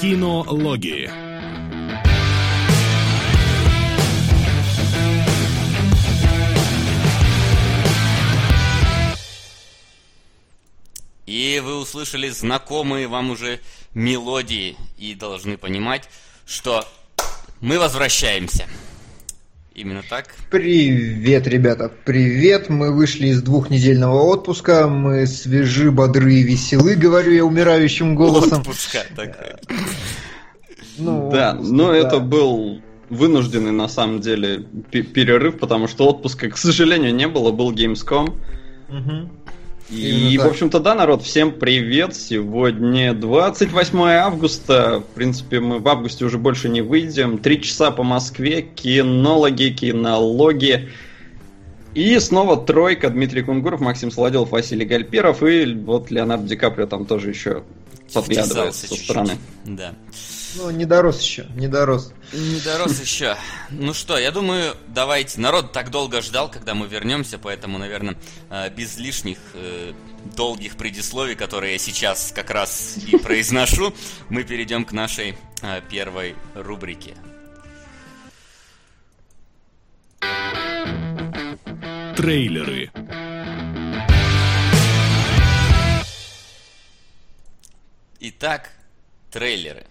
Кинологии. И вы услышали знакомые вам уже мелодии и должны понимать, что мы возвращаемся. Именно так? Привет, ребята, привет. Мы вышли из двухнедельного отпуска. Мы свежи, бодры и веселы, говорю я умирающим голосом. Отпуска такой. Ну, да, но да. это был вынужденный на самом деле перерыв, потому что отпуска, к сожалению, не было, был Gamescom. Угу. И, в общем-то, да, народ, всем привет. Сегодня 28 августа. В принципе, мы в августе уже больше не выйдем. Три часа по Москве, кинологи, кинологи. И снова тройка. Дмитрий Кунгуров, Максим Солоделов, Василий Гальперов. И вот Леонард Ди Каприо там тоже еще подглядывает со стороны. Да. Ну, не дорос еще, не дорос. Не дорос еще. Ну что, я думаю, давайте. Народ так долго ждал, когда мы вернемся, поэтому, наверное, э, без лишних э, долгих предисловий, которые я сейчас как раз и произношу, мы перейдем к нашей э, первой рубрике. Трейлеры. Итак, трейлеры.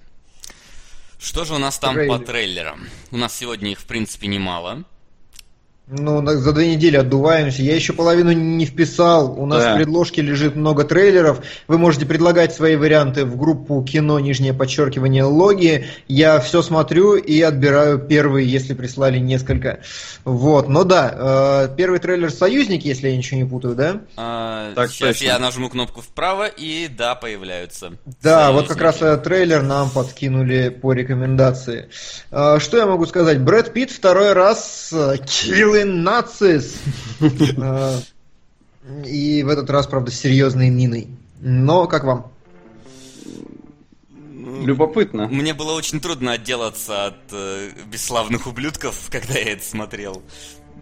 Что же у нас там Трейлер. по трейлерам? У нас сегодня их, в принципе, немало. Ну, за две недели отдуваемся. Я еще половину не вписал. У нас да. в предложке лежит много трейлеров. Вы можете предлагать свои варианты в группу кино, нижнее подчеркивание, логи. Я все смотрю и отбираю первый, если прислали несколько. Вот, но да, э, первый трейлер «Союзники», если я ничего не путаю, да? А, так, сейчас точно. я нажму кнопку вправо, и да, появляются. Да, Союзники. вот как раз этот трейлер нам подкинули по рекомендации. Э, что я могу сказать? Брэд Питт второй раз киллы Killing Nazis. А, и в этот раз, правда, серьезной миной. Но как вам? Любопытно. Мне было очень трудно отделаться от э, бесславных ублюдков, когда я это смотрел.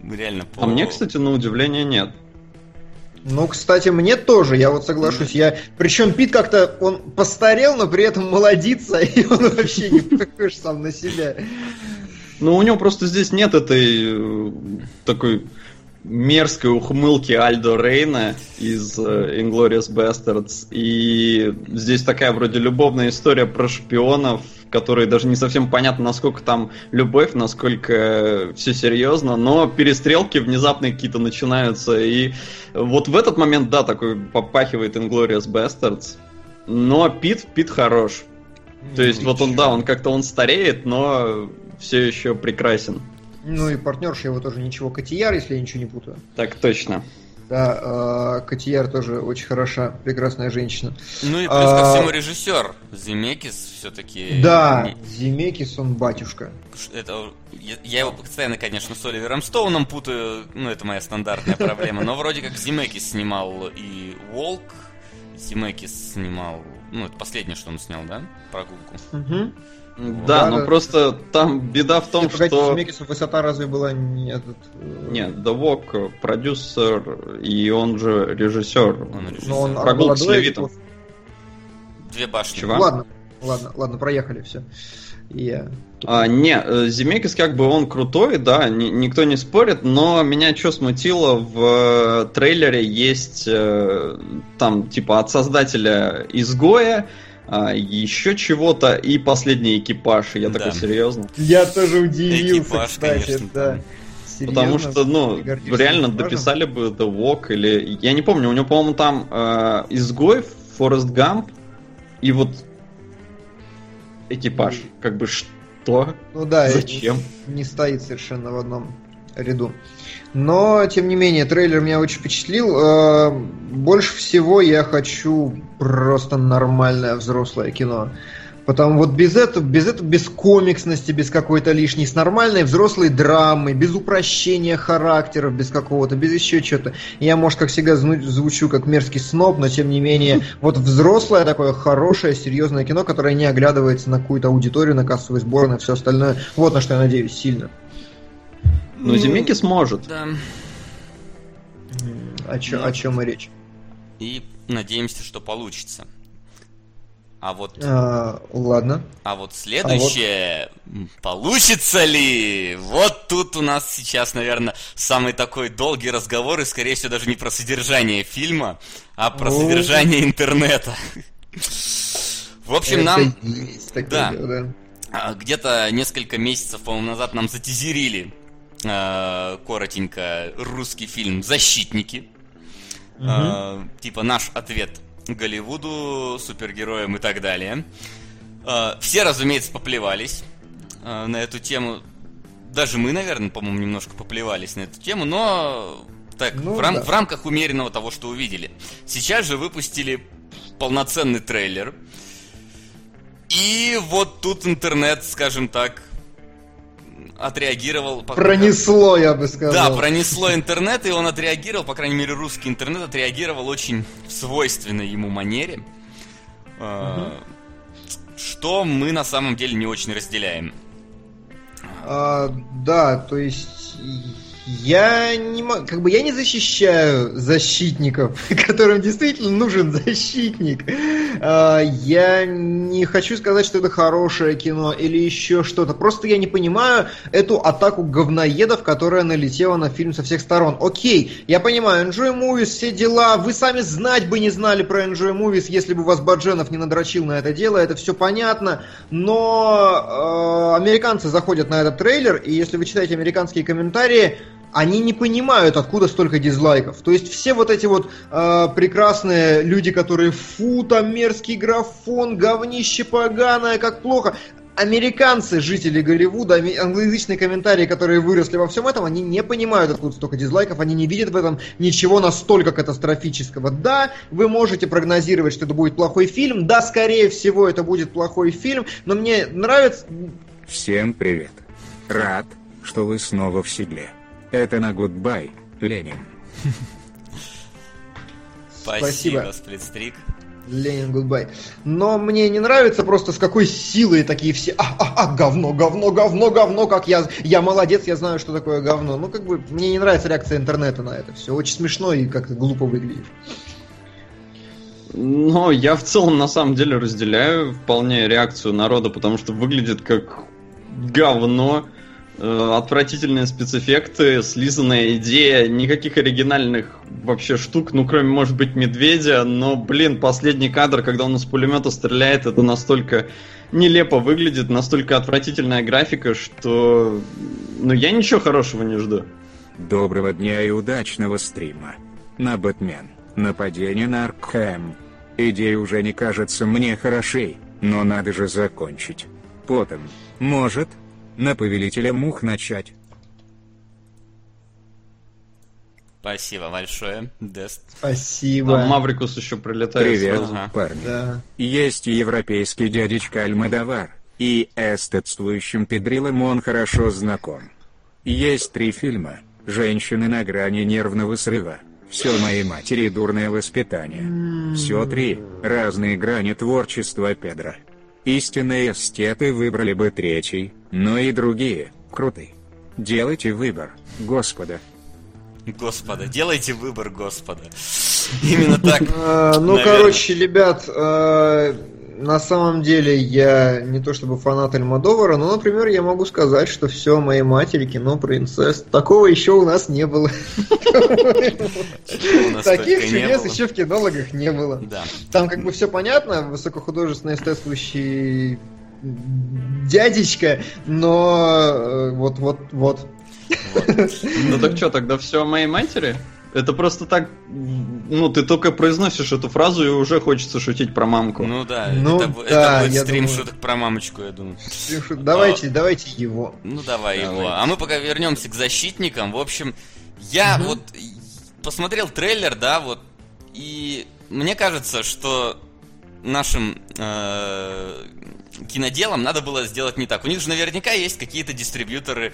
Реально. По... А мне, кстати, на удивление нет. Ну, кстати, мне тоже, я вот соглашусь. Я... Причем Пит как-то, он постарел, но при этом молодится, и он вообще не похож сам на себя. Ну, у него просто здесь нет этой э, такой мерзкой ухмылки Альдо Рейна из э, Inglourious Bastards. И здесь такая вроде любовная история про шпионов, которые даже не совсем понятно, насколько там любовь, насколько все серьезно, но перестрелки внезапно какие-то начинаются. И вот в этот момент, да, такой попахивает Inglourious Bastards. Но Пит, Пит хорош. То есть, вот он, да, он как-то он стареет, но все еще прекрасен. Ну и партнерша его тоже ничего. Котияр, если я ничего не путаю. Так точно. Да, э, Котияр тоже очень хороша, прекрасная женщина. Ну и плюс ко а, всему режиссер Земекис все-таки. Да, Земекис он батюшка. Это, я, я его постоянно, конечно, с Оливером Стоуном путаю, ну это моя стандартная проблема, но вроде как Земекис снимал и Волк, Земекис снимал, ну это последнее, что он снял, да, прогулку. Угу. Да, да, но да. просто там беда в том, Нет, погодите, что... Мекису высота разве была не этот... Э, Нет, Давок продюсер, и он же режиссер. Он режиссер. Но он Прогулка с Левитом. Две башни. Чего? Ладно, ладно, ладно, проехали, все. Я... А, не, э, Земекис как бы он крутой, да, ни, никто не спорит, но меня что смутило, в э, трейлере есть там типа от создателя изгоя, а, еще чего-то и последний экипаж. Я да. такой серьезно. Я тоже удивился, экипаж, кстати, конечно, да. Серьезно? Потому что, ну, реально экипажем? дописали бы The Walk или... Я не помню, у него, по-моему, там э, изгой, Форест Гамп и вот экипаж. И... Как бы что? Ну да, Зачем? Не стоит совершенно в одном ряду. Но, тем не менее, трейлер меня очень впечатлил. Э, больше всего я хочу просто нормальное взрослое кино. Потому вот без этого, без этого, без комиксности, без какой-то лишней, с нормальной взрослой драмой, без упрощения характеров, без какого-то, без еще чего-то. Я, может, как всегда, звучу как мерзкий сноб, но тем не менее, вот взрослое такое хорошее, серьезное кино, которое не оглядывается на какую-то аудиторию, на кассовый сбор, на все остальное. Вот на что я надеюсь сильно. Но ну, Земеки сможет. Да. О, чё, о чем и речь. И надеемся, что получится. А вот, А, ладно. а вот следующее, м, получится ли? Вот тут у нас сейчас, наверное, самый такой долгий разговор, и, скорее всего, даже не про содержание фильма, а про О. содержание интернета. В общем, нам да. а, где-то несколько месяцев, по-моему, назад нам затизерили коротенько русский фильм «Защитники». Э, типа наш ответ Голливуду, супергероям и так далее. Э, все, разумеется, поплевались э, на эту тему. Даже мы, наверное, по-моему, немножко поплевались на эту тему, но так, Ну в, рам- да. в рамках умеренного того, что увидели. Сейчас же выпустили полноценный трейлер. И вот тут интернет, скажем так, отреагировал... по- Пронесло, я бы сказал. да, пронесло интернет, и он отреагировал, по крайней мере, русский интернет отреагировал очень в свойственной ему манере. э, Что мы на самом деле не очень разделяем. А, да, то есть я не как бы я не защищаю защитников, которым действительно нужен защитник. А, я не хочу сказать, что это хорошее кино или еще что-то. Просто я не понимаю эту атаку говноедов, которая налетела на фильм со всех сторон. Окей, я понимаю, Enjoy Movies, все дела. Вы сами знать бы не знали про Enjoy Movies, если бы вас Бадженов не надрочил на это дело. Это все понятно. Но э, американцы заходят на этот трейлер, и если вы читаете американские комментарии, они не понимают, откуда столько дизлайков. То есть все вот эти вот э, прекрасные люди, которые фу, там мерзкий графон, говнище поганое, как плохо. Американцы, жители Голливуда, англоязычные комментарии, которые выросли во всем этом, они не понимают, откуда столько дизлайков, они не видят в этом ничего настолько катастрофического. Да, вы можете прогнозировать, что это будет плохой фильм, да, скорее всего, это будет плохой фильм, но мне нравится, Всем привет. Рад, что вы снова в седле. Это на гудбай, Ленин. Спасибо. Сплитстрик. Ленин, гудбай. Но мне не нравится просто с какой силой такие все, а, а, а, говно, говно, говно, говно, как я, я молодец, я знаю, что такое говно. Ну, как бы, мне не нравится реакция интернета на это все. Очень смешно и как-то глупо выглядит. Но я в целом на самом деле разделяю вполне реакцию народа, потому что выглядит как говно. Э, Отвратительные спецэффекты, слизанная идея, никаких оригинальных вообще штук, ну кроме, может быть, медведя, но, блин, последний кадр, когда он из пулемета стреляет, это настолько нелепо выглядит, настолько отвратительная графика, что ну я ничего хорошего не жду. Доброго дня и удачного стрима. На Бэтмен. Нападение на Аркхэм. Идея уже не кажется мне хорошей, но надо же закончить. Потом, может, на Повелителя Мух начать. Спасибо большое, Дест. Спасибо. А Маврикус еще прилетает Привет, сразу. Ага. парни. Да. Есть и европейский дядечка Альмадовар, и эстетствующим педрилом он хорошо знаком. Есть три фильма «Женщины на грани нервного срыва», «Все моей матери и дурное воспитание». Все три – разные грани творчества Педро. Истинные эстеты выбрали бы третий, но и другие – крутые. Делайте выбор, господа. Господа, делайте выбор, Господа. Именно так. Э, Ну, короче, ребят, э, на самом деле я не то чтобы фанат Альмадовара, но, например, я могу сказать, что все моей матери кино про инцест. Такого еще у нас не было. Таких чудес еще в кинологах не было. Да. Там как бы все понятно, высокохудожественно эстетствующий дядечка, но э, вот, вот, вот. Ну так что, тогда все о моей матери? Это просто так, ну, ты только произносишь эту фразу, и уже хочется шутить про мамку. Ну да, Ну это, бу- это да, будет стрим думаю. шуток про мамочку, я думаю. Давайте, давайте его. Ну давай его. Давайте. А мы пока вернемся к защитникам. В общем, я вот и- посмотрел трейлер, да, вот, и мне кажется, что нашим э, киноделам надо было сделать не так. У них же наверняка есть какие-то дистрибьюторы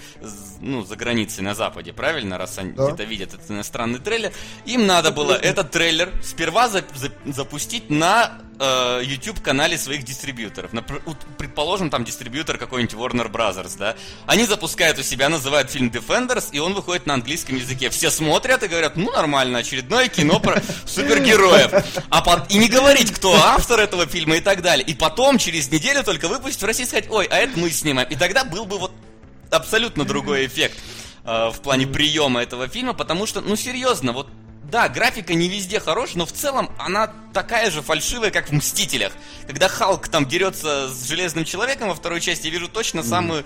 ну, за границей, на Западе, правильно? Раз они да. где-то видят этот иностранный трейлер. Им надо было этот трейлер сперва за, за, запустить на э, YouTube-канале своих дистрибьюторов. Напр- предположим, там дистрибьютор какой-нибудь Warner Brothers, да? Они запускают у себя, называют фильм Defenders, и он выходит на английском языке. Все смотрят и говорят, ну нормально, очередное кино про супергероев. А по- и не говорить, кто автор этого фильма и так далее. И потом, через неделю только выпустить в России и сказать, ой, а это мы снимаем. И тогда был бы вот абсолютно другой эффект э, в плане приема этого фильма, потому что, ну серьезно, вот да, графика не везде хорошая, но в целом она такая же фальшивая, как в «Мстителях». Когда Халк там дерется с Железным Человеком во второй части, я вижу точно самую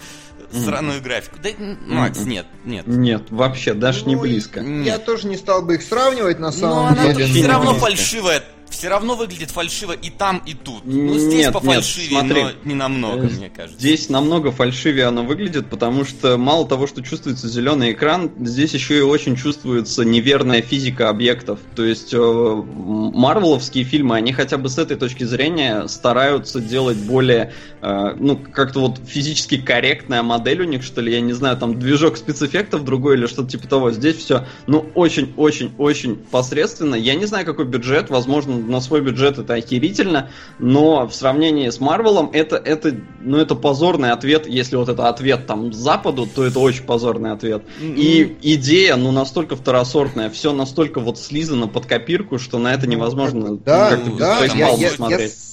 mm. сраную графику. Да, Макс, нет, нет. Нет, вообще, даже ну, не близко. Нет. Я тоже не стал бы их сравнивать, на самом но деле. она все равно фальшивая все равно выглядит фальшиво и там, и тут. Ну, здесь нет, пофальшивее, нет, смотри, но не намного, э, мне кажется. Здесь намного фальшивее оно выглядит, потому что мало того, что чувствуется зеленый экран, здесь еще и очень чувствуется неверная физика объектов. То есть э, марвеловские фильмы, они хотя бы с этой точки зрения стараются делать более, ну, как-то вот физически корректная модель у них, что ли, я не знаю, там движок спецэффектов другой или что-то типа того. Здесь все, ну, очень-очень-очень посредственно. Я не знаю, какой бюджет, возможно, на свой бюджет это охерительно, но в сравнении с Марвелом это, это, ну, это позорный ответ. Если вот это ответ там Западу, то это очень позорный ответ. И идея, ну, настолько второсортная, все настолько вот слизано под копирку, что на это невозможно да, да, я, я, смотреть. Я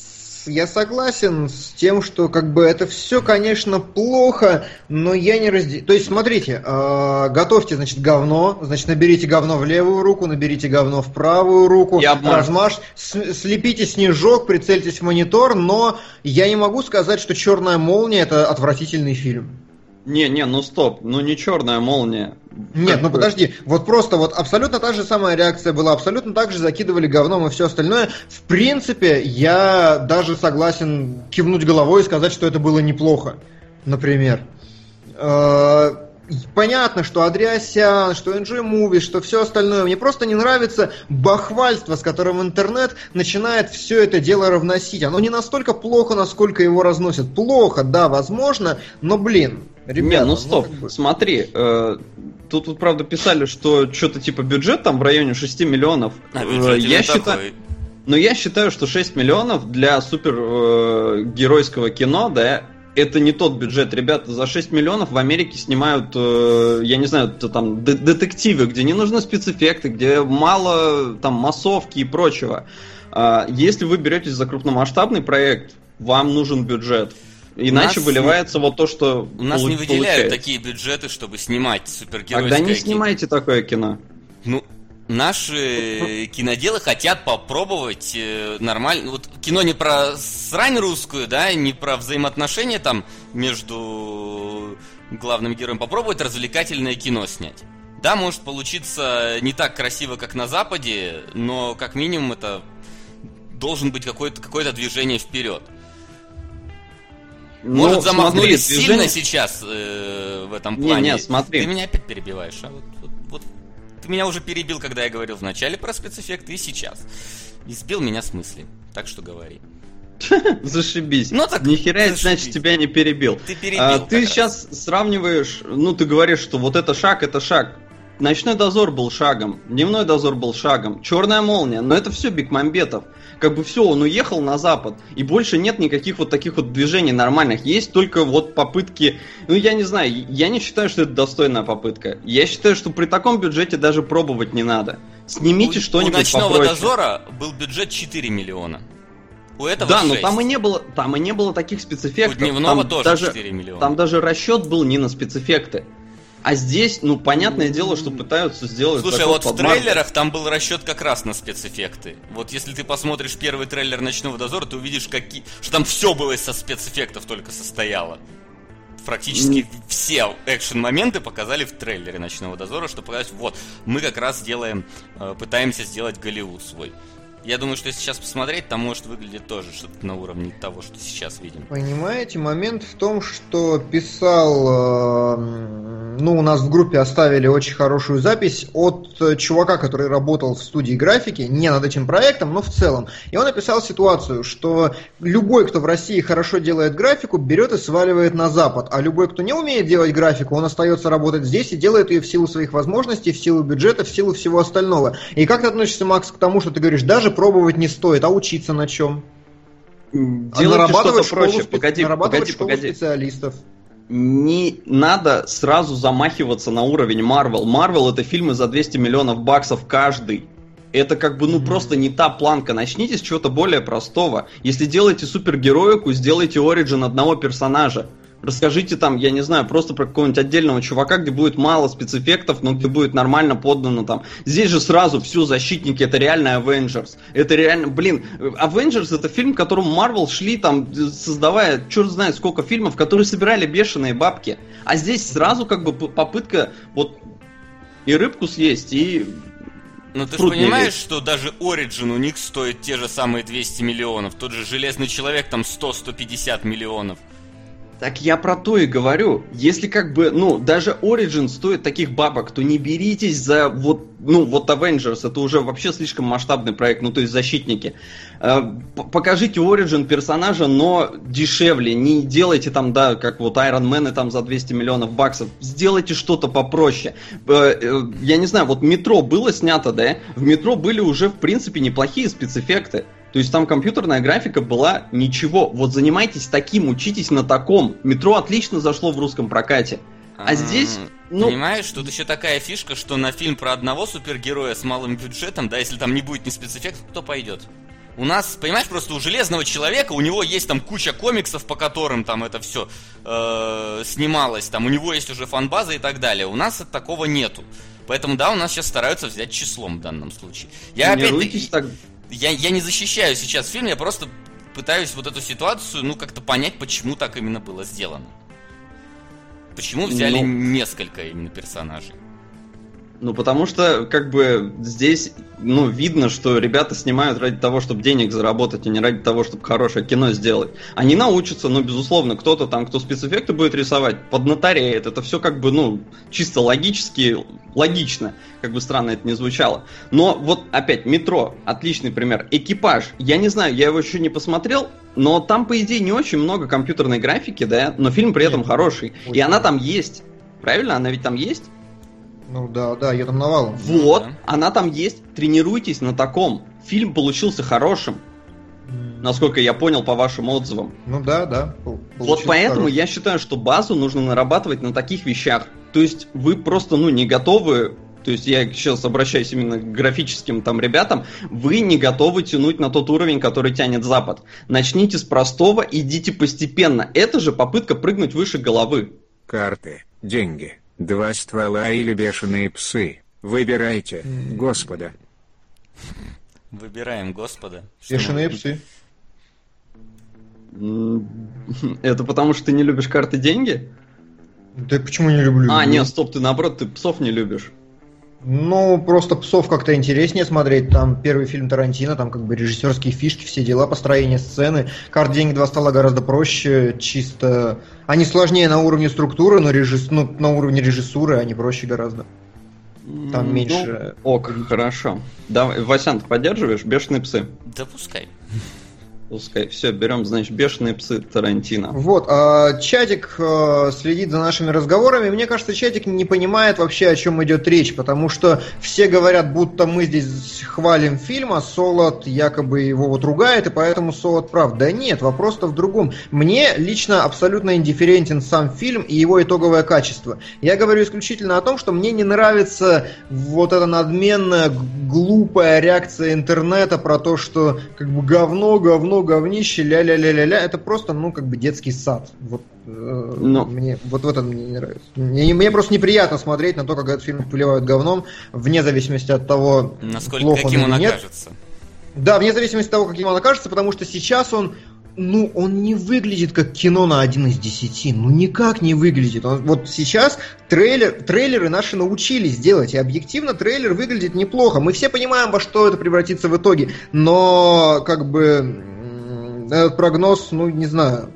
я согласен с тем, что как бы это все, конечно, плохо, но я не разделяю. То есть, смотрите, э, готовьте, значит, говно, значит, наберите говно в левую руку, наберите говно в правую руку, размажь, слепите снежок, прицельтесь в монитор, но я не могу сказать, что Черная молния это отвратительный фильм. Не, не, ну стоп, ну не черная молния. Нет, ну подожди, вот просто вот абсолютно та же самая реакция была, абсолютно так же закидывали говном и все остальное. В принципе, я даже согласен кивнуть головой и сказать, что это было неплохо, например. Э, понятно, что Адриасян, что NG Movies, что все остальное. Мне просто не нравится бахвальство, с которым интернет начинает все это дело равносить. Оно не настолько плохо, насколько его разносят. Плохо, да, возможно, но блин, Ребята, не, ну, ну стоп, ну, смотри, э, тут, тут правда писали, что что-то типа бюджет там в районе 6 миллионов. А, я считаю, но я считаю, что 6 миллионов для супер э, кино, да, это не тот бюджет. Ребята, за 6 миллионов в Америке снимают, э, я не знаю, там детективы, где не нужны спецэффекты, где мало там массовки и прочего. Э, если вы беретесь за крупномасштабный проект, вам нужен бюджет. Иначе выливается вот то, что У нас не выделяют получается. такие бюджеты, чтобы снимать супергеройское Тогда не кино. снимайте такое кино. Ну, наши киноделы хотят попробовать э, нормально. Вот кино не про срань русскую, да, не про взаимоотношения там между главным героем. Попробовать развлекательное кино снять. Да, может получиться не так красиво, как на Западе, но как минимум это должен быть какое-то какое движение вперед. Может, ну, замахнулись смотри, сильно движение... сейчас э, в этом плане. Не, не, смотри. Ты меня опять перебиваешь, а вот, вот, вот ты меня уже перебил, когда я говорил в начале про спецэффекты, и сейчас. И сбил меня с мысли. Так что говори. Зашибись. Ну так. Нихера, значит, тебя не перебил. Ты перебил. А, ты сейчас сравниваешь, ну ты говоришь, что вот это шаг, это шаг. Ночной дозор был шагом, дневной дозор был шагом, черная молния, но это все Бекмамбетов как бы все, он уехал на запад, и больше нет никаких вот таких вот движений нормальных. Есть только вот попытки, ну я не знаю, я не считаю, что это достойная попытка. Я считаю, что при таком бюджете даже пробовать не надо. Снимите что-нибудь У «Ночного попроще. дозора» был бюджет 4 миллиона. У этого да, 6. но там и не было, там и не было таких спецэффектов. У дневного там тоже даже, 4 миллиона. Там даже расчет был не на спецэффекты. А здесь, ну, понятное дело, что пытаются сделать... Слушай, вот в трейлерах там был расчет как раз на спецэффекты. Вот если ты посмотришь первый трейлер «Ночного дозора», ты увидишь, какие... что там все было со спецэффектов только состояло. Практически mm. все экшен-моменты показали в трейлере «Ночного дозора», чтобы показать, вот, мы как раз делаем, э, пытаемся сделать Голливуд свой. Я думаю, что если сейчас посмотреть, там может выглядеть тоже что-то на уровне того, что сейчас видим. Понимаете, момент в том, что писал, э, ну, у нас в группе оставили очень хорошую запись от э, чувака, который работал в студии графики, не над этим проектом, но в целом. И он описал ситуацию, что любой, кто в России хорошо делает графику, берет и сваливает на Запад, а любой, кто не умеет делать графику, он остается работать здесь и делает ее в силу своих возможностей, в силу бюджета, в силу всего остального. И как ты относишься, Макс, к тому, что ты говоришь, даже пробовать не стоит, а учиться на чем? Делайте нарабатывать что-то проще. спе- Погоди, нарабатывать погоди, школу погоди. специалистов. Не надо сразу замахиваться на уровень Marvel. Marvel это фильмы за 200 миллионов баксов каждый. Это как бы, ну, просто не та планка. Начните с чего-то более простого. Если делаете супергероику, сделайте оригин одного персонажа. Расскажите там, я не знаю, просто про какого-нибудь отдельного чувака, где будет мало спецэффектов, но где будет нормально поддано там. Здесь же сразу все защитники, это реально Avengers. Это реально, блин, Avengers это фильм, к которому Marvel шли там, создавая, черт знает сколько фильмов, которые собирали бешеные бабки. А здесь сразу как бы попытка вот и рыбку съесть, и Ну, ты же понимаешь, лезет. что даже Origin у них стоит те же самые 200 миллионов. Тот же Железный Человек там 100-150 миллионов. Так я про то и говорю. Если как бы, ну, даже Origin стоит таких бабок, то не беритесь за вот, ну, вот Avengers, это уже вообще слишком масштабный проект, ну, то есть защитники. Э, покажите Origin персонажа, но дешевле. Не делайте там, да, как вот Iron Man там за 200 миллионов баксов. Сделайте что-то попроще. Э, э, я не знаю, вот метро было снято, да? В метро были уже, в принципе, неплохие спецэффекты. То есть там компьютерная графика была ничего. Вот занимайтесь таким, учитесь на таком. Метро отлично зашло в русском прокате. А здесь, ну- Понимаешь, тут еще такая фишка, что на фильм про одного супергероя с малым бюджетом, да, если там не будет ни спецэффектов, кто пойдет? У нас, понимаешь, просто у Железного Человека, у него есть там куча комиксов, по которым там это все снималось, там у него есть уже фанбаза и так далее. У нас такого нету. Поэтому, да, у нас сейчас стараются взять числом в данном случае. Я опять-таки, так. Я, я не защищаю сейчас фильм, я просто пытаюсь вот эту ситуацию, ну, как-то понять, почему так именно было сделано. Почему взяли Ну. несколько именно персонажей? Ну, потому что, как бы, здесь, ну, видно, что ребята снимают ради того, чтобы денег заработать, а не ради того, чтобы хорошее кино сделать. Они научатся, ну, безусловно, кто-то там, кто спецэффекты будет рисовать, поднатореет. Это все как бы, ну, чисто логически, логично, как бы странно это не звучало. Но вот, опять, метро, отличный пример. Экипаж, я не знаю, я его еще не посмотрел, но там, по идее, не очень много компьютерной графики, да, но фильм при этом Нет, хороший. И она там есть. Правильно? Она ведь там есть? Ну да, да, я там навалом. Вот, да. она там есть. Тренируйтесь на таком. Фильм получился хорошим, насколько я понял по вашим отзывам. Ну да, да. Вот поэтому хороший. я считаю, что базу нужно нарабатывать на таких вещах. То есть вы просто, ну, не готовы. То есть я сейчас обращаюсь именно к графическим там ребятам. Вы не готовы тянуть на тот уровень, который тянет Запад. Начните с простого, идите постепенно. Это же попытка прыгнуть выше головы. Карты, деньги, два ствола или бешеные псы. Выбирайте, господа. Выбираем Господа. Бешеные мы- псы. Это потому, что ты не любишь карты деньги? Да почему не люблю? А, нет, стоп, ты наоборот, ты псов не любишь. Ну, просто псов как-то интереснее смотреть. Там первый фильм Тарантино, там как бы режиссерские фишки, все дела, построение сцены. Карт деньги два стола гораздо проще, чисто. Они сложнее на уровне структуры, но режисс... ну, на уровне режиссуры они проще гораздо. Там М, меньше. ну, ок, хорошо. Давай, Васян, ты поддерживаешь? Бешеные псы. Да пускай. Пускай. Все, берем, значит, бешеные псы Тарантино. Вот, а, чатик а, следит за нашими разговорами. Мне кажется, чатик не понимает вообще, о чем идет речь, потому что все говорят, будто мы здесь хвалим фильм, а Солод якобы его вот ругает, и поэтому Солод прав. Да нет, вопрос-то в другом. Мне лично абсолютно индифферентен сам фильм и его итоговое качество. Я говорю исключительно о том, что мне не нравится вот эта надменная, глупая реакция интернета про то, что как бы говно, говно, говнище, ля-ля-ля-ля-ля. Это просто, ну, как бы детский сад. Вот, э, Но- мне, вот в этом мне не нравится. Мне, мне просто неприятно смотреть на то, как этот фильм поливают говном, вне зависимости от того, Насколько плохо каким он он или нет. окажется. Да, вне зависимости от того, каким он окажется, потому что сейчас он ну, он не выглядит как кино на один из десяти. Ну, никак не выглядит. Он, вот сейчас трейлер, трейлеры наши научились делать, и объективно трейлер выглядит неплохо. Мы все понимаем, во что это превратится в итоге, но, как бы, прогноз, ну, не знаю,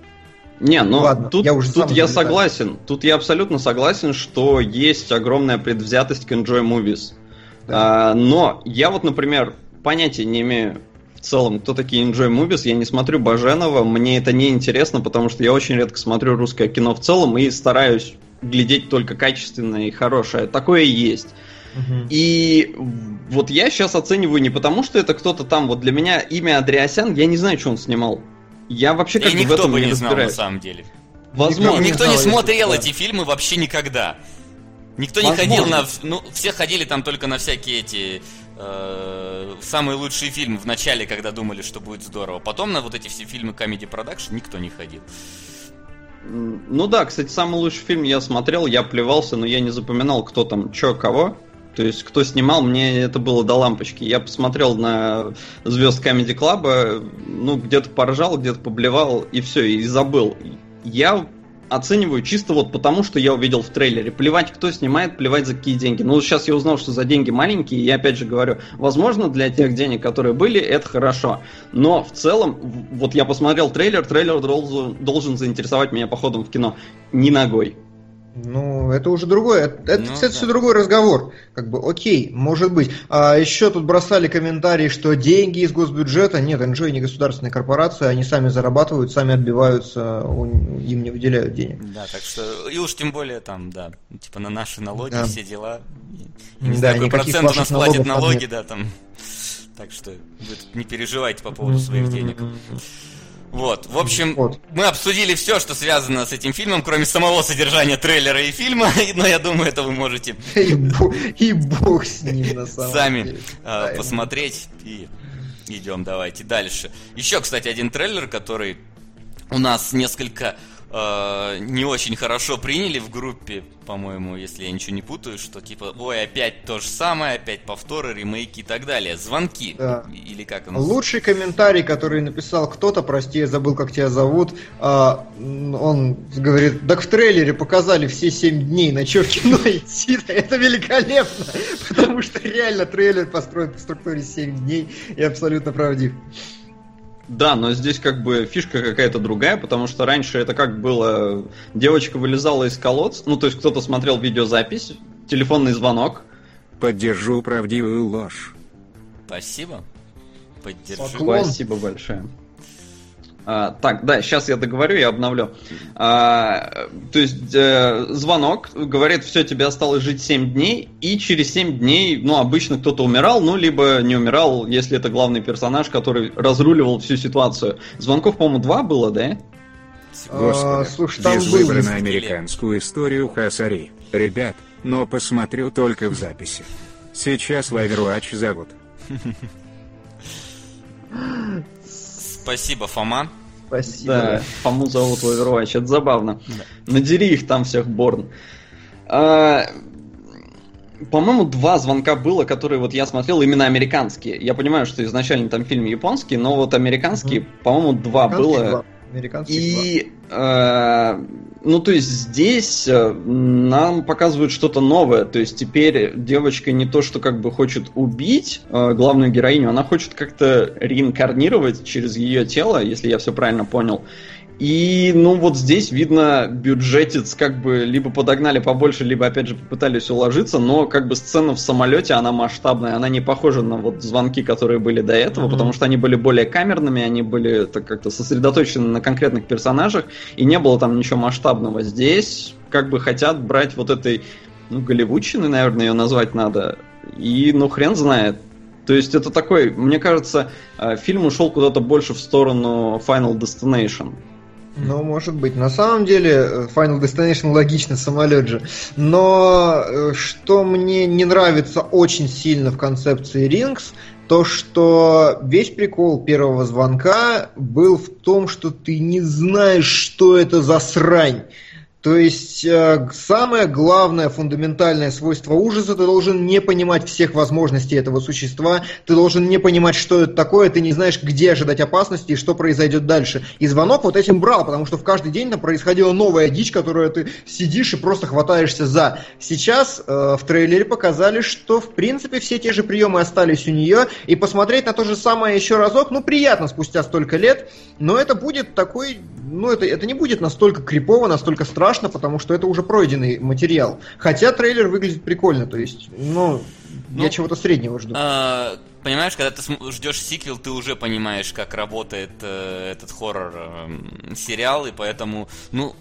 не, ну Ладно, тут я, уже тут я согласен. Тут я абсолютно согласен, что есть огромная предвзятость к Enjoy Movies. Да. А, но я вот, например, понятия не имею в целом, кто такие Enjoy Movies. Я не смотрю Баженова, мне это не интересно, потому что я очень редко смотрю русское кино в целом и стараюсь глядеть только качественное и хорошее. Такое есть. Угу. И вот я сейчас оцениваю не потому, что это кто-то там. Вот для меня имя Андреасян, я не знаю, что он снимал. Я вообще как и бы никто в этом бы не, не знал на самом деле. Возможно. Никто, никто не, не смотрел эти фильмы вообще никогда. Никто Возможно. не ходил на... Ну, все ходили там только на всякие эти... Э, самые лучшие фильмы в начале, когда думали, что будет здорово. Потом на вот эти все фильмы Comedy Production никто не ходил. Ну да, кстати, самый лучший фильм я смотрел, я плевался, но я не запоминал, кто там, чё, кого. То есть, кто снимал, мне это было до лампочки. Я посмотрел на звезд Comedy Club, ну, где-то поржал, где-то поблевал, и все, и забыл. Я оцениваю чисто вот потому, что я увидел в трейлере. Плевать, кто снимает, плевать за какие деньги. Ну, сейчас я узнал, что за деньги маленькие, и я опять же говорю, возможно, для тех денег, которые были, это хорошо. Но в целом, вот я посмотрел трейлер, трейлер должен, должен заинтересовать меня походом в кино. Ни ногой. Ну, это уже другое. Это, ну, кстати, да. все другой разговор. Как бы, окей, может быть. А еще тут бросали комментарии, что деньги из госбюджета. Нет, NGO не государственная корпорация, они сами зарабатывают, сами отбиваются, им не выделяют денег. Да, так что, и уж тем более там, да, типа на наши налоги, да. все дела. Не да, знаю, какой процент у нас платит налоги, да, там. Так что вы не переживайте по поводу своих денег. Вот, в общем, вот. мы обсудили все, что связано с этим фильмом, кроме самого содержания трейлера и фильма, но я думаю, это вы можете и, бог, и бог с ним на самом сами деле. Э, посмотреть и идем, давайте дальше. Еще, кстати, один трейлер, который у нас несколько э, не очень хорошо приняли в группе, по-моему, если я ничего не путаю, что типа, ой, опять то же самое, опять повторы, ремейки и так далее. Звонки. Да. Или как он? Лучший комментарий, который написал кто-то, прости, я забыл, как тебя зовут, э, он говорит, так в трейлере показали все 7 дней, на что в кино идти Это великолепно, потому что реально трейлер построен по структуре 7 дней и абсолютно правдив. Да, но здесь как бы фишка какая-то другая, потому что раньше это как было, девочка вылезала из колодца, ну то есть кто-то смотрел видеозапись, телефонный звонок. Поддержу правдивую ложь. Спасибо. Поддержу. Спасибо большое. А, так, да, сейчас я договорю, я обновлю. А, то есть э, звонок говорит, все, тебе осталось жить 7 дней, и через 7 дней, ну, обычно кто-то умирал, ну, либо не умирал, если это главный персонаж, который разруливал всю ситуацию. Звонков, по-моему, два было, да? Господи, а, слушай, там был... на американскую историю Хасари. Ребят, но посмотрю только в записи. Сейчас в Overwatch зовут. Спасибо, Фома. Спасибо. Да, Фому зовут в Overwatch, это забавно. Да. Надери их там всех, Борн. А, по-моему, два звонка было, которые вот я смотрел именно американские. Я понимаю, что изначально там фильм японский, но вот американские, mm-hmm. по-моему, два было. Два. Американские И, э, ну, то есть здесь э, нам показывают что-то новое. То есть теперь девочка не то, что как бы хочет убить э, главную героиню, она хочет как-то реинкарнировать через ее тело, если я все правильно понял. И, ну, вот здесь видно, бюджетец как бы либо подогнали побольше, либо, опять же, попытались уложиться, но как бы сцена в самолете, она масштабная, она не похожа на вот звонки, которые были до этого, mm-hmm. потому что они были более камерными, они были так как-то сосредоточены на конкретных персонажах, и не было там ничего масштабного. Здесь как бы хотят брать вот этой, ну, голливудщины, наверное, ее назвать надо, и, ну, хрен знает, то есть это такой, мне кажется, э, фильм ушел куда-то больше в сторону Final Destination. Ну, может быть. На самом деле, э, Final Destination логично, самолет же. Но э, что мне не нравится очень сильно в концепции Rings, то, что весь прикол первого звонка был в том, что ты не знаешь, что это за срань. То есть э, самое главное фундаментальное свойство ужаса, ты должен не понимать всех возможностей этого существа, ты должен не понимать, что это такое, ты не знаешь, где ожидать опасности и что произойдет дальше. И звонок вот этим брал, потому что в каждый день там происходила новая дичь, которую ты сидишь и просто хватаешься за. Сейчас э, в трейлере показали, что в принципе все те же приемы остались у нее, и посмотреть на то же самое еще разок, ну приятно спустя столько лет, но это будет такой, ну это, это не будет настолько крипово, настолько страшно, потому что это уже пройденный материал. Хотя трейлер выглядит прикольно, то есть, ну, ну я чего-то среднего жду. А, понимаешь, когда ты ждешь сиквел, ты уже понимаешь, как работает э, этот хоррор э, сериал, и поэтому, ну,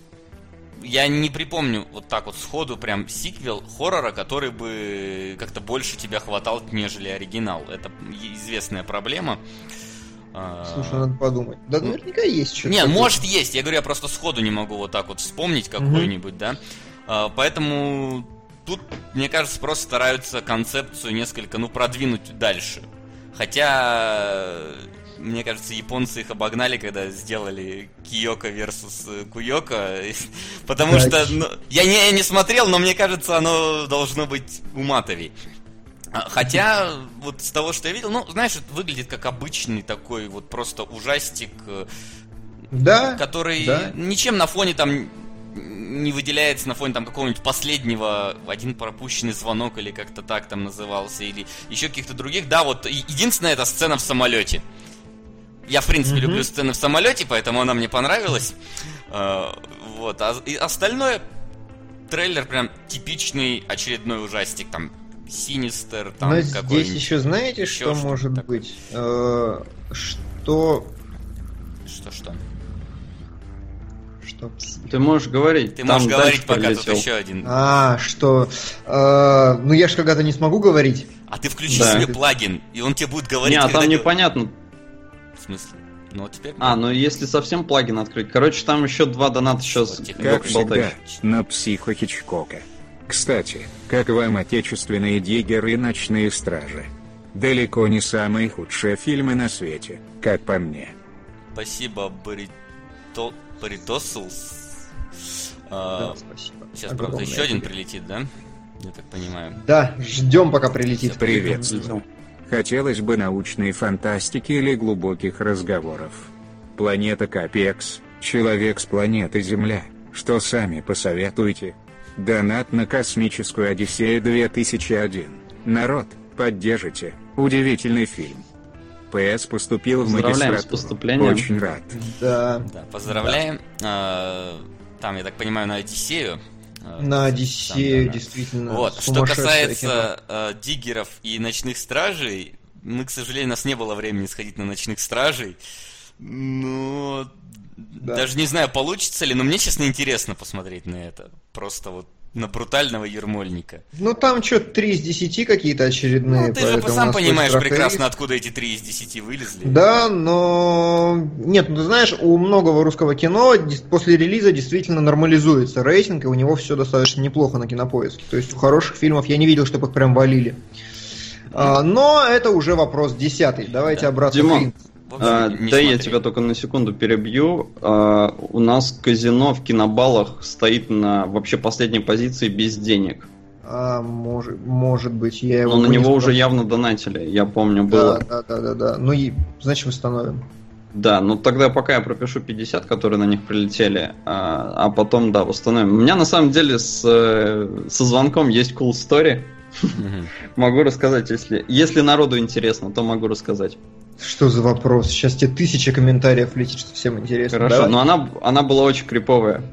я не припомню вот так вот сходу прям сиквел хоррора, который бы как-то больше тебя хватал, нежели оригинал. Это известная проблема. А, Слушай, надо подумать. Да наверняка есть что-то. Не, может есть. Я говорю, я просто сходу не могу вот так вот вспомнить какой-нибудь, да. А, поэтому тут, мне кажется, просто стараются концепцию несколько, ну, продвинуть дальше. Хотя, мне кажется, японцы их обогнали, когда сделали Киока versus Куйока. Потому что, ну, я не, я не смотрел, но мне кажется, оно должно быть уматовей. А, хотя, вот с того, что я видел, ну, знаешь, это выглядит как обычный такой вот просто ужастик, э, да, который да. ничем на фоне там не выделяется на фоне там какого-нибудь последнего один пропущенный звонок или как-то так там назывался или еще каких-то других. Да, вот единственная эта сцена в самолете. Я в принципе mm-hmm. люблю сцены в самолете, поэтому она мне понравилась. Uh, вот, а и остальное трейлер прям типичный очередной ужастик там Синистер, там Но здесь еще знаете, еще что, что может такое? быть? Э, что... Что, что? Что? Ты можешь говорить. Ты можешь говорить, пока прилетел. тут еще один. А, что? Э, ну я же когда-то не смогу говорить. А ты включи да. себе плагин, и он тебе будет говорить. Не, а там непонятно. В смысле? Ну, а теперь... А, ну если совсем плагин открыть. Короче, там еще два доната сейчас. Как всегда, на психо Хичкока. Кстати, как вам отечественные диггеры и ночные стражи? Далеко не самые худшие фильмы на свете, как по мне. Спасибо, Барито... Баритосулс. А, да, спасибо. Сейчас, Огромное правда, еще один прилетит, да? Я так понимаю. Да, ждем, пока прилетит. Приветствую. Хотелось бы научной фантастики или глубоких разговоров. Планета Капекс, человек с планеты Земля. Что сами посоветуете? Донат на космическую Одиссею 2001. Народ, поддержите. Удивительный фильм. ПС поступил в магистратуру. с поступлением. Очень рад. Да. да поздравляем. Да. Там, я так понимаю, на Одиссею. А, на Одиссею, там, да, действительно. Вот. Что касается э, диггеров и ночных стражей, мы, к сожалению, у нас не было времени сходить на ночных стражей. Но да. Даже не знаю, получится ли, но мне, честно, интересно посмотреть на это. Просто вот на брутального ермольника. Ну там что, 3 из 10 какие-то очередные. Ну, ты же сам понимаешь прекрасно, откуда эти 3 из 10 вылезли. Да, но... Нет, ну ты знаешь, у многого русского кино после релиза действительно нормализуется рейтинг, и у него все достаточно неплохо на кинопоиске. То есть у хороших фильмов я не видел, чтобы их прям валили. А, но это уже вопрос десятый. Давайте да. обратно Димон, а, да, я тебя только на секунду перебью. А, у нас казино в кинобалах стоит на вообще последней позиции без денег. А, может, может быть, я его. Но на него уже явно донатили, я помню, было. Да, да, да, да. Ну и значит восстановим. Да, ну тогда пока я пропишу 50, которые на них прилетели, а, а потом, да, восстановим. У меня на самом деле с, э, со звонком есть cool story. Могу рассказать, если, если народу интересно, то могу рассказать. Что за вопрос? Сейчас тебе тысяча комментариев летит, что всем интересно. Хорошо, Давай. но она, она была очень криповая.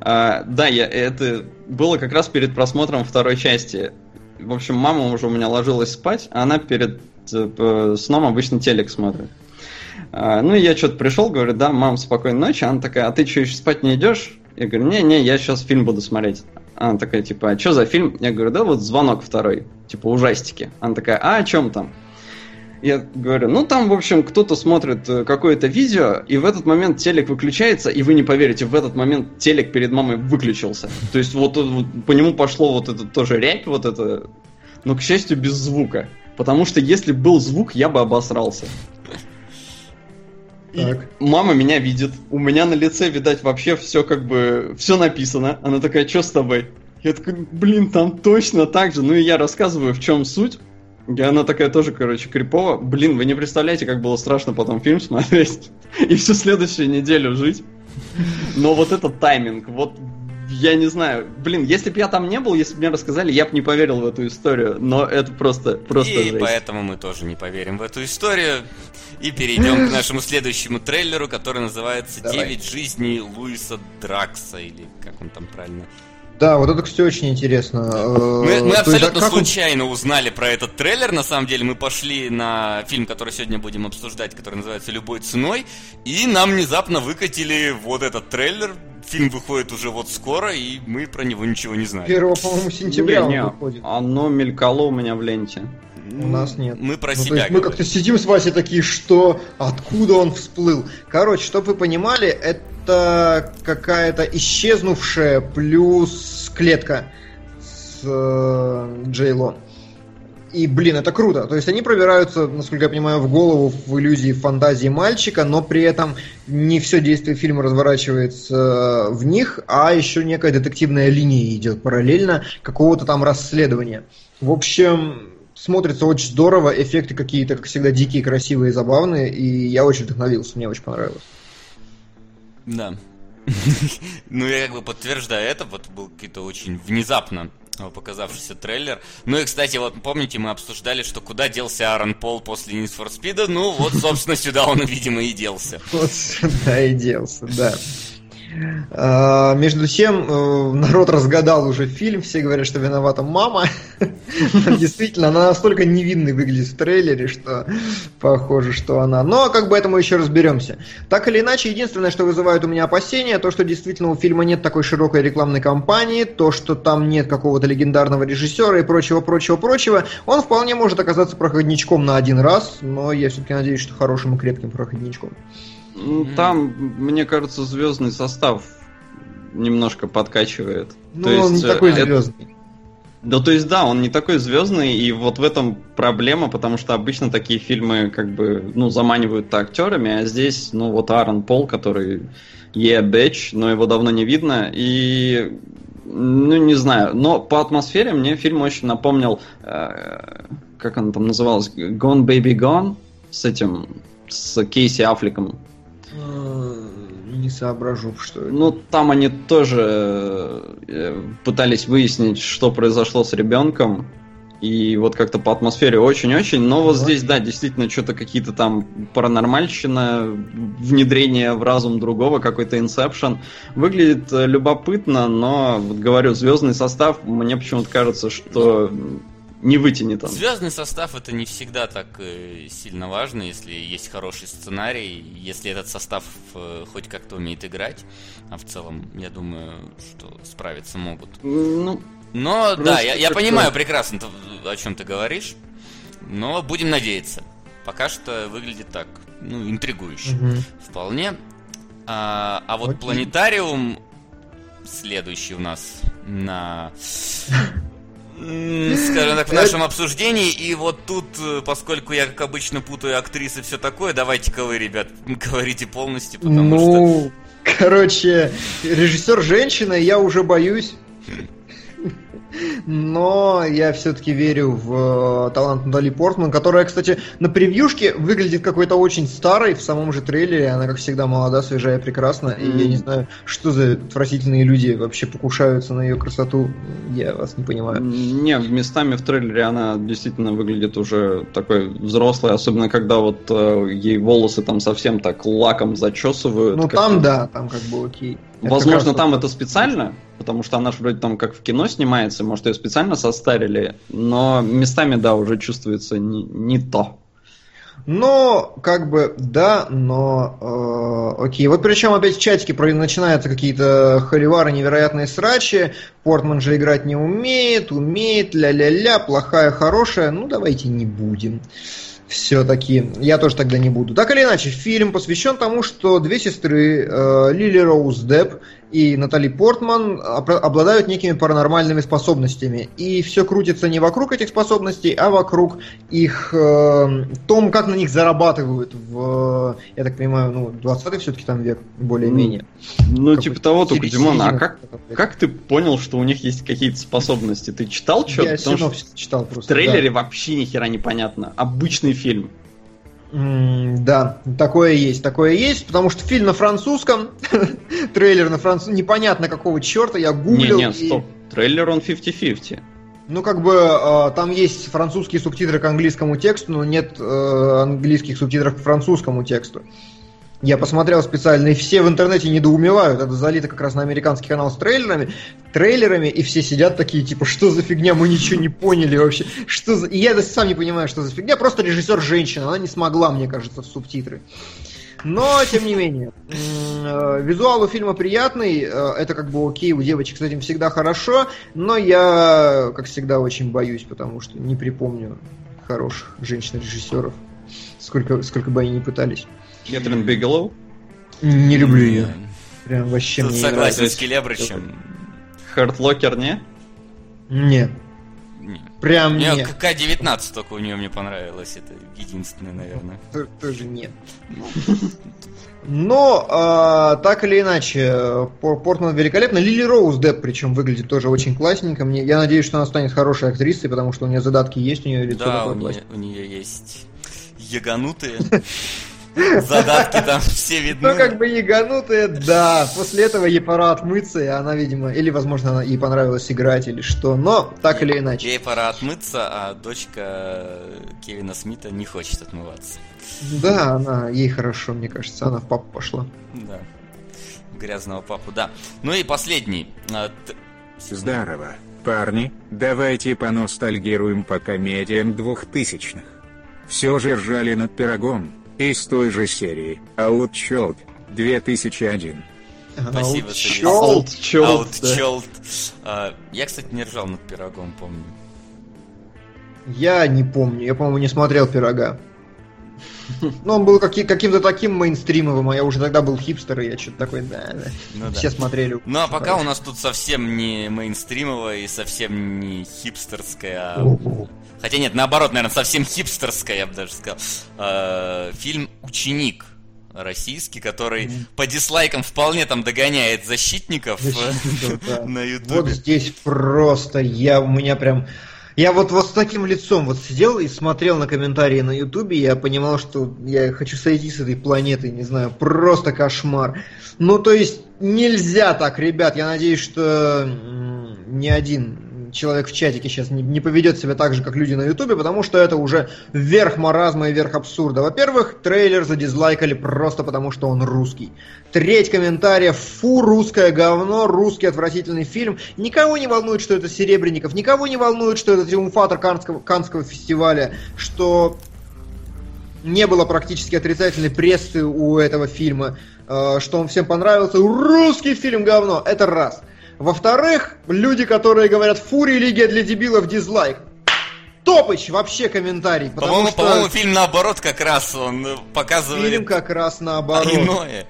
А, да, я, это было как раз перед просмотром второй части. В общем, мама уже у меня ложилась спать, а она перед э, сном обычно телек смотрит. А, ну, и я что-то пришел, говорю, да, мам, спокойной ночи. Она такая, а ты что, еще спать не идешь? Я говорю, не-не, я сейчас фильм буду смотреть. Она такая, типа, а что за фильм? Я говорю, да, вот звонок второй, типа ужастики. Она такая, а о чем там? Я говорю, ну там, в общем, кто-то смотрит э, какое-то видео, и в этот момент телек выключается, и вы не поверите, в этот момент телек перед мамой выключился. То есть вот, вот по нему пошло вот это тоже рябь, вот это, но, к счастью, без звука. Потому что если был звук, я бы обосрался. И Так. мама меня видит. У меня на лице, видать, вообще все как бы... Все написано. Она такая, что с тобой? Я такой, блин, там точно так же. Ну и я рассказываю, в чем суть. И она такая тоже, короче, крипово. Блин, вы не представляете, как было страшно потом фильм смотреть. И всю следующую неделю жить. Но вот этот тайминг, вот я не знаю. Блин, если бы я там не был, если бы мне рассказали, я бы не поверил в эту историю. Но это просто, просто И жесть. поэтому мы тоже не поверим в эту историю. И перейдем к нашему следующему трейлеру, который называется. «Девять жизней Луиса Дракса», или как он там правильно. Да, вот это, кстати, очень интересно. Э, Мы, мы то есть, а абсолютно как он- случайно узнали про этот трейлер. На самом деле мы пошли на фильм, который сегодня будем обсуждать, который называется «Любой ценой», и нам внезапно выкатили вот этот трейлер. Фильм выходит уже вот скоро, и мы про него ничего не знаем. 1, по-моему, сентября Не, не, он выходит. Оно мелькало у меня в ленте. У нас нет. Мы про Ну, то себя есть мы как-то сидим с Васей такие, что откуда он всплыл. Короче, чтобы вы понимали, это какая-то исчезнувшая плюс клетка с э, Джейло. И, блин, это круто. То есть они пробираются, насколько я понимаю, в голову в иллюзии фантазии мальчика, но при этом не все действие фильма разворачивается э, в них, а еще некая детективная линия идет параллельно какого-то там расследования. В общем, смотрится очень здорово, эффекты какие-то, как всегда, дикие, красивые, забавные, и я очень вдохновился, мне очень понравилось. Да. Ну, я как бы подтверждаю это, вот был какой-то очень внезапно показавшийся трейлер. Ну и, кстати, вот помните, мы обсуждали, что куда делся Аарон Пол после Need for Speed? Ну, вот, собственно, сюда он, видимо, и делся. Вот сюда и делся, да. А, между тем, э, народ разгадал уже фильм, все говорят, что виновата мама. Действительно, она настолько невинной выглядит в трейлере, что похоже, что она. Но как бы это мы еще разберемся. Так или иначе, единственное, что вызывает у меня опасения, то, что действительно у фильма нет такой широкой рекламной кампании, то, что там нет какого-то легендарного режиссера и прочего, прочего, прочего. Он вполне может оказаться проходничком на один раз, но я все-таки надеюсь, что хорошим и крепким проходничком. Ну, Там, мне кажется, звездный состав немножко подкачивает. Ну, он не э, такой это- звездный. Да, то есть, да, он не такой звездный, и вот в этом проблема, потому что обычно такие фильмы как бы, ну, заманивают актерами, а здесь, ну, вот Аарон Пол, который yeah, bitch, но его давно не видно, и, ну, не знаю, но по атмосфере мне фильм очень напомнил, э, как он там назывался, Gone Baby Gone, с этим, с Кейси Аффлеком. Э, Не соображу, что это. Ну, там они тоже э, пытались выяснить, что произошло с ребенком. И вот как-то по атмосфере очень-очень. Но вот здесь, да, действительно, что-то какие-то там паранормальщина, внедрение в разум другого, какой-то инсепшн. Выглядит э, любопытно, но, вот говорю, звездный состав, мне почему-то кажется, что не вытянет он. Звездный состав это не всегда так э, сильно важно, если есть хороший сценарий, если этот состав э, хоть как-то умеет играть. А в целом, я думаю, что справиться могут. Ну, Но да, я, я понимаю прекрасно, о чем ты говоришь. Но будем надеяться. Пока что выглядит так, ну, интригующе. Мгм. Вполне. А, а вот Окей. планетариум следующий у нас на скажем так, в нашем обсуждении. И вот тут, э, поскольку я, как обычно, путаю актрисы и все такое, давайте-ка вы, ребят, говорите полностью, потому что... Ну, короче, режиссер женщина, я уже боюсь. Но я все-таки верю в э, талант Натали Портман, которая, кстати, на превьюшке выглядит какой-то очень старой в самом же трейлере. Она, как всегда, молода, свежая, прекрасна. И я не знаю, что за отвратительные люди вообще покушаются на ее красоту. Я вас не понимаю. Не, местами в трейлере она действительно выглядит уже такой взрослой, особенно когда вот э, ей волосы там совсем так лаком зачесывают. Ну, там да, там как бы окей. Это Возможно, раз там это специально, потому что она же вроде там как в кино снимается, может, ее специально состарили, но местами, да, уже чувствуется не, не то. Но, как бы, да, но э, окей. Вот причем опять в чатике начинаются какие-то холивары, невероятные срачи. Портман же играть не умеет, умеет, ля-ля-ля, плохая, хорошая. Ну, давайте не будем. Все-таки. Я тоже тогда не буду. Так или иначе, фильм посвящен тому, что две сестры, э, Лили Роуз Депп и Натали Портман обладают некими паранормальными способностями. И все крутится не вокруг этих способностей, а вокруг их э, том, как на них зарабатывают в, я так понимаю, ну, 20-й все-таки там век, более-менее. Ну, Какой- типа того, только, Димон, а как, 20-го века. как ты понял, что у них есть какие-то способности? Ты читал что-то? Я синопсис читал в просто. трейлере вообще ни хера непонятно. Обычный фильм. Да. Такое есть, такое есть, потому что фильм на французском, трейлер на французском, непонятно какого черта, я гуглил. Не-не, и- стоп. Трейлер он 50-50. Ну, как бы э, там есть французские субтитры к английскому тексту, но нет э, английских субтитров к французскому тексту. Я посмотрел специально, и все в интернете недоумевают. Это залито как раз на американский канал с трейлерами, трейлерами, и все сидят такие, типа, что за фигня, мы ничего не поняли вообще. Что за... И я сам не понимаю, что за фигня. Просто режиссер женщина, она не смогла, мне кажется, в субтитры. Но, тем не менее, э, визуал у фильма приятный, э, это как бы окей, у девочек с этим всегда хорошо, но я, как всегда, очень боюсь, потому что не припомню хороших женщин-режиссеров, сколько, сколько бы они ни пытались. Кэтрин Бигелоу. Не люблю ее. Прям вообще Тут мне не согласен нравится. с Келебрычем. Хартлокер, не? Нет, Не. прям Мне нет. КК-19 только у нее мне понравилось. Это единственное, наверное. Тоже нет. Но, а, так или иначе, Пор- Портман великолепно. Лили Роуз Депп, причем выглядит тоже очень классненько. Мне, я надеюсь, что она станет хорошей актрисой, потому что у нее задатки есть, у нее лицо Да, такое у нее, у нее есть яганутые задатки, там все видны. Ну, как бы яганутая, да. После этого ей пора отмыться, и она, видимо, или, возможно, она, ей понравилось играть, или что. Но, так или иначе. Ей пора отмыться, а дочка Кевина Смита не хочет отмываться. Да, она, ей хорошо, мне кажется, она в папу пошла. Да. Грязного папу, да. Ну и последний. Т- Здорово, парни, давайте поностальгируем по комедиям двухтысячных. Все же ржали над пирогом, из той же серии Outchild 2001. Спасибо, Аут, Сергей. чёрт. Аут, чёрт, да. А, Я, кстати, не ржал над пирогом, помню. Я не помню, я, по-моему, не смотрел пирога. Ну, он был каки- каким-то таким мейнстримовым, а я уже тогда был хипстер, и я что-то такой, да, да. Ну да. Все смотрели. Ну а пока у нас тут совсем не мейнстримовая и совсем не хипстерская, а... Хотя нет, наоборот, наверное, совсем хипстерская, я бы даже сказал. Э, Фильм «Ученик» российский, который по дизлайкам вполне там догоняет защитников э, Защитников, да. на Вот ютубе. здесь просто я, у меня прям... Я вот, вот с таким лицом вот сидел и смотрел на комментарии на Ютубе, я понимал, что я хочу сойти с этой планеты, не знаю, просто кошмар. Ну, то есть, нельзя так, ребят, я надеюсь, что ни один человек в чатике сейчас не, не поведет себя так же, как люди на Ютубе, потому что это уже верх маразма и верх абсурда. Во-первых, трейлер задизлайкали просто потому, что он русский. Треть комментариев «Фу, русское говно, русский отвратительный фильм». Никого не волнует, что это Серебренников, никого не волнует, что это триумфатор Канского, Канского фестиваля, что не было практически отрицательной прессы у этого фильма, э, что он всем понравился. Русский фильм говно, это раз. Во-вторых, люди, которые говорят «Фу, религия для дебилов, дизлайк». Топыч вообще комментарий, По-моему, что по-моему, фильм наоборот как раз он показывает фильм как раз наоборот. иное.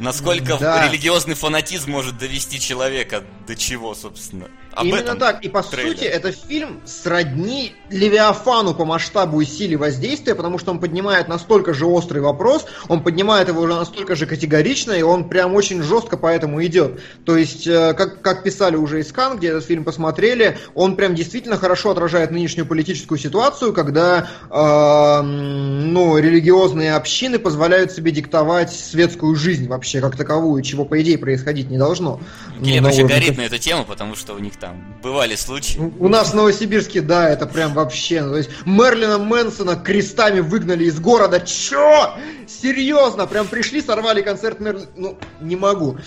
Насколько Да. религиозный фанатизм может довести человека до чего, собственно. Об Именно этом так. И по трейлер. сути, это фильм сродни Левиафану по масштабу и силе воздействия, потому что он поднимает настолько же острый вопрос, он поднимает его уже настолько же категорично, и он прям очень жестко по этому идет. То есть, э, как, как писали уже из Кан, где этот фильм посмотрели, он прям действительно хорошо отражает нынешнюю политическую ситуацию, когда э, ну, религиозные общины позволяют себе диктовать светскую жизнь вообще как таковую, чего по идее происходить не должно. Ну, Глеб на вообще горит на эту тему, потому что у них там бывали случаи. у нас в Новосибирске, да, это прям вообще. ну, То есть Мерлина Мэнсона крестами выгнали из города. Чё? Серьезно? Прям пришли, сорвали концерт Мерлина. Ну, не могу.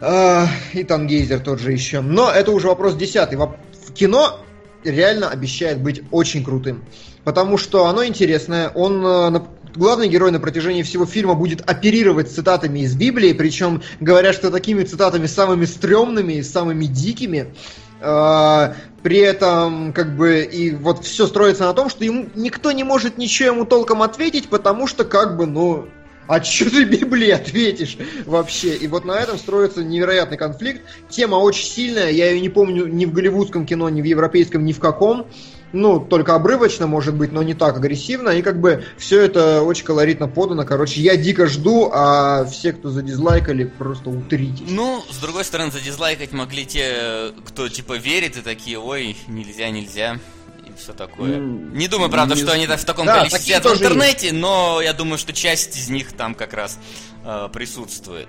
А, И Тангейзер тот же еще. Но это уже вопрос десятый. В кино реально обещает быть очень крутым. Потому что оно интересное. Он э, Главный герой на протяжении всего фильма будет оперировать цитатами из Библии, причем говорят, что такими цитатами самыми стрёмными и самыми дикими. А, При этом, как бы, и вот все строится на том, что ему никто не может ничего ему толком ответить, потому что, как бы, ну, а что ты Библии ответишь вообще? И вот на этом строится невероятный конфликт. Тема очень сильная, я ее не помню ни в голливудском кино, ни в европейском, ни в каком. Ну, только обрывочно, может быть, но не так агрессивно. И как бы все это очень колоритно подано. Короче, я дико жду, а все, кто задизлайкали, просто утритесь. Ну, с другой стороны, задизлайкать могли те, кто типа верит и такие, ой, нельзя, нельзя и все такое. М, Не думаю, правда, не что они так в таком Да, количестве сидят в интернете, но я думаю, что часть из них там как раз э, присутствует.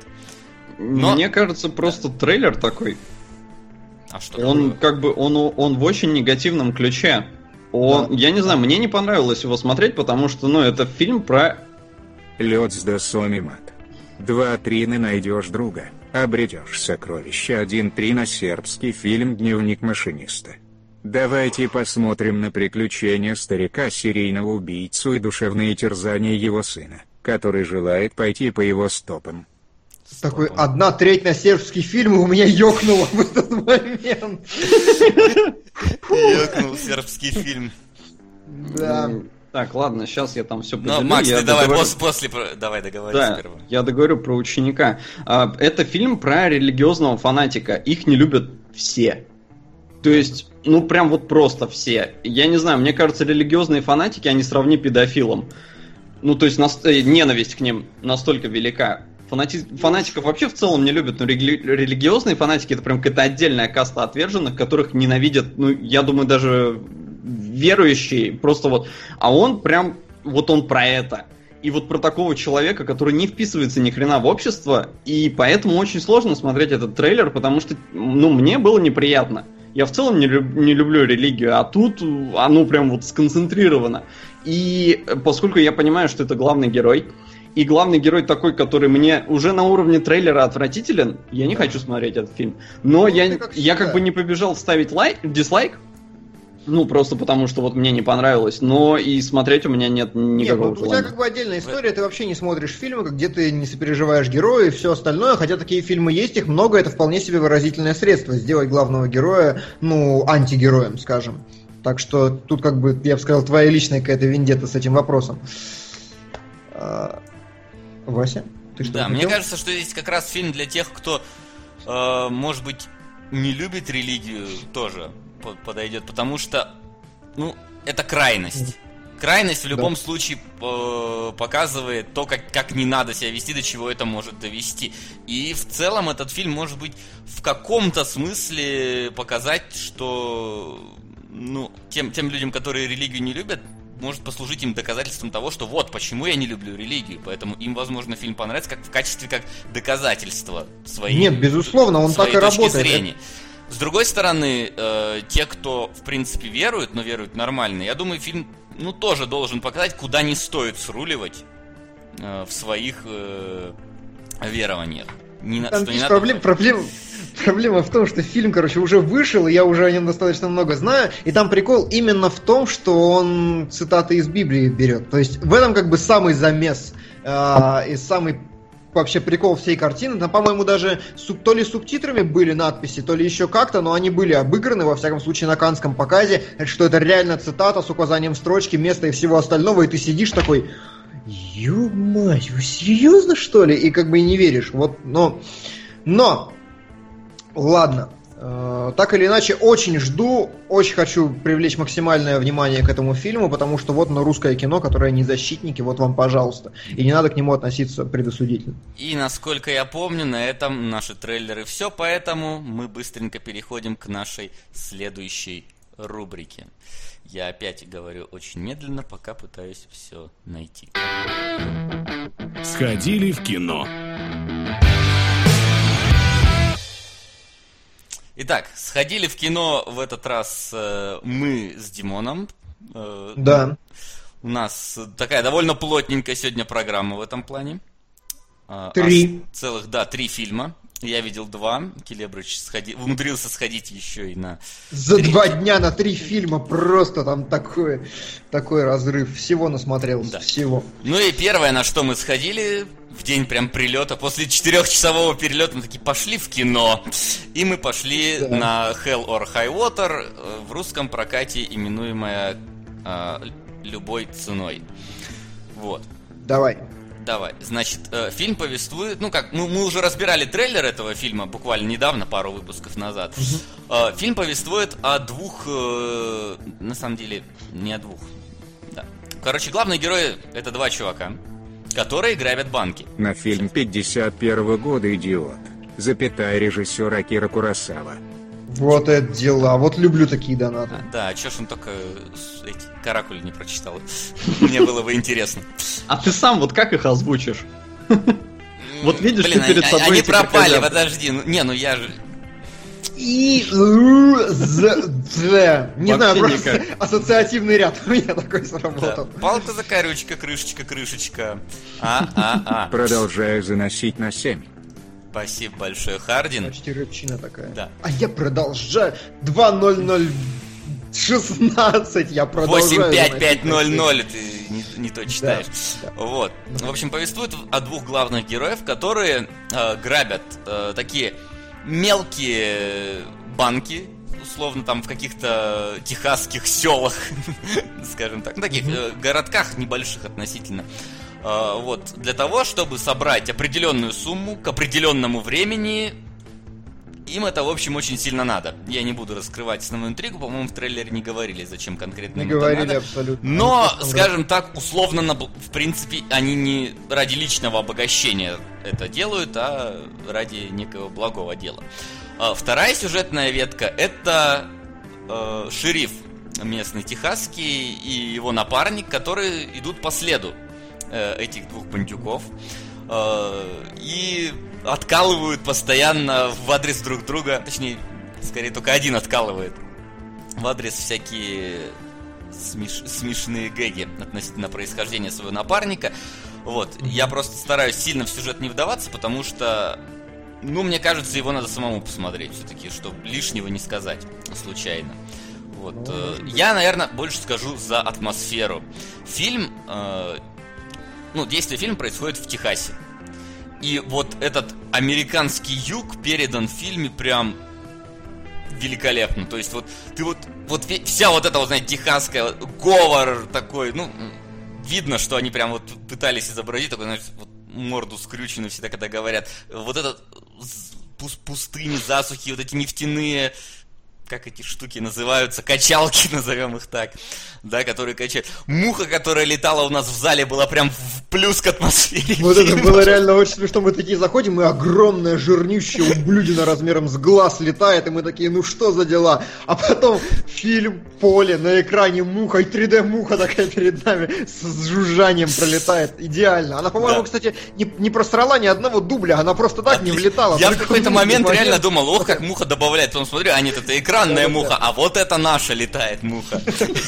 Но- Мне кажется, просто трейлер такой. А что Он такое? как бы он, он в очень негативном ключе. Он, Я не знаю, мне не понравилось его смотреть, потому что, ну, это фильм про... Лед с досомимат. Два трины найдешь друга, обретешь сокровище. Один три на сербский фильм «Дневник машиниста». Давайте посмотрим на приключения старика серийного убийцу и душевные терзания его сына, который желает пойти по его стопам. Такой одна треть на сербский фильм, и у меня ёкнуло в этот момент. Ёкнул сербский фильм. Да. М, Так, ладно, сейчас я там все Ну, Макс, ты давай пос- после, про- давай договори Да, сперва. я договорю про ученика. А, Это фильм про религиозного фанатика. Их не любят все. То есть, ну прям вот просто все. Я не знаю, мне кажется, религиозные фанатики, они сравни педофилам. Ну, то есть нас- э, ненависть к ним настолько велика. Фанати... Фанатиков вообще в целом не любят, но рели- религиозные фанатики это прям какая-то отдельная каста отверженных, которых ненавидят, ну, я думаю, даже верующие, просто вот. А он прям, вот он про это. И вот про такого человека, который не вписывается ни хрена в общество, и поэтому очень сложно смотреть этот трейлер, потому что, ну, мне было неприятно. Я в целом не, люб- не люблю религию, а тут оно прям вот сконцентрировано. И э, поскольку я понимаю, что это главный герой, и главный герой такой, который мне уже на уровне трейлера отвратителен, я не хочу смотреть этот фильм. Но Ну, я, как я как бы не побежал ставить лайк, дизлайк, ну, просто потому что вот мне не понравилось, но и смотреть у меня нет Нет, никакого ну, у тебя желания. как бы отдельная история, ты вообще не смотришь фильмы, где ты не сопереживаешь героя и все остальное, хотя такие фильмы есть, их много, это вполне себе выразительное средство, сделать главного героя, ну, антигероем, скажем. Так что тут как бы, я бы сказал, твоя личная какая-то вендета с этим вопросом. Вася? Ты что Да, мне кажется, что здесь как раз фильм для тех, кто, э, может быть, не любит религию, тоже по- подойдет, потому что, ну, это крайность. Крайность в любом случае э, показывает то, как, как не надо себя вести, до чего это может довести. И в целом этот фильм может быть в каком-то смысле показать, что ну, тем, тем людям, которые религию не любят, может послужить им доказательством того, что вот почему я не люблю религию. Поэтому им, возможно, фильм понравится как в качестве как доказательства своей. Нет, безусловно, он так и точки работает. зрения. С другой стороны, э, те, кто, в принципе, верует, но веруют нормально, я думаю, фильм, ну, тоже должен показать, куда не стоит сруливать э, в своих э, верованиях. Не Там, что не надо- проблем, проблем, проблема в том, что фильм, короче, уже вышел, и я уже о нем достаточно много знаю. И там прикол именно в том, что он цитаты из Библии берет. То есть в этом как бы самый замес э, и самый вообще прикол всей картины. Там, по-моему, даже суб- то ли субтитрами были надписи, то ли еще как-то, но они были обыграны, во всяком случае, на канском показе, что это реально цитата с указанием строчки, места и всего остального, и ты сидишь такой, ё мать, вы серьезно что ли? И как бы и не веришь. Вот, но, но, ладно. Э, Так или иначе, очень жду, очень хочу привлечь максимальное внимание к этому фильму, потому что вот оно русское кино, которое не защитники, вот вам, пожалуйста. И не надо к нему относиться предосудительно. И насколько я помню, на этом наши трейлеры все, поэтому мы быстренько переходим к нашей следующей рубрике. Я опять говорю очень медленно, пока пытаюсь все найти. Сходили в кино. Итак, сходили в кино в этот раз э, мы с Димоном. Э, Да. У нас такая довольно плотненькая сегодня программа в этом плане. А, Три. аж целых, да, три фильма. Я видел два. Келебрыч сходи... умудрился сходить еще и на... За Три. два дня на три фильма просто там такой, такой разрыв. Всего насмотрелся, Да. всего. Ну и первое, на что мы сходили в день прям прилета, после четырехчасового перелета, мы такие пошли в кино. И мы пошли Да. на Hell or High Water, э, в русском прокате именуемая э, любой ценой. Вот. Давай. Давай. Значит, э, фильм повествует, ну как, мы, мы уже разбирали трейлер этого фильма буквально недавно, пару выпусков назад. Э, фильм повествует о двух, э, на самом деле, не о двух. Да. Короче, главные герои это два чувака, которые грабят банки. На фильм 51 года «Идиот». Запятая режиссер Акира Курасава. Вот это дела. Вот люблю такие донаты. Да, а чё ж он только с- эти каракули не прочитал? Мне было бы интересно. А ты сам вот как их озвучишь? Вот видишь, Блин, ты перед собой Они пропали, подожди. ну, Не, ну я же... И. Не знаю, просто ассоциативный ряд у меня такой сработал. Палка закарючка, крышечка, крышечка. А, а, а. Продолжаю заносить на 7. Спасибо большое, Хардин. Почти рыбчина такая. Да. А я продолжаю. 2.0016 я продолжаю. 85500 ты не, не то читаешь. да. Вот. В общем, повествует о двух главных героев, которые э, грабят э, такие мелкие банки, условно там в каких-то техасских селах, скажем так, ну, таких э, городках небольших относительно. Э, вот для того, чтобы собрать определенную сумму к определенному времени им это, в общем, очень сильно надо. Я не буду раскрывать основную интригу, по-моему, в трейлере не говорили, зачем конкретно Не им это говорили надо. абсолютно. Но, скажем так, условно, в принципе, они не ради личного обогащения это делают, а ради некого благого дела. А, Вторая сюжетная ветка – это э, шериф местный техасский и его напарник, которые идут по следу э, этих двух бандюков э, и откалывают постоянно в адрес друг друга, точнее, скорее только один откалывает в адрес всякие смеш- смешные гэги относительно происхождения своего напарника. Вот, я просто стараюсь сильно в сюжет не вдаваться, потому что, ну, мне кажется, его надо самому посмотреть все-таки, чтобы лишнего не сказать случайно. Вот, э, я, наверное, больше скажу за атмосферу. Фильм, э, ну, действие фильма происходит в Техасе. И вот этот американский юг передан в фильме прям великолепно. То есть вот ты вот, вот вся вот эта вот, знаете, техасская говор такой, ну, видно, что они прям вот пытались изобразить такой, знаешь, вот морду скрюченную всегда, когда говорят. Вот этот пустыни, засухи, вот эти нефтяные как эти штуки называются, качалки, назовем их так, да, которые качают. Муха, которая летала у нас в зале, была прям в плюс к атмосфере. Вот это было реально очень смешно. Мы такие заходим, и огромная жирнющая ублюдина размером с глаз летает, и мы такие, ну что за дела? А потом фильм, поле, на экране муха, и 3D-муха такая перед нами с жужжанием пролетает. Идеально. Она, по-моему, Да. кстати, не, не просрала ни одного дубля, она просто так не влетала. Я в какой-то нужный момент реально момент. думал, ох, как муха добавляет. Потом смотрю, а нет, это экранная Да-да-да. муха, а вот это наша летает муха,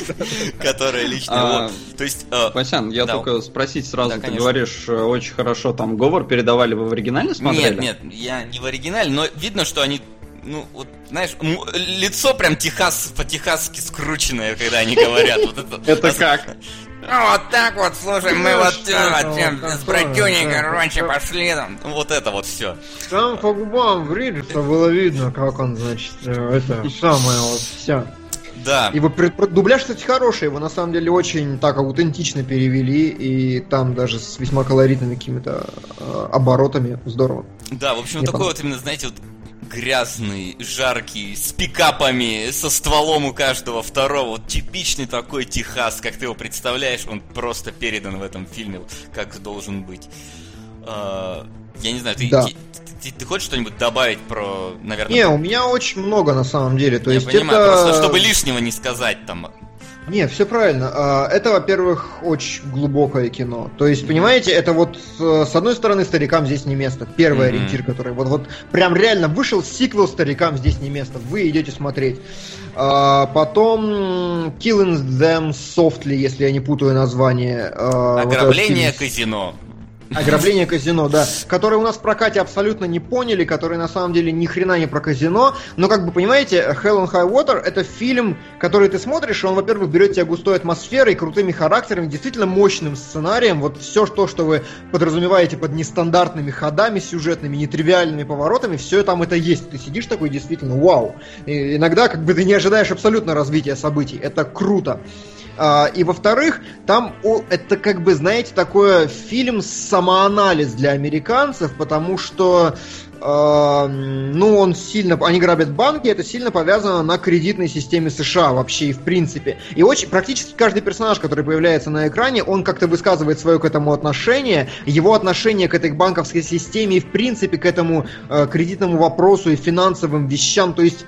которая лично. А. То есть, э, Васян, я только спросить сразу, ты говоришь, э, очень хорошо там говор передавали вы в оригинале смотрели? нет, нет, я не в оригинале, но видно, что они ну, вот, знаешь, лицо прям техас, по-техасски скрученное, когда они говорят. Вот это, Это как? Ну, вот так вот, слушай, мы Ну, вот э, вот с братюней, короче, пошли там. Вот это вот все. Там по губам Бриджита было видно, как он, значит, э, это самое вот вся. Да. Его дубляж, кстати, хороший, его на самом деле очень так аутентично перевели, и там даже с весьма колоритными какими-то э, оборотами здорово. Да, в общем, Мне такой вот именно, знаете, вот грязный, жаркий, с пикапами, со стволом у каждого второго. Вот типичный такой Техас, как ты его представляешь, он просто передан в этом фильме, как должен быть. А, Я не знаю, ты, Да. ты, ты- ты хочешь что-нибудь добавить про, наверное... Не, у меня очень много на самом деле. То я есть понимаю, это... просто чтобы лишнего не сказать там. Не, все правильно. А, Это, во-первых, очень глубокое кино. То есть, понимаете, это вот э, с одной стороны старикам здесь не место. Первый Мгм. ориентир, который вот, вот прям реально вышел сиквел старикам здесь не место. Вы идете смотреть. А, Потом Killing Them Softly, если я не путаю название. вот этот Ограбление фильм. казино. Ограбление казино, да. Которые у нас в прокате абсолютно не поняли, которые на самом деле ни хрена не про казино. Но, как бы, понимаете, Hell and High Water это фильм, который ты смотришь, и он, во-первых, берет тебя густой атмосферой, крутыми характерами, действительно мощным сценарием. Вот все, что, что вы подразумеваете под нестандартными ходами сюжетными, нетривиальными поворотами, все там это есть. Ты сидишь такой, действительно, вау. И иногда, как бы, ты не ожидаешь абсолютно развития событий. Это круто. А, и во-вторых, там это как бы, знаете, такое фильм самоанализ для американцев, потому что э, ну, он сильно... Они грабят банки, это сильно повязано на кредитной системе США вообще и в принципе. И очень практически каждый персонаж, который появляется на экране, он как-то высказывает свое к этому отношение, его отношение к этой банковской системе и в принципе к этому э, кредитному вопросу и финансовым вещам. То есть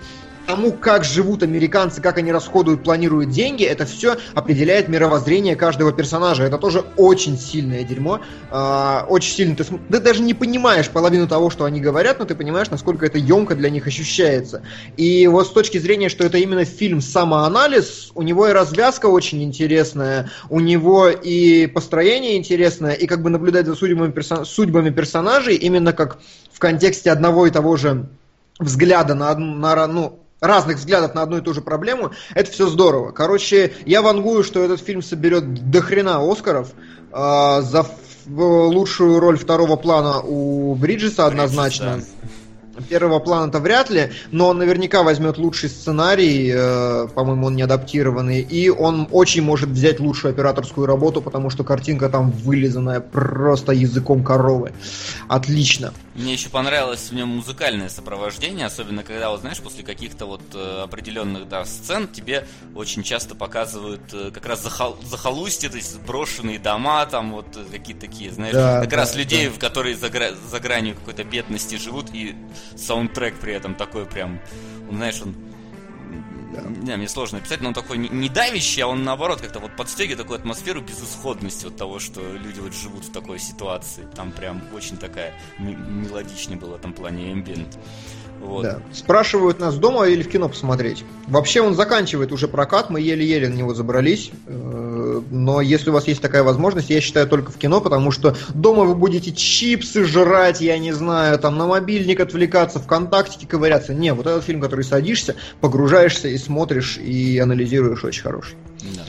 тому, как живут американцы, как они расходуют, планируют деньги, это все определяет мировоззрение каждого персонажа. Это тоже очень сильное дерьмо. Э, очень сильно ты, ты даже не понимаешь половину того, что они говорят, но ты понимаешь, насколько это емко для них ощущается. И вот с точки зрения, что это именно фильм самоанализ, у него и развязка очень интересная, у него и построение интересное, и как бы наблюдать за судьбами, персон... судьбами персонажей именно как в контексте одного и того же взгляда на, на ну, разных взглядов на одну и ту же проблему, это все здорово. Короче, я вангую, что этот фильм соберет дохрена Оскаров. Э, за лучшую роль второго плана у Бриджеса однозначно. Бриджес, Первого плана-то вряд ли, но он наверняка возьмет лучший сценарий, э, по-моему, он не адаптированный, и он очень может взять лучшую операторскую работу, потому что картинка там вылизанная просто языком коровы. Отлично. Мне еще понравилось в нем музыкальное сопровождение, особенно когда, вот знаешь, после каких-то вот э, определенных да, сцен тебе очень часто показывают э, как раз захол... захолустье, то есть брошенные дома, там вот э, какие-то такие, знаешь, Да, как да, раз людей, да. которые за, гра- за гранью какой-то бедности живут, и саундтрек при этом такой прям, он, знаешь, он не, мне сложно описать, но он такой не, не давящий, а он наоборот как-то вот подстегивает такую атмосферу безысходности от того, что люди вот живут в такой ситуации. Там прям очень такая мелодичная была в этом плане эмбиент. Вот. Да. Спрашивают нас дома или в кино посмотреть. Вообще он заканчивает уже прокат, мы еле-еле на него забрались. Э, Но если у вас есть такая возможность, я считаю только в кино, потому что дома вы будете чипсы жрать, я не знаю, там на мобильник отвлекаться, ВКонтакте ковыряться. Не, вот этот фильм, который садишься, погружаешься и смотришь, и анализируешь, очень хороший. Да.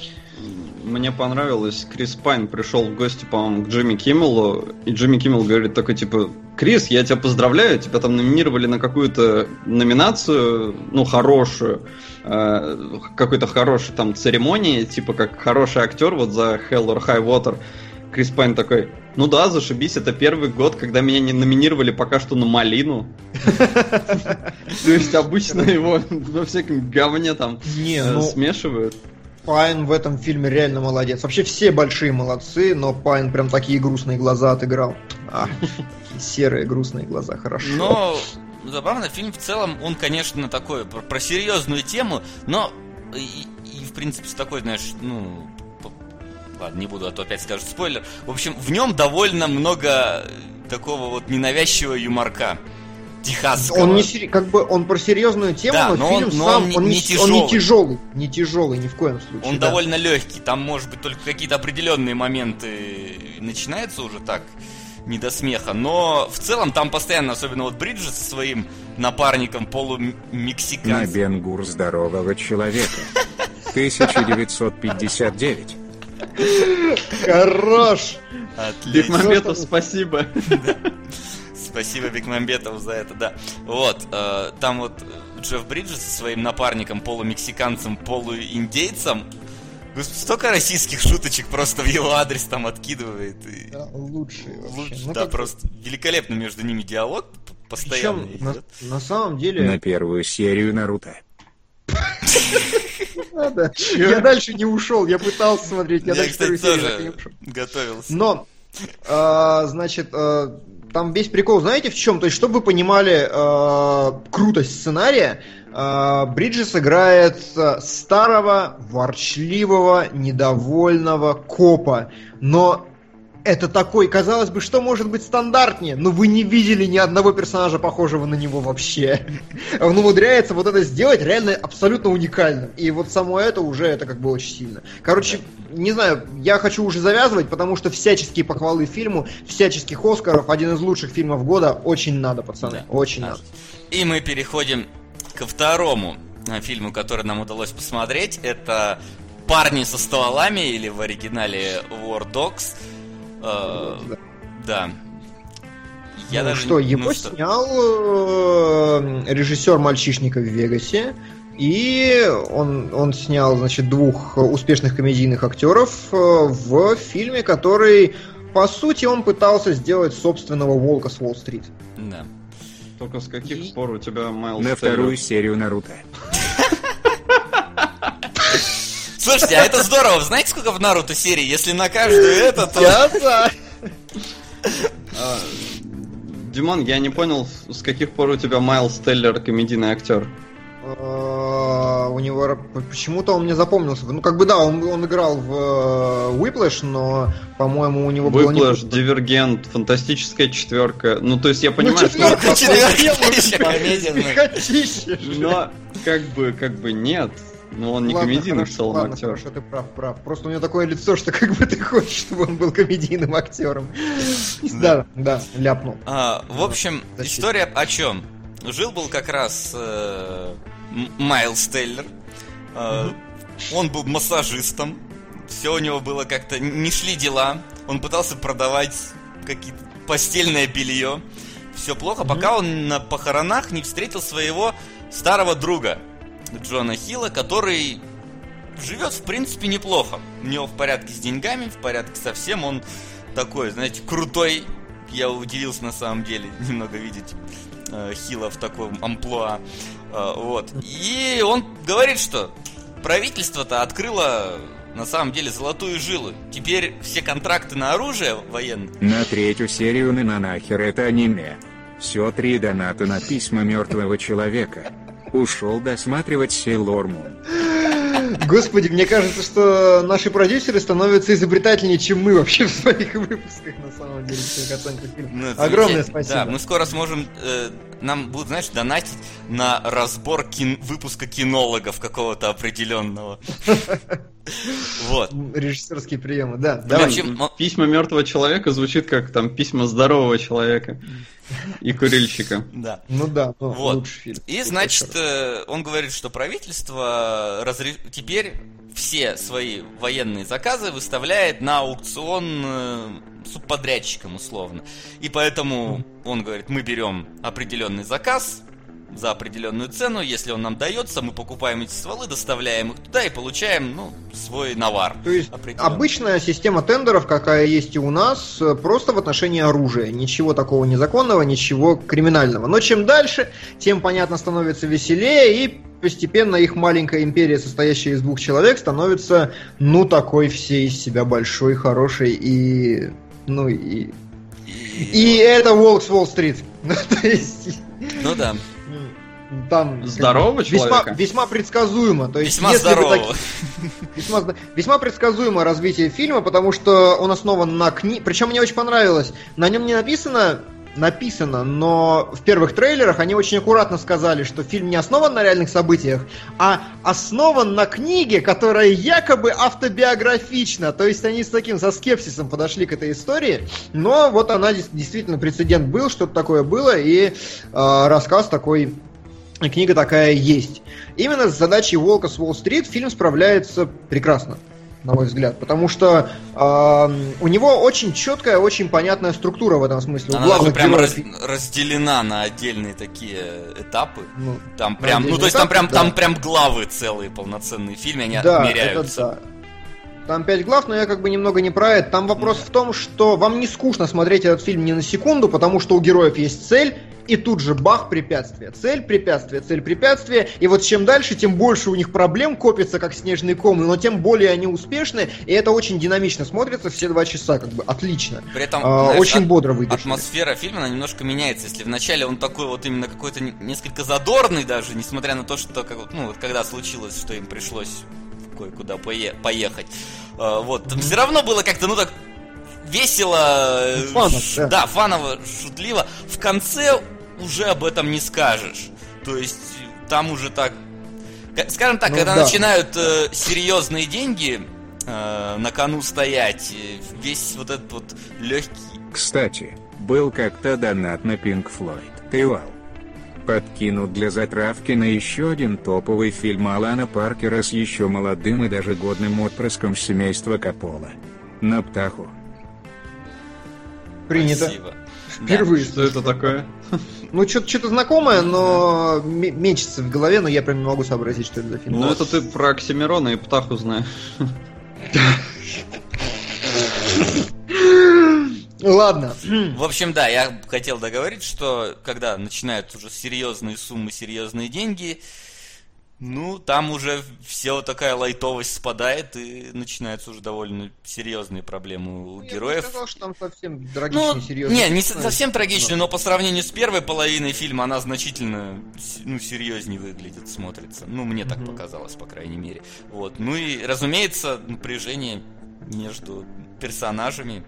Мне понравилось, Крис Пайн пришел в гости, по-моему, к Джимми Киммелу, и Джимми Киммел говорит такой, типа, Крис, я тебя поздравляю, тебя там номинировали на какую-то номинацию, ну, хорошую, э, какой-то хорошей там церемонии, типа, как хороший актер вот за Hell or High Water. Крис Пайн такой, ну да, зашибись, это первый год, когда меня не номинировали пока что на малину. То есть обычно его во всяком говне там э, ну- смешивают. Пайн в этом фильме реально молодец. Вообще все большие молодцы, но Пайн прям такие грустные глаза отыграл. А, серые грустные глаза, хорошо. Но забавно, фильм в целом, он, конечно, такой про, про серьезную тему, но и, и, в принципе с такой, знаешь, ну, ладно, не буду, а то опять скажут спойлер. В общем, в нем довольно много такого вот ненавязчивого юморка. Техасского. Он не как бы он про серьезную тему, Да, но, но фильм он- но сам он не- он, не не, он не тяжелый. тяжелый, не тяжелый ни в коем случае. Он да. довольно легкий, там, может быть, только какие-то определенные моменты начинаются уже так, не до смеха, но в целом там постоянно, особенно вот Бриджес со своим напарником На полумексиканцем. Бенгур здорового человека. 1959. Хорош. Отлично. Бекмамбетов, спасибо. Спасибо Бекмамбетову за это, да. Вот, э, там вот Джефф Бриджес со своим напарником, полумексиканцем, полуиндейцем, Господи, столько российских шуточек просто в его адрес там откидывает. и- Да, лучший вообще. Лучше, Ну, да, как- просто великолепно между ними диалог постоянно Причем на, идет. на самом На деле, первую серию Наруто. надо. я дальше не ушел, я пытался смотреть, я, дальше кстати, вторую серию не ушел. готовился. Но, э, значит, э, там весь прикол, знаете, в чем? То есть, чтобы вы понимали э, крутость сценария, э, Бриджес играет э, старого, ворчливого, недовольного копа. Но это такой, казалось бы, что может быть стандартнее? Но вы не видели ни одного персонажа, похожего на него вообще. Он умудряется вот это сделать реально абсолютно уникальным. И вот само это уже, это как бы очень сильно. Короче, не знаю, я хочу уже завязывать, потому что всяческие похвалы фильму, всяческих Оскаров, один из лучших фильмов года, очень надо, пацаны, Да. очень надо. И мы переходим ко второму э, фильму, который нам удалось посмотреть. Это «Парни со стволами» или в оригинале «War Dogs». Э, Да. Я Ну даже что, не- его ну что? снял э, режиссер «Мальчишника в Вегасе», И он, он снял, значит, двух успешных комедийных актеров э, в фильме, который, по сути, он пытался сделать собственного волка с Уолл-стрит. Да. Только с каких И- пор у тебя Майлз На вторую серию Наруто. Слушайте, а это здорово. Знаете, сколько в Наруто серий? Если на каждую это, то... да. А, Димон, я не понял, с каких пор у тебя Майлз Теллер комедийный актер. Э, У него почему-то он мне запомнился. Ну, как бы да, он, он играл в э, Whiplash, но, по-моему, у него было не- Выплэш, Дивергент, Фантастическая четверка. Ну, то есть я понимаю, еще комедия, ну. Котище же. Но как бы, как бы нет. Но он не Ладно, комедийный в хорошо, целом ладно, актер. Хорошо, ты прав, прав. Просто у него такое лицо, что как бы ты хочешь, чтобы он был комедийным актером. Да, да, ляпнул. А, в общем, история о чем? Жил был как раз э, Майлз Теллер. Э, Он был массажистом. Все у него было как-то... Не шли дела. Он пытался продавать какие-то постельное белье. Все плохо, пока он на похоронах не встретил своего старого друга Джона Хилла, который живет, в принципе, неплохо. У него в порядке с деньгами, в порядке со всем. Он такой, знаете, крутой. Я удивился на самом деле немного видеть э, Хила в таком амплуа. Э, вот. И он говорит, что правительство-то открыло на самом деле золотую жилу. Теперь все контракты на оружие военное На третью серию на нахер это аниме. Все три доната на письма мертвого человека. Ушел досматривать Сейлор Мун. Господи, мне кажется, что наши продюсеры становятся изобретательнее, чем мы вообще в своих выпусках, на самом деле, всех оценках фильма. Ну, Огромное спасибо. Да, мы скоро сможем... э, нам будут, знаешь, донатить на разбор кин- выпуска кинологов какого-то определенного. Вот. Режиссерские приемы, да. Давай. Письма мертвого человека звучит как там письма здорового человека и курильщика. Да. Ну да, ну, Вот. лучший фильм. И, значит, э, он говорит, что правительство разре- теперь все свои военные заказы выставляет на аукцион э, субподрядчикам условно. И поэтому он говорит, мы берем определенный заказ за определенную цену, если он нам дается, мы покупаем эти стволы, доставляем их туда и получаем, ну, свой навар. То есть обычная система тендеров, какая есть и у нас, просто в отношении оружия. Ничего такого незаконного, ничего криминального. Но чем дальше, тем, понятно, становится веселее, и постепенно их маленькая империя, состоящая из двух человек, становится, ну, такой всей из себя большой, хорошей и... Ну, и... И это Волк с Уолл-стрит. Ну, да, Там Здорового весьма, человека? весьма предсказуемо. То есть, весьма если бы здорово. так- Весьма, весьма предсказуемое развитие фильма, потому что он основан на книге. Причем мне очень понравилось. На нем не написано, написано, но в первых трейлерах они очень аккуратно сказали, что фильм не основан на реальных событиях, а основан на книге, которая якобы автобиографична. То есть они с таким, со скепсисом подошли к этой истории. Но вот она действительно прецедент был, что-то такое было, и э, рассказ такой книга такая есть. Именно с задачей Волка с Уолл-стрит фильм справляется прекрасно, на мой взгляд, потому что эм, у него очень четкая, очень понятная структура в этом смысле. Она даже прям раз- разделена на отдельные такие этапы. ну, Там прям, ну то есть там этапы, прям, да. там прям главы целые полноценные в фильме, они да, отмеряются. это да. Там пять глав, но я как бы немного не про это. Там вопрос Да. в том, что вам не скучно смотреть этот фильм ни на секунду, потому что у героев есть цель, и тут же бах, препятствие. Цель, препятствие, цель, препятствие. И вот чем дальше, тем больше у них проблем копится, как снежный ком, но тем более они успешны, и это очень динамично смотрится все два часа, как бы отлично. При этом, А, знаешь, очень от- бодро выдержали. атмосфера фильма, она немножко меняется. Если вначале он такой вот именно какой-то не- несколько задорный даже, несмотря на то, что как, ну, вот когда случилось, что им пришлось кое-куда пое- поехать. А, вот, все равно было как-то, ну так, весело, э, Фаново, да. да, фаново, шутливо. В конце уже об этом не скажешь. То есть там уже так, скажем так, Ну когда да. начинают э, серьезные деньги э, на кону стоять, э, весь вот этот вот легкий Кстати, был как-то донат на Pink Floyd. Тывал. Подкинут для затравки на еще один топовый фильм Алана Паркера с еще молодым и даже годным отпрыском семейства Капола. На птаху. Принято. Спасибо. Впервые. Что это такое? Ну, что-то знакомое, но мечется в голове, но я прям не могу сообразить, что это за фильм. Ну это ты про Оксимирона и Птаху знаешь. Ладно. В общем, да, я хотел договорить, что когда начинают уже серьезные суммы, серьезные деньги, ну, там уже все такая лайтовость спадает, и начинаются уже довольно серьезные проблемы у Я бы героев. сказал, что там совсем Ну, трагичный, серьезный. не, не со- совсем трагичный, но по сравнению с первой половиной фильма она значительно ну, серьезнее выглядит, смотрится. Ну, мне так показалось, по крайней мере. Вот. Ну и, разумеется, напряжение между персонажами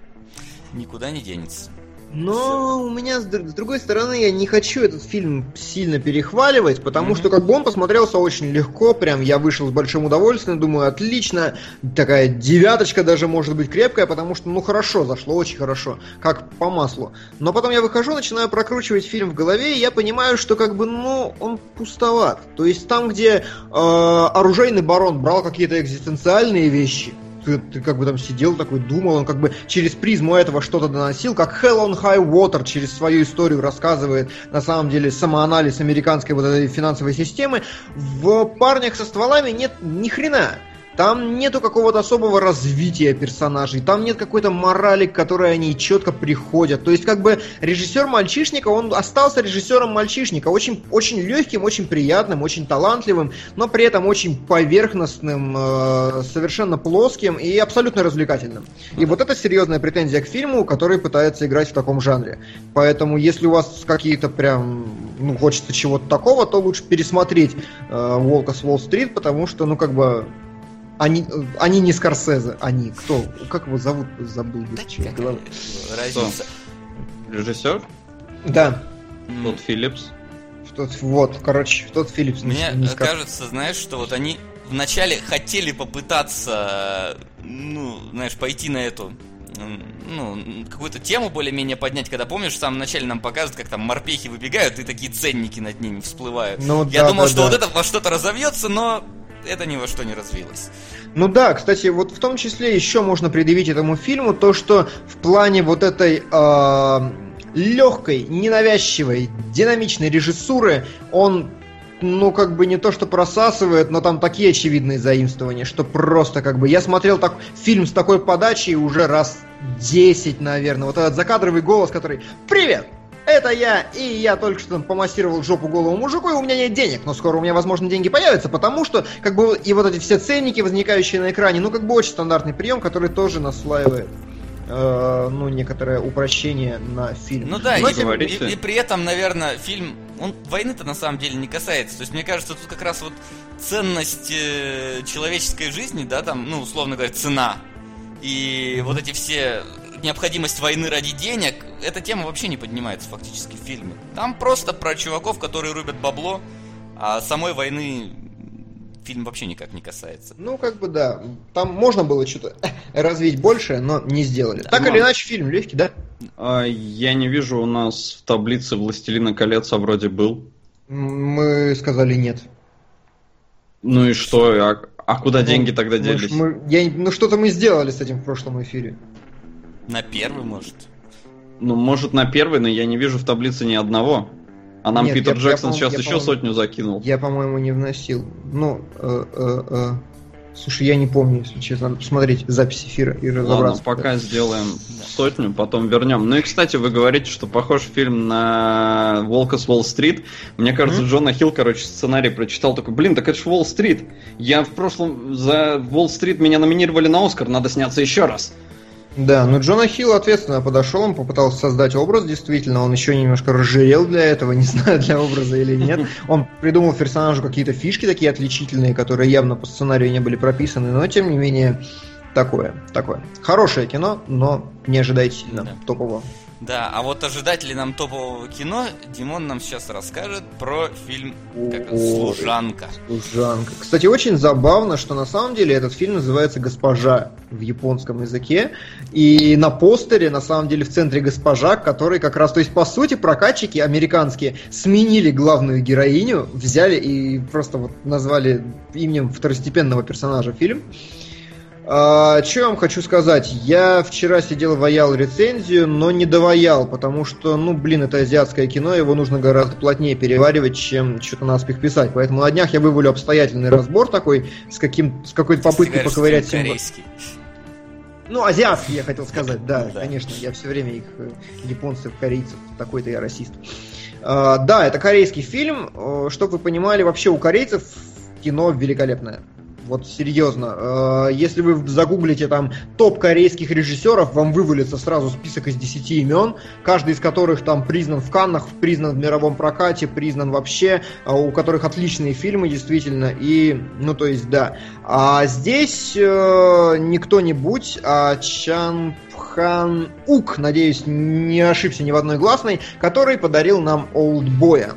никуда не денется. Но у меня, с, с другой стороны, я не хочу этот фильм сильно перехваливать, потому что как бы он посмотрелся очень легко, прям я вышел с большим удовольствием, думаю, отлично, такая девяточка даже может быть крепкая, потому что, ну, хорошо зашло, очень хорошо, как по маслу. Но потом я выхожу, начинаю прокручивать фильм в голове, и я понимаю, что как бы, ну, он пустоват. То есть там, где э, оружейный барон брал какие-то экзистенциальные вещи, ты, ты как бы там сидел такой, думал, он как бы через призму этого что-то доносил, как Hell on High Water через свою историю рассказывает, на самом деле, самоанализ американской вот этой финансовой системы. В «Парнях со стволами» нет ни хрена. Там нету какого-то особого развития персонажей, там нет какой-то морали, к которой они четко приходят. То есть, как бы режиссер мальчишника, он остался режиссером мальчишника, очень, очень легким, очень приятным, очень талантливым, но при этом очень поверхностным, э, совершенно плоским и абсолютно развлекательным. И вот это серьезная претензия к фильму, который пытается играть в таком жанре. Поэтому, если у вас какие-то прям, ну, хочется чего-то такого, то лучше пересмотреть э, Волка с Уолл-стрит, потому что, ну, как бы, они, они не Скорсезе, они. Кто? Как его зовут? Забыл. Да голова. разница. Режиссер? Да. Тодд Филлипс. Что вот, короче, тот Филлипс. не- Мне не кажется, знаешь, что вот они вначале хотели попытаться, ну, знаешь, пойти на эту ну, какую-то тему более-менее поднять, когда, помнишь, в самом начале нам показывают, как там морпехи выбегают, и такие ценники над ними всплывают. Ну Я да, думал, да, что да. вот это во что-то разовьется, но это ни во что не развилось. Ну да, кстати, вот в том числе еще можно предъявить этому фильму то, что в плане вот этой легкой, ненавязчивой, динамичной режиссуры он ну, как бы не то, что просасывает, но там такие очевидные заимствования, что просто как бы... Я смотрел так, фильм с такой подачей уже раз 10, наверное. Вот этот закадровый голос, который «Привет! Это я, и я только что там помассировал жопу голову мужику, и у меня нет денег, но скоро у меня, возможно, деньги появятся, потому что, как бы, и вот эти все ценники, возникающие на экране, ну, как бы, очень стандартный прием, который тоже наслаивает, э, ну, некоторое упрощение на фильм. Ну да, Но и, тем- говорите. и- и при этом, наверное, фильм, он войны-то на самом деле не касается. То есть, мне кажется, тут как раз вот ценность э, человеческой жизни, да, там, ну, условно говоря, цена, и вот эти все необходимость войны ради денег, эта тема вообще не поднимается фактически в фильме. Там просто про чуваков, которые рубят бабло, а самой войны фильм вообще никак не касается. Ну, как бы да. Там можно было что-то развить больше, но не сделали. Так Ну, или иначе, фильм легкий, да? А, я не вижу у нас в таблице Властелина колец, а вроде был. Мы сказали нет. Ну и что? А, а куда Ну, деньги тогда мы делись? мы- я не- ну, что-то мы сделали с этим в прошлом эфире. На первый, может. Ну, может, на первый, но я не вижу в таблице ни одного. А нам Нет, Питер я- я, Джексон по-моему, сейчас я, еще сотню закинул. Я, по-моему, не вносил. Ну, э, э, э. слушай, я не помню, если честно. Надо посмотреть запись эфира и Ладно, разобраться. пока сделаем сотню, потом вернем. Ну и, кстати, вы говорите, что похож фильм на Волка с Уолл-стрит. Мне кажется, Мгм. Джона Хилл, короче, сценарий прочитал, такой, блин, так это же Уолл-стрит. Я в прошлом за Уолл-стрит меня номинировали на Оскар, надо сняться еще раз. Да, но Джона Хилл ответственно подошел, он попытался создать образ, действительно, он еще немножко разжирел для этого, не знаю, для образа или нет. Он придумал персонажу какие-то фишки такие отличительные, которые явно по сценарию не были прописаны, но тем не менее такое, такое. Хорошее кино, но не ожидайте сильно Да. топового. Да, а вот ожидатели нам топового кино, Димон нам сейчас расскажет про фильм как. «Служанка». Служанка. Кстати, очень забавно, что на самом деле этот фильм называется «Госпожа» в японском языке. И на постере, на самом деле, в центре госпожа, который как раз... То есть, по сути, прокатчики американские сменили главную героиню, взяли и просто вот назвали именем второстепенного персонажа фильм. А, что я вам хочу сказать? Я вчера сидел, ваял рецензию, но не доваял, потому что, ну, блин, это азиатское кино, его нужно гораздо плотнее переваривать, чем что-то наспех писать. Поэтому на днях я вывалю обстоятельный разбор такой, с, каким, с какой-то попыткой поковырять... Корейский. Ну, азиатский, я хотел сказать, да, Да. конечно. Я все время их э, японцев, корейцев, такой-то я расист. А, да, это корейский фильм. Чтобы вы понимали, вообще у корейцев кино великолепное. Вот серьезно. Э, Если вы загуглите там топ корейских режиссеров, вам вывалится сразу список из 10 имен, каждый из которых там признан в Каннах, признан в мировом прокате, признан вообще, а у которых отличные фильмы действительно. И, ну то есть, да. А здесь э, не кто-нибудь, а Чан Пхан Ук, надеюсь, не ошибся ни в одной гласной, который подарил нам Олдбоя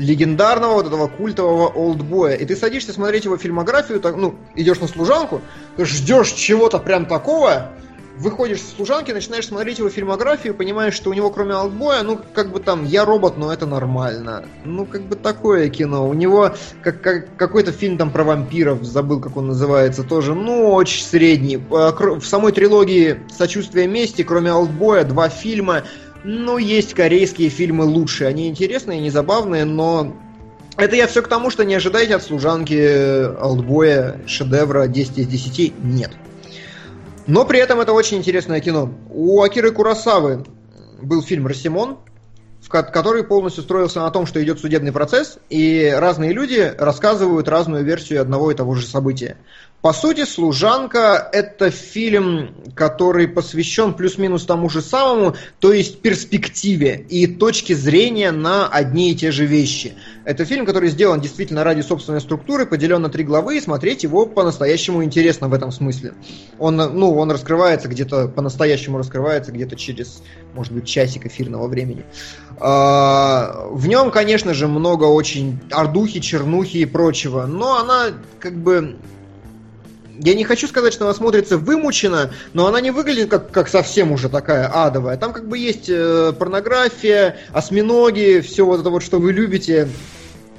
легендарного вот этого культового олдбоя. И ты садишься смотреть его фильмографию, так, ну, идешь на служанку, ждешь чего-то прям такого, выходишь с служанки, начинаешь смотреть его фильмографию, понимаешь, что у него кроме олдбоя, ну, как бы там, я робот, но это нормально. Ну, как бы такое кино. У него как, как- какой-то фильм там про вампиров, забыл, как он называется, тоже, ну, очень средний. Кр- В самой трилогии «Сочувствие мести», кроме олдбоя, два фильма, ну, есть корейские фильмы лучше. Они интересные, не забавные, но это я все к тому, что не ожидайте от служанки Олдбоя шедевра 10 из 10. Нет. Но при этом это очень интересное кино. У Акиры Курасавы был фильм «Росимон», в ко- который полностью строился на том, что идет судебный процесс, и разные люди рассказывают разную версию одного и того же события. По сути, «Служанка» — это фильм, который посвящен плюс-минус тому же самому, то есть перспективе и точке зрения на одни и те же вещи. Это фильм, который сделан действительно ради собственной структуры, поделен на три главы, и смотреть его по-настоящему интересно в этом смысле. Он, ну, он раскрывается где-то, по-настоящему раскрывается где-то через, может быть, часик эфирного времени. А, В нем, конечно же, много очень ордухи, чернухи и прочего, но она как бы я не хочу сказать, что она смотрится вымученно, но она не выглядит как, как совсем уже такая адовая. Там как бы есть э, порнография, осьминоги, все вот это вот, что вы любите,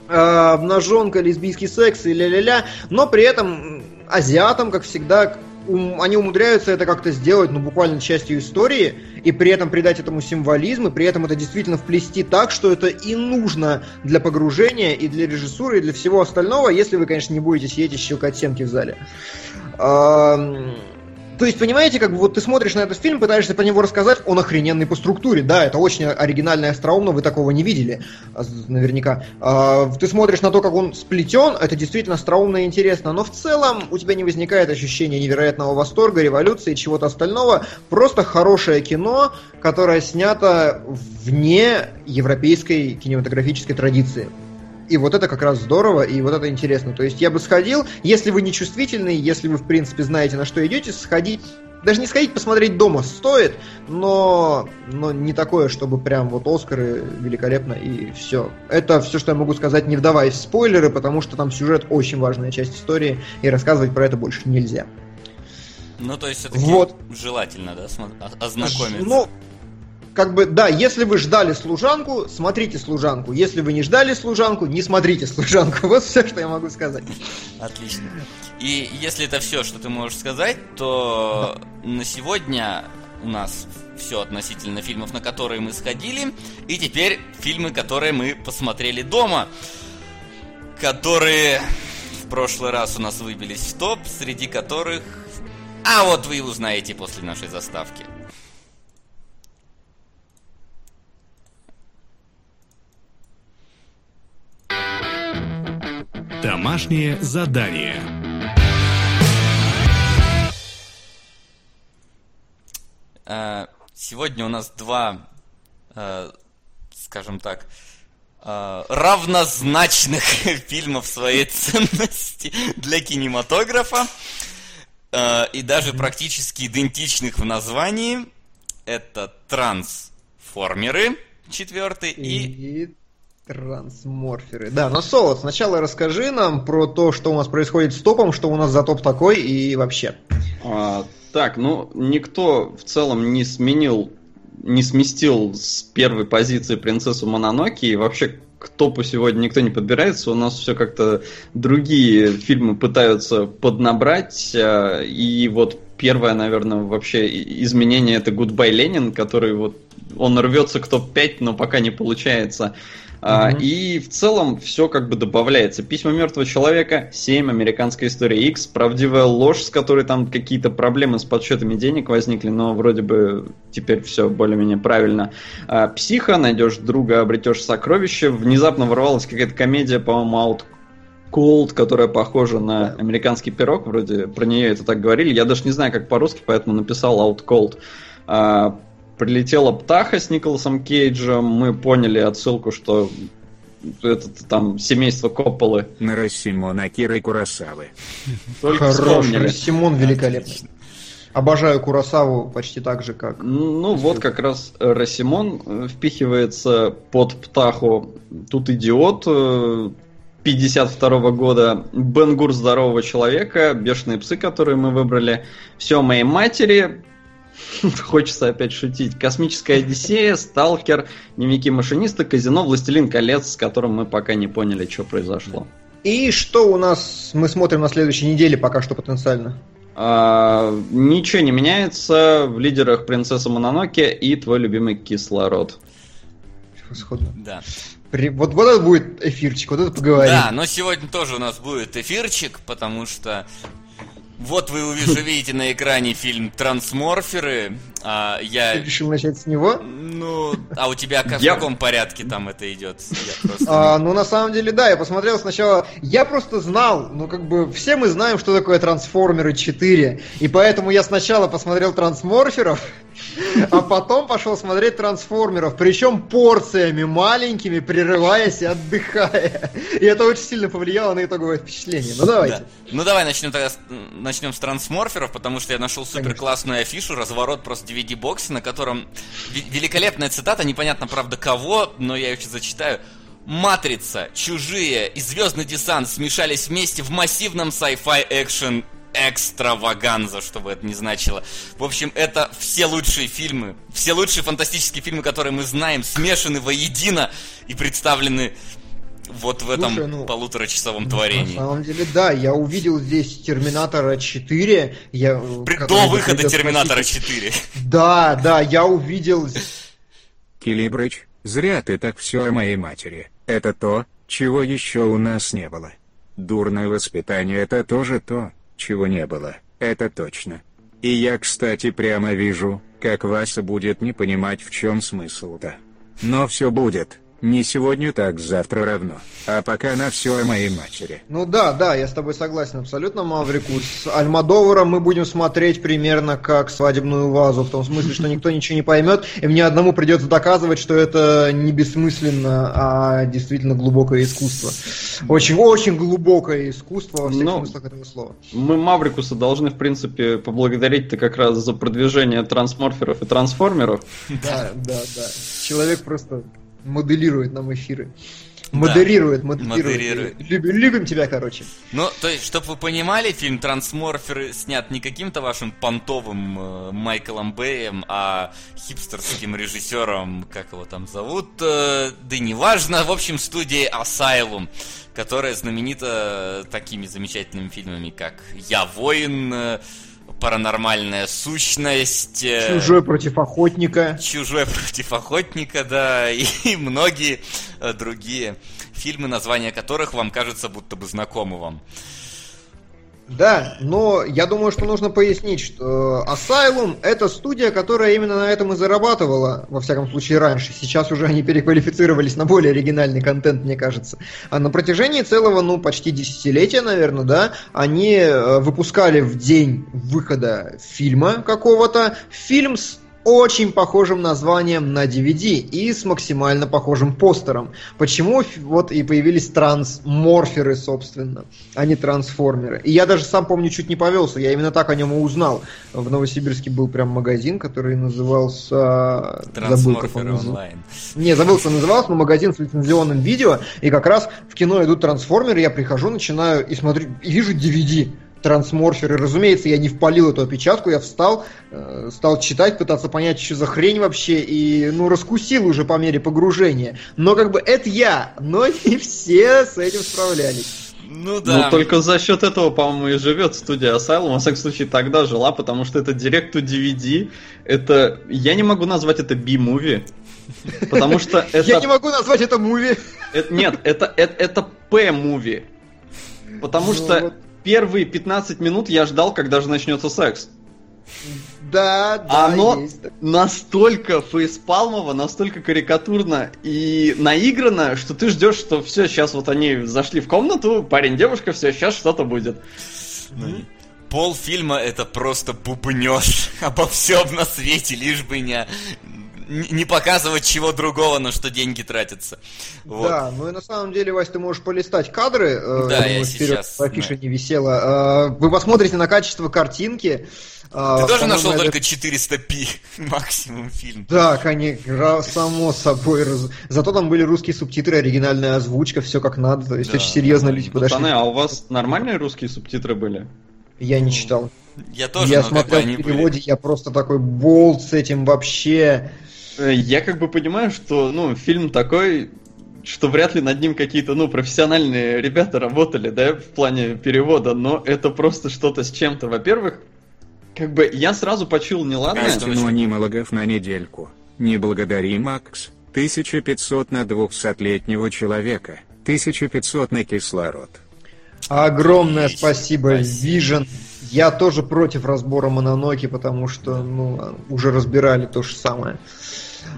э, обнаженка, лесбийский секс и ля-ля-ля, но при этом азиатам, как всегда, ум- они умудряются это как-то сделать, ну, буквально частью истории, и при этом придать этому символизм, и при этом это действительно вплести так, что это и нужно для погружения, и для режиссуры, и для всего остального, если вы, конечно, не будете сидеть и щелкать семки в зале. То есть, понимаете, как бы вот ты смотришь на этот фильм, пытаешься про него рассказать, он охрененный по структуре, да, это очень оригинально и остроумно, вы такого не видели, а, наверняка. А, Ты смотришь на то, как он сплетен, это действительно остроумно и интересно, но в целом у тебя не возникает ощущения невероятного восторга, революции, чего-то остального, просто хорошее кино, которое снято вне европейской кинематографической традиции. И вот это как раз здорово, и вот это интересно. То есть я бы сходил, если вы не чувствительный, если вы, в принципе, знаете, на что идете, сходить, даже не сходить, посмотреть дома стоит, но, но не такое, чтобы прям вот Оскары великолепно и все. Это все, что я могу сказать, не вдаваясь в спойлеры, потому что там сюжет очень важная часть истории, и рассказывать про это больше нельзя. Ну, то есть, все-таки Вот. желательно, да, о- ознакомиться. Ну, как бы, да, если вы ждали служанку, смотрите служанку. Если вы не ждали служанку, не смотрите служанку. Вот все, что я могу сказать. Отлично. И если это все, что ты можешь сказать, то на сегодня у нас все относительно фильмов, на которые мы сходили, и теперь фильмы, которые мы посмотрели дома, которые в прошлый раз у нас выбились в топ, среди которых... А вот вы узнаете после нашей заставки. Домашнее задание. Э, Сегодня у нас два, э, скажем так, э, равнозначных фильма в своей ценности для кинематографа и даже практически идентичных в названии. Это трансформеры четвертый и И трансморферы. Да, но Солод, сначала расскажи нам про то, что у нас происходит с топом, что у нас за топ такой и вообще. А, так, ну, никто в целом не сменил, не сместил с первой позиции принцессу Мононоки, и вообще к топу сегодня никто не подбирается. У нас все как-то другие фильмы пытаются поднабрать. Э, и вот первое, наверное, вообще изменение это Goodbye Ленин, который вот он рвется к топ-5, но пока не получается. А, и в целом все как бы добавляется. Письма мертвого человека, 7, американская история X, правдивая ложь, с которой там какие-то проблемы с подсчетами денег возникли, но вроде бы теперь все более-менее правильно. А, психа, найдешь друга, обретешь сокровище. Внезапно ворвалась какая-то комедия, по-моему, Out Cold, которая похожа на американский пирог, вроде про нее это так говорили. Я даже не знаю, как по-русски, поэтому написал Out Cold. Прилетела птаха с Николасом Кейджем, мы поняли отсылку, что это там семейство Копполы. На Рассимона Киры Курасавы. Только Хорош, Рассимон великолепный. Обожаю Курасаву почти так же, как... Ну, вот как раз Рассимон э, впихивается под Птаху. Тут идиот 52 э, года, Бенгур здорового человека, бешеные псы, которые мы выбрали, все моей матери, Хочется опять шутить. Космическая Одиссея, Сталкер, Дневники машиниста, Казино, Властелин колец, с которым мы пока не поняли, что произошло. И что у нас мы смотрим на следующей неделе пока что потенциально? А, ничего не меняется. В лидерах Принцесса Мононоке и твой любимый кислород. Превосходно. Да. При... Вот, вот это будет эфирчик, вот это поговорим. Да, но сегодня тоже у нас будет эфирчик, потому что вот вы уже видите на экране фильм «Трансморферы». А, я... Ты решил начать с него? Ну, а у тебя как, я... в каком порядке там это идет? Просто... А, ну, на самом деле, да, я посмотрел сначала... Я просто знал, ну, как бы, все мы знаем, что такое «Трансформеры 4», и поэтому я сначала посмотрел «Трансморферов», а потом пошел смотреть трансформеров, причем порциями маленькими, прерываясь и отдыхая. И это очень сильно повлияло на итоговое впечатление. Ну давайте. Да. Ну давай начнем тогда начнем с трансморферов, потому что я нашел супер классную афишу, разворот просто DVD-бокса, на котором великолепная цитата, непонятно правда кого, но я ее сейчас зачитаю. Матрица, Чужие и Звездный десант смешались вместе в массивном sci-fi экшен экстраваганза, что бы это ни значило. В общем, это все лучшие фильмы, все лучшие фантастические фильмы, которые мы знаем, смешаны воедино и представлены вот в этом Слушай, ну, полуторачасовом творении. На самом деле, да, я увидел здесь Терминатора 4. Я, При, до выхода Терминатора 4. Да, да, я увидел... Килибрыч, зря ты так все о моей матери. Это то, чего еще у нас не было. Дурное воспитание это тоже то, чего не было, это точно. И я, кстати, прямо вижу, как Вася будет не понимать, в чем смысл-то. Но все будет. Не сегодня так, завтра равно. А пока на все о моей матери. Ну да, да, я с тобой согласен абсолютно, Маврику. С Альмадоваром мы будем смотреть примерно как свадебную вазу, в том смысле, что никто ничего не поймет, и мне одному придется доказывать, что это не бессмысленно, а действительно глубокое искусство. Очень-очень глубокое искусство во всех Но ну, смыслах этого слова. Мы Маврикуса должны, в принципе, поблагодарить-то как раз за продвижение трансморферов и трансформеров. Да, да, да. Человек просто моделирует нам эфиры. Модерирует, да, модерирует. модерирует. Любим, любим тебя, короче. Ну, то есть, чтобы вы понимали, фильм «Трансморферы» снят не каким-то вашим понтовым э, Майклом Бэем, а хипстерским режиссером, как его там зовут, э, да неважно, в общем, студией Asylum, которая знаменита такими замечательными фильмами, как «Я воин», э, паранормальная сущность. Э, Чужой против охотника. Чужой против охотника, да, и, и многие э, другие фильмы, названия которых вам кажется будто бы знакомы вам. Да, но я думаю, что нужно пояснить, что Asylum это студия, которая именно на этом и зарабатывала, во всяком случае раньше. Сейчас уже они переквалифицировались на более оригинальный контент, мне кажется. А на протяжении целого, ну, почти десятилетия, наверное, да, они э, выпускали в день выхода фильма какого-то фильм с очень похожим названием на DVD и с максимально похожим постером. Почему вот и появились трансморферы, собственно, а не трансформеры. И я даже сам помню, чуть не повелся, я именно так о нем и узнал. В Новосибирске был прям магазин, который назывался... Трансморферы онлайн. Не, забыл, как он назывался, но магазин с лицензионным видео, и как раз в кино идут трансформеры, я прихожу, начинаю и смотрю, и вижу DVD трансморферы. Разумеется, я не впалил эту опечатку, я встал, э, стал читать, пытаться понять, что за хрень вообще, и, ну, раскусил уже по мере погружения. Но как бы это я, но не все с этим справлялись. Ну да. Ну, только за счет этого, по-моему, и живет студия Asylum. Во всяком случае, тогда жила, потому что это Direct to DVD. Это... Я не могу назвать это B-movie. Потому что это... Я не могу назвать это муви. Это- нет, это, это, это P-movie. Потому Ну что. Первые 15 минут я ждал, когда же начнется секс. Да, да, оно есть. настолько фейспалмово, настолько карикатурно и наиграно, что ты ждешь, что все, сейчас вот они зашли в комнату, парень, девушка, все, сейчас что-то будет. Пол фильма это просто бубнёж обо всем на свете, лишь бы не, не показывать чего другого, на что деньги тратятся. Вот. Да, ну и на самом деле, Вась, ты можешь полистать кадры. э, Да, думаю, я вперед сейчас, по афише да. не висело. Э, Вы посмотрите на качество картинки. Ты Э, тоже по-моему, нашел это- только 400p максимум фильм. Да, конечно, само собой. раз- Зато там были русские субтитры, оригинальная озвучка, все как надо. То есть Да, очень серьезно люди подошли. Пацаны, а у вас нормальные русские субтитры были? Я не читал. Я тоже, я смотрел в были. переводе, я просто такой болт с этим вообще. Э, Я как бы понимаю, что, ну, фильм такой, что вряд ли над ним какие-то, ну, профессиональные ребята работали, да, в плане перевода, но это просто что-то с чем-то. Во-первых, как бы я сразу почул неладное. Кино анимологов на недельку. Не благодари, Макс. 1500 на 200-летнего человека. 1500 на кислород. Огромное спасибо. Vision. Я тоже против разбора Мононоки, потому что, ну, уже разбирали то же самое.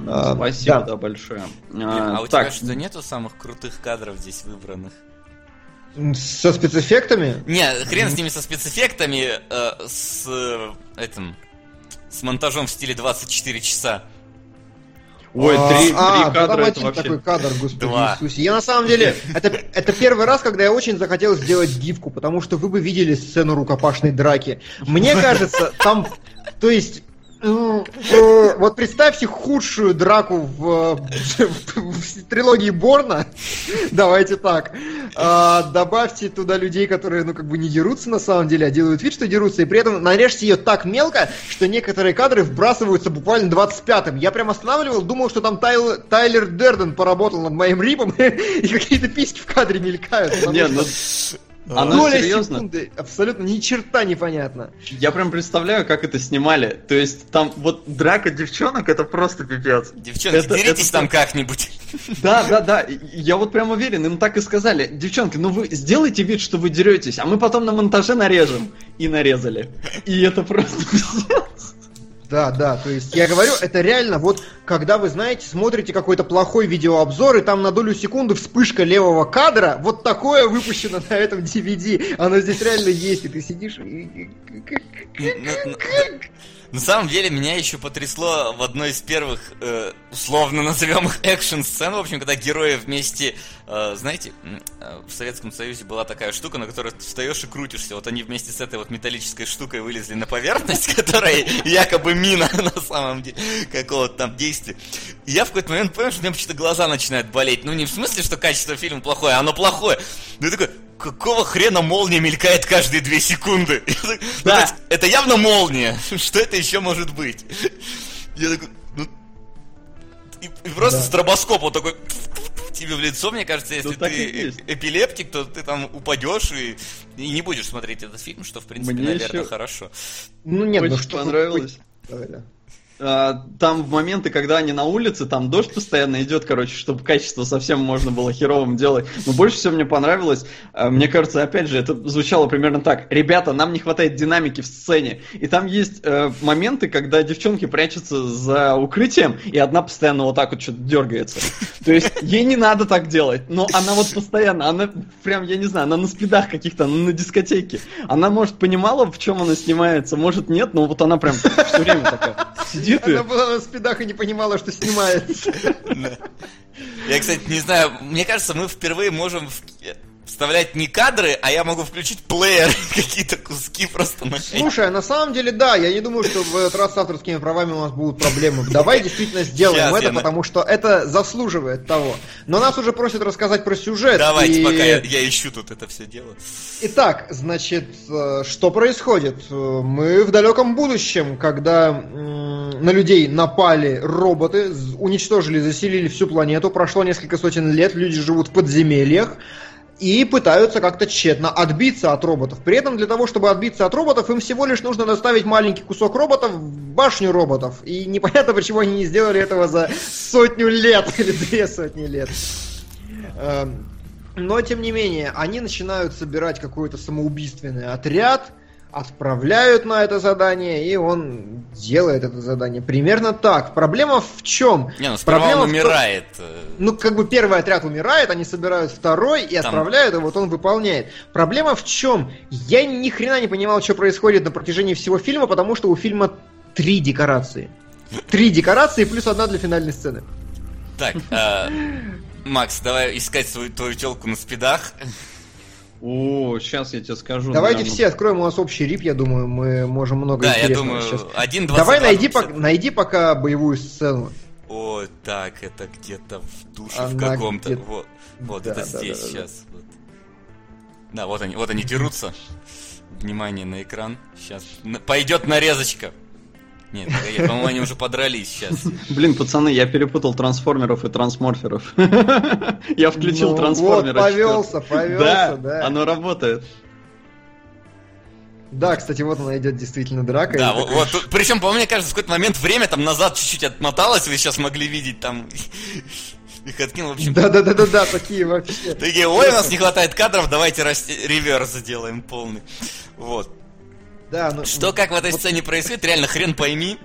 А, Спасибо, да. да, большое. А, А у тебя так, что, нету самых крутых кадров здесь выбранных? Со спецэффектами? Не, хрен с ними со спецэффектами, э, с э, этим, с монтажом в стиле 24 часа. Ой, А, три, три а, кадра там один вообще... такой кадр, господи Два. Иисусе. Я на самом деле, это, это первый раз, когда я очень захотел сделать гифку, потому что вы бы видели сцену рукопашной драки. Мне кажется, там, то есть, вот представьте худшую драку в, в- в трилогии Борна, давайте так, А, добавьте туда людей, которые, ну, как бы не дерутся на самом деле, а делают вид, что дерутся, и при этом нарежьте ее так мелко, что некоторые кадры вбрасываются буквально 25-м. Я прям останавливал, думал, что там Тайл- Тайлер Дерден поработал над моим рипом, и какие-то письки в кадре мелькают. Не, что ну, оно доля серьезно. секунды абсолютно ни черта непонятно. Я прям представляю, как это снимали. То есть там вот драка девчонок это просто пипец. Девчонки, Это- деритесь это там как-нибудь. Да, да, да. Я вот прям уверен, им так и сказали. Девчонки, ну вы сделайте вид, что вы деретесь, а мы потом на монтаже нарежем. И нарезали. И это просто пиздец. Да, да, то есть я говорю, это реально вот, когда вы, знаете, смотрите какой-то плохой видеообзор, и там на долю секунды вспышка левого кадра, вот такое выпущено на этом DVD, оно здесь реально есть, и ты сидишь и... На- самом деле, меня еще потрясло в одной из первых, э, условно назовем их, экшн-сцен, в общем, когда герои вместе, э, знаете, э, в Советском Союзе была такая штука, на которой ты встаешь и крутишься. Вот они вместе с этой вот металлической штукой вылезли на поверхность, которая якобы мина на самом деле какого-то там действия. И я в какой-то момент понял, что у меня почему-то глаза начинают болеть. Ну, не в смысле, что качество фильма плохое, оно плохое. Ну, я такой, какого хрена молния мелькает каждые две секунды? Ну, Да. есть, это явно молния. Что это еще может быть? Я такой, ну... И, и просто Да. стробоскоп вот такой тебе в лицо, мне кажется, если Ну, ты э- эпилептик, то ты там упадешь и, и не будешь смотреть этот фильм, что, в принципе, Мне наверное, еще- хорошо. Ну нет, ну Очень что... понравилось. А, Там в моменты, когда они на улице, там дождь постоянно идет, короче, чтобы качество совсем можно было херовым делать. Но больше всего мне понравилось, а, мне кажется, опять же, это звучало примерно так. Ребята, нам не хватает динамики в сцене. И там есть э, моменты, когда девчонки прячутся за укрытием, и одна постоянно вот так вот что-то дергается. То есть ей не надо так делать, но она вот постоянно, она прям, я не знаю, она на спидах каких-то, на дискотеке. Она, может, понимала, в чем она снимается, может, нет, но вот она прям все время такая сидит и... Она была на спидах и не понимала, что снимается. Я, кстати, не знаю, мне кажется, мы впервые можем в, вставлять не кадры, а я могу включить плеер, какие-то куски просто на Слушай, на самом деле, да, я не думаю, что в этот раз с авторскими правами у нас будут проблемы. Давай действительно сделаем Сейчас это, я потому что это заслуживает того. Но нас уже просят рассказать про сюжет. Давайте, и- пока я, я ищу тут это все дело. Итак, значит, э, что происходит? Э, Мы в далеком будущем, когда на людей напали роботы, уничтожили, заселили всю планету, прошло несколько сотен лет, люди живут в подземельях и пытаются как-то тщетно отбиться от роботов. При этом для того, чтобы отбиться от роботов, им всего лишь нужно доставить маленький кусок роботов в башню роботов. И непонятно, почему они не сделали этого за сотню лет или две сотни лет. Эм, но, тем не менее, они начинают собирать какой-то самоубийственный отряд, отправляют на это задание, и он делает это задание. Примерно так. Проблема в чем? Не, ну сперва Проблема он в том- умирает. э, ну, как бы первый отряд умирает, они собирают второй и Там- отправляют, и вот он выполняет. Проблема в чем? Я ни хрена не понимал, что происходит на протяжении всего фильма, потому что у фильма три декорации. Три декорации плюс одна для финальной сцены. Так, э, Макс, давай искать свою твою телку на спидах. О, сейчас я тебе скажу. Давайте наверное. все откроем у нас общий рип, я думаю, мы можем много Да, я интересного думаю, сейчас. один Давай найди, по... найди пока боевую сцену. О, так, это где-то в душе в Она каком-то. где-то- Вот, вот Да, это да, здесь да, да, да. сейчас. Вот. Да, вот они, вот они дерутся. Внимание на экран. Сейчас пойдет нарезочка. Нет, погоди, по-моему, они уже подрались сейчас. Блин, пацаны, я перепутал трансформеров и трансморферов. Я включил Ну, трансформера. Вот, повелся, повелся, Да, оно работает. Да, кстати, вот она идет действительно драка. Да, вот, такой, вот причем, по-моему, мне кажется, в какой-то момент время там назад чуть-чуть отмоталось, вы сейчас могли видеть там их откинул, в общем. Да, да, да, да, да, такие вообще. Такие, ой, у нас не хватает кадров, давайте реверс сделаем полный. Вот. Да, ну, Что как в этой сцене происходит, реально хрен пойми.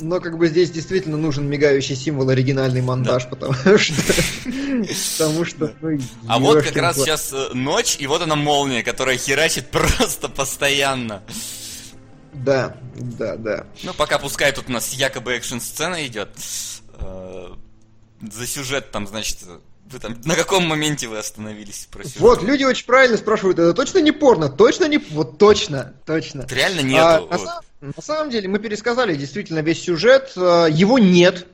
Но как бы здесь действительно нужен мигающий символ оригинальный монтаж, потому что... Потому что... ну, А вот как раз сейчас э, ночь, и вот она молния, которая херачит просто постоянно. Да, да, да. Ну, пока пускай тут у нас якобы экшн-сцена идет. Э, За сюжет там, значит, вы там на каком моменте вы остановились про сюжет? Вот, люди очень правильно спрашивают, это точно не порно? Точно не... Вот точно, точно. Вот Реально А, нету. на, вот. сам- на самом деле, мы пересказали действительно весь сюжет, а, его нет.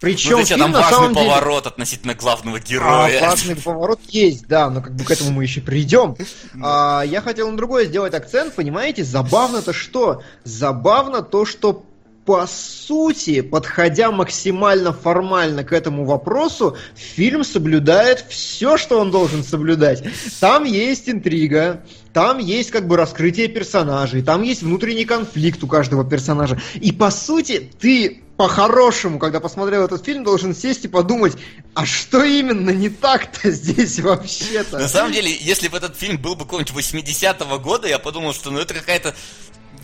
Причем Ну, фильм там на важный самом деле- поворот относительно главного А, героя. важный поворот есть, да, но как бы к этому мы еще придем. А, я хотел на другое сделать акцент, понимаете? Забавно-то что? Забавно то, что по сути, подходя максимально формально к этому вопросу, фильм соблюдает все, что он должен соблюдать. Там есть интрига, там есть как бы раскрытие персонажей, там есть внутренний конфликт у каждого персонажа. И по сути, ты по-хорошему, когда посмотрел этот фильм, должен сесть и подумать, а что именно не так-то здесь вообще-то? На самом деле, если бы этот фильм был бы какого-нибудь 80-го года, я подумал, что ну это какая-то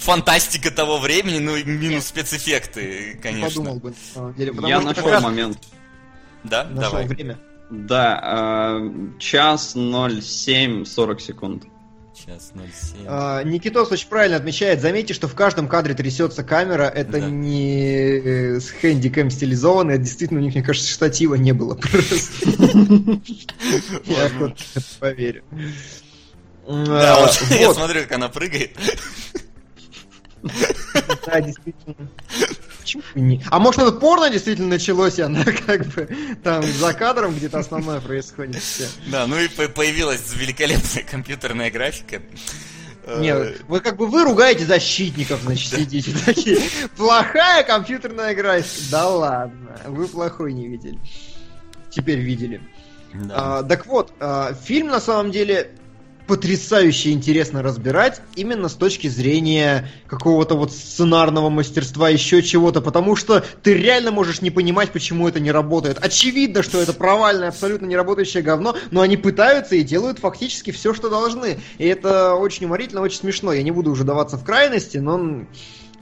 фантастика того времени, ну и минус спецэффекты, конечно. Подумал бы, на самом деле. Я нашел момент. Да, нашел давай. время. Да, э, час 07 40 секунд. Сейчас 07. А, Никитос очень правильно отмечает. Заметьте, что в каждом кадре трясется камера. Это Да. не э, с хэндиком стилизовано. Это действительно у них, мне кажется, штатива не было. Я поверю. Да, А, вот, я смотрю, как она прыгает. Да, действительно. Почему бы не- А может это порно действительно началось, и она как бы там за кадром где-то основное происходит все. Да, ну и по- появилась великолепная компьютерная графика. Э, Нет, вы как бы вы ругаете защитников, значит, сидите такие. Плохая компьютерная графика. Да ладно, вы плохой не видели. Теперь видели. да. А, так вот, а, фильм на самом деле потрясающе интересно разбирать именно с точки зрения какого-то вот сценарного мастерства, еще чего-то, потому что ты реально можешь не понимать, почему это не работает. Очевидно, что это провальное, абсолютно не работающее говно, но они пытаются и делают фактически все, что должны. И это очень уморительно, очень смешно. Я не буду уже даваться в крайности, но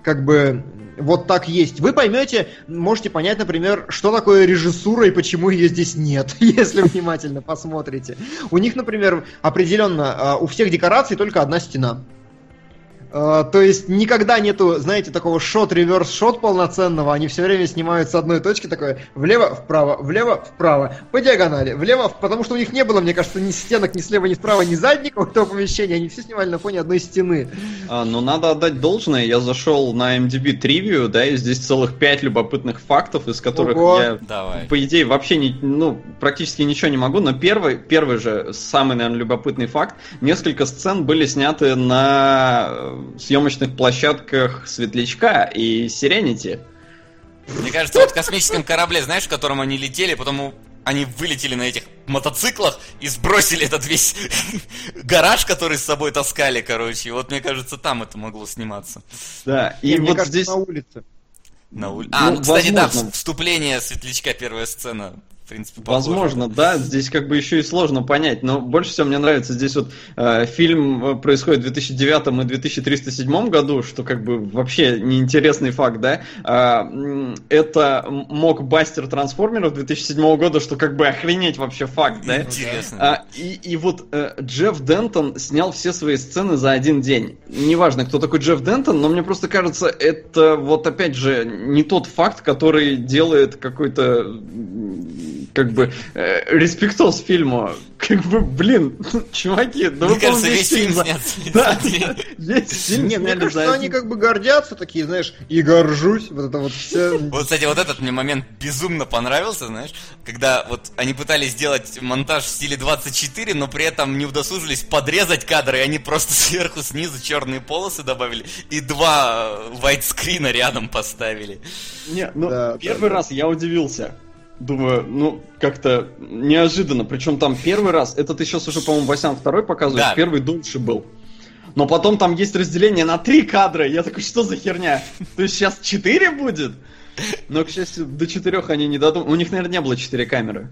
как бы вот так есть. Вы поймете, можете понять, например, что такое режиссура и почему ее здесь нет, если внимательно посмотрите. У них, например, определенно а, у всех декораций только одна стена. Э, то есть никогда нету, знаете, такого шот-реверс-шот полноценного. Они все время снимают с одной точки такое влево, вправо, влево, вправо, по диагонали, влево, потому что у них не было, мне кажется, ни стенок, ни слева, ни справа, ни задника этого помещения. Они все снимали на фоне одной стены. А, ну, надо отдать должное. Я зашел на MDB Trivia, да, и здесь целых пять любопытных фактов, из которых Ого. я, Давай. по идее, вообще не, ну, практически ничего не могу. Но первый, первый же, самый, наверное, любопытный факт. Несколько сцен были сняты на съемочных площадках Светлячка и Сиренити. Мне кажется, вот в космическом корабле, знаешь, в котором они летели, потом они вылетели на этих мотоциклах и сбросили этот весь гараж, который с собой таскали, короче. И вот мне кажется, там это могло сниматься. Да, и мне вот кажется, здесь... на улице. На ули- А, Ну, ну, кстати, да, возможно. вступление Светлячка, первая сцена. В принципе, похоже. Возможно, да, здесь как бы еще и сложно понять, но больше всего мне нравится здесь вот э, фильм э, происходит в 2009 и 2307 году, что как бы вообще неинтересный факт, да. М, это мокбастер трансформеров 2007 года, что как бы охренеть вообще факт, да. Интересно. А, и, и вот э, Джефф Дентон снял все свои сцены за один день. Неважно, кто такой Джефф Дентон, но мне просто кажется, это вот опять же не тот факт, который делает какой-то как бы э, респектоз фильму. Как бы, блин, чуваки, да Мне вы, кажется, весь фильм за- снят Да, весь фильм Не, мне кажется, они как бы гордятся такие, знаешь, и горжусь. Вот это вот все. Вот, кстати, вот этот мне момент безумно понравился, знаешь, когда вот они пытались сделать монтаж в стиле 24, но при этом не удосужились подрезать кадры, и они просто сверху, снизу черные полосы добавили и два э, вайтскрина рядом поставили. Не, ну, да, первый да. раз я удивился. Думаю, ну, как-то неожиданно. Причем там первый раз, это ты сейчас уже, по-моему, Васян второй показываешь, Да. первый дольше был. Но потом там есть разделение на три кадра. Я такой, что за херня? То есть сейчас четыре будет? Но, к счастью, до четырех они не додумали. У них, наверное, не было четыре камеры.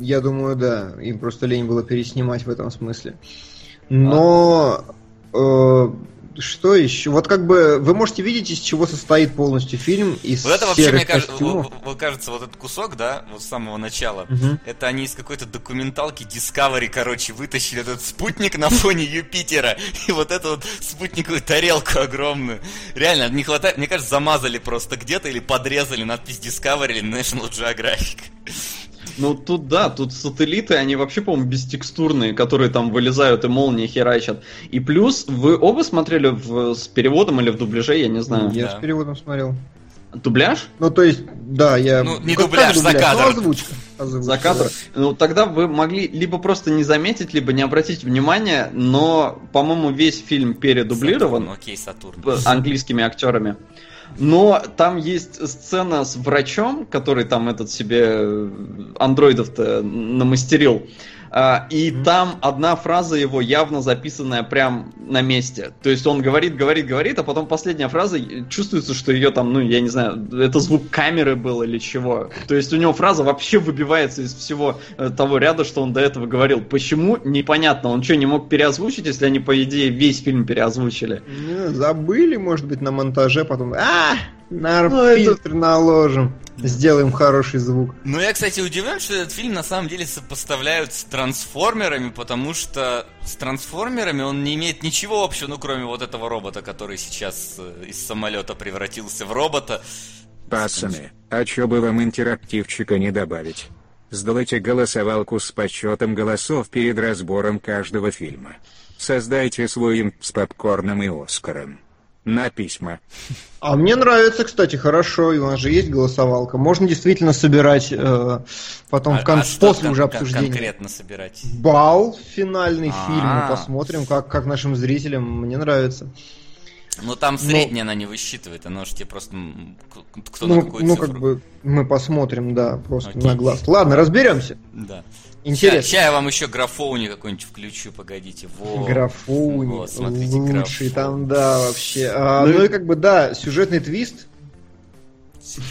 Я думаю, да. Им просто лень было переснимать в этом смысле. Но э, что еще? Вот как бы вы можете видеть, из чего состоит полностью фильм из Вот это вообще, мне кажется, костюмов. кажется, вот этот кусок, да, вот с самого начала, Мгм. это они из какой-то документалки Discovery, короче, вытащили этот спутник на фоне Юпитера и вот эту вот спутниковую тарелку огромную. Реально, не хватает, мне кажется, замазали просто где-то или подрезали надпись Discovery или National Geographic. Ну, тут да, тут сателлиты, они вообще, по-моему, бестекстурные, которые там вылезают и молнии херачат. И плюс, вы оба смотрели в- с переводом или в дубляже, я не знаю. Я Да. с переводом смотрел. Дубляж? Ну, то есть, да, я... Ну, не как- дубляж, как за кадр. Ну, озвучка. Озвучка, За кадр. да. Ну, тогда вы могли либо просто не заметить, либо не обратить внимания, но, по-моему, весь фильм передублирован Сатурн, окей, Сатурн. английскими актерами. Но там есть сцена с врачом, который там этот себе э, андроидов-то намастерил. А, И там одна фраза его явно записанная прям на месте. То есть он говорит, говорит, говорит, а потом последняя фраза, чувствуется, что ее там, ну, я не знаю, это звук камеры был или чего. То есть у него фраза вообще выбивается из всего э, того ряда, что он до этого говорил. Почему? Непонятно. Он что, не мог переозвучить, если они, по идее, весь фильм переозвучили? Не забыли, может быть, на монтаже, потом... А, на Ну, это- наложим. Сделаем хороший звук. Ну, я, кстати, удивлен, что этот фильм на самом деле сопоставляют с трансформерами, потому что с трансформерами он не имеет ничего общего, ну, кроме вот этого робота, который сейчас э, из самолета превратился в робота. Пацаны, а чё бы вам интерактивчика не добавить? Сдайте голосовалку с подсчетом голосов перед разбором каждого фильма. Создайте свой имп с попкорном и Оскаром. На письма. А мне нравится, кстати, хорошо, и у нас же есть голосовалка. Можно действительно собирать э, потом А- в кон- а что после кон- уже обсуждения. конкретно собирать? Бал финальный А. фильм. Мы посмотрим, как, как нашим зрителям. Мне нравится. Ну, там Ну- средняя она не высчитывает, она же тебе просто... Кто ну, на какую ну цифру. как бы мы посмотрим, да, просто Окей. на глаз. Ладно, разберемся. Да. Интересно. Сейчас я вам еще графоуни какой-нибудь включу, погодите. Во. Графоуни, Вот, смотрите, лучший графоуни. там, да, вообще. А, Ну ну и- и как бы, да, сюжетный твист.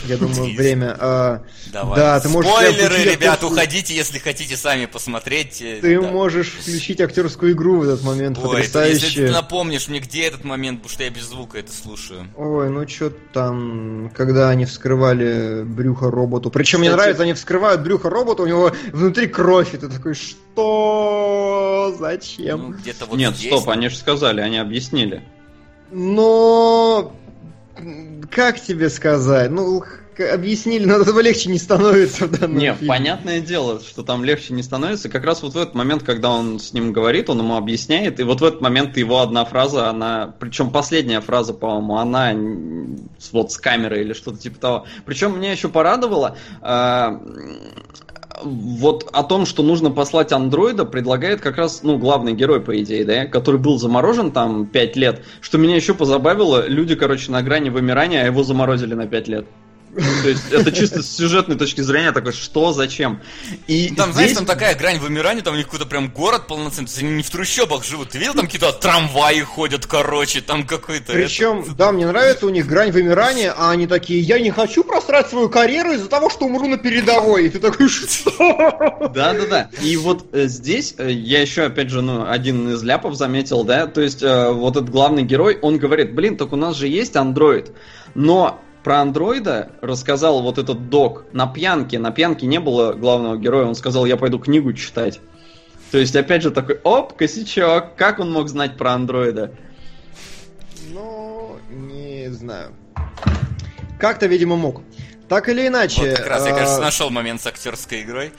Я думаю, время. а, Давай. Да, ты можешь Спойлеры, включить ребят, актерскую- уходите, если хотите сами посмотреть. э, Ты да. можешь включить актерскую игру в этот момент, Ой, это- если потрясающе. ты напомнишь мне, где этот момент, потому что я без звука это слушаю. Ой, ну что там, когда они вскрывали брюхо роботу. Причем мне Кстати- нравится, они вскрывают брюхо робота, у него внутри кровь, и ты такой, что? Ну, Зачем? где-то вот Нет, здесь. стоп, они же сказали, они объяснили. Но как тебе сказать? Ну, объяснили, но от этого легче не становится в данном Не, фильме. понятное дело, что там легче не становится. Как раз вот в этот момент, когда он с ним говорит, он ему объясняет, и вот в этот момент его одна фраза, она, причем последняя фраза, по-моему, она вот с камерой или что-то типа того. Причем меня еще порадовало, а, вот о том, что нужно послать андроида, предлагает как раз, ну, главный герой, по идее, да, который был заморожен там 5 лет, что меня еще позабавило, люди, короче, на грани вымирания, а его заморозили на 5 лет. Ну, То есть это чисто с сюжетной точки зрения такой, что, зачем? И Ну, Там, знаешь, здесь- там такая грань вымирания, там у них какой-то прям город полноценный, то есть они не в трущобах живут. Ты видел, там какие-то трамваи ходят, короче, там какой-то... Причем, да, мне нравится у них грань вымирания, а они такие, я не хочу просрать свою карьеру из-за того, что умру на передовой. И ты такой, что? Да, да, да. И вот э, здесь э, я еще, опять же, ну, один из ляпов заметил, да, то есть э, вот этот главный герой, он говорит, блин, так у нас же есть андроид, но про андроида рассказал вот этот док на пьянке. На пьянке не было главного героя, он сказал, я пойду книгу читать. То есть, опять же, такой, оп, косячок, как он мог знать про андроида? Ну, не знаю. Как-то, видимо, мог. Так или иначе. Вот как раз, я, а, кажется, нашел момент с актерской игрой.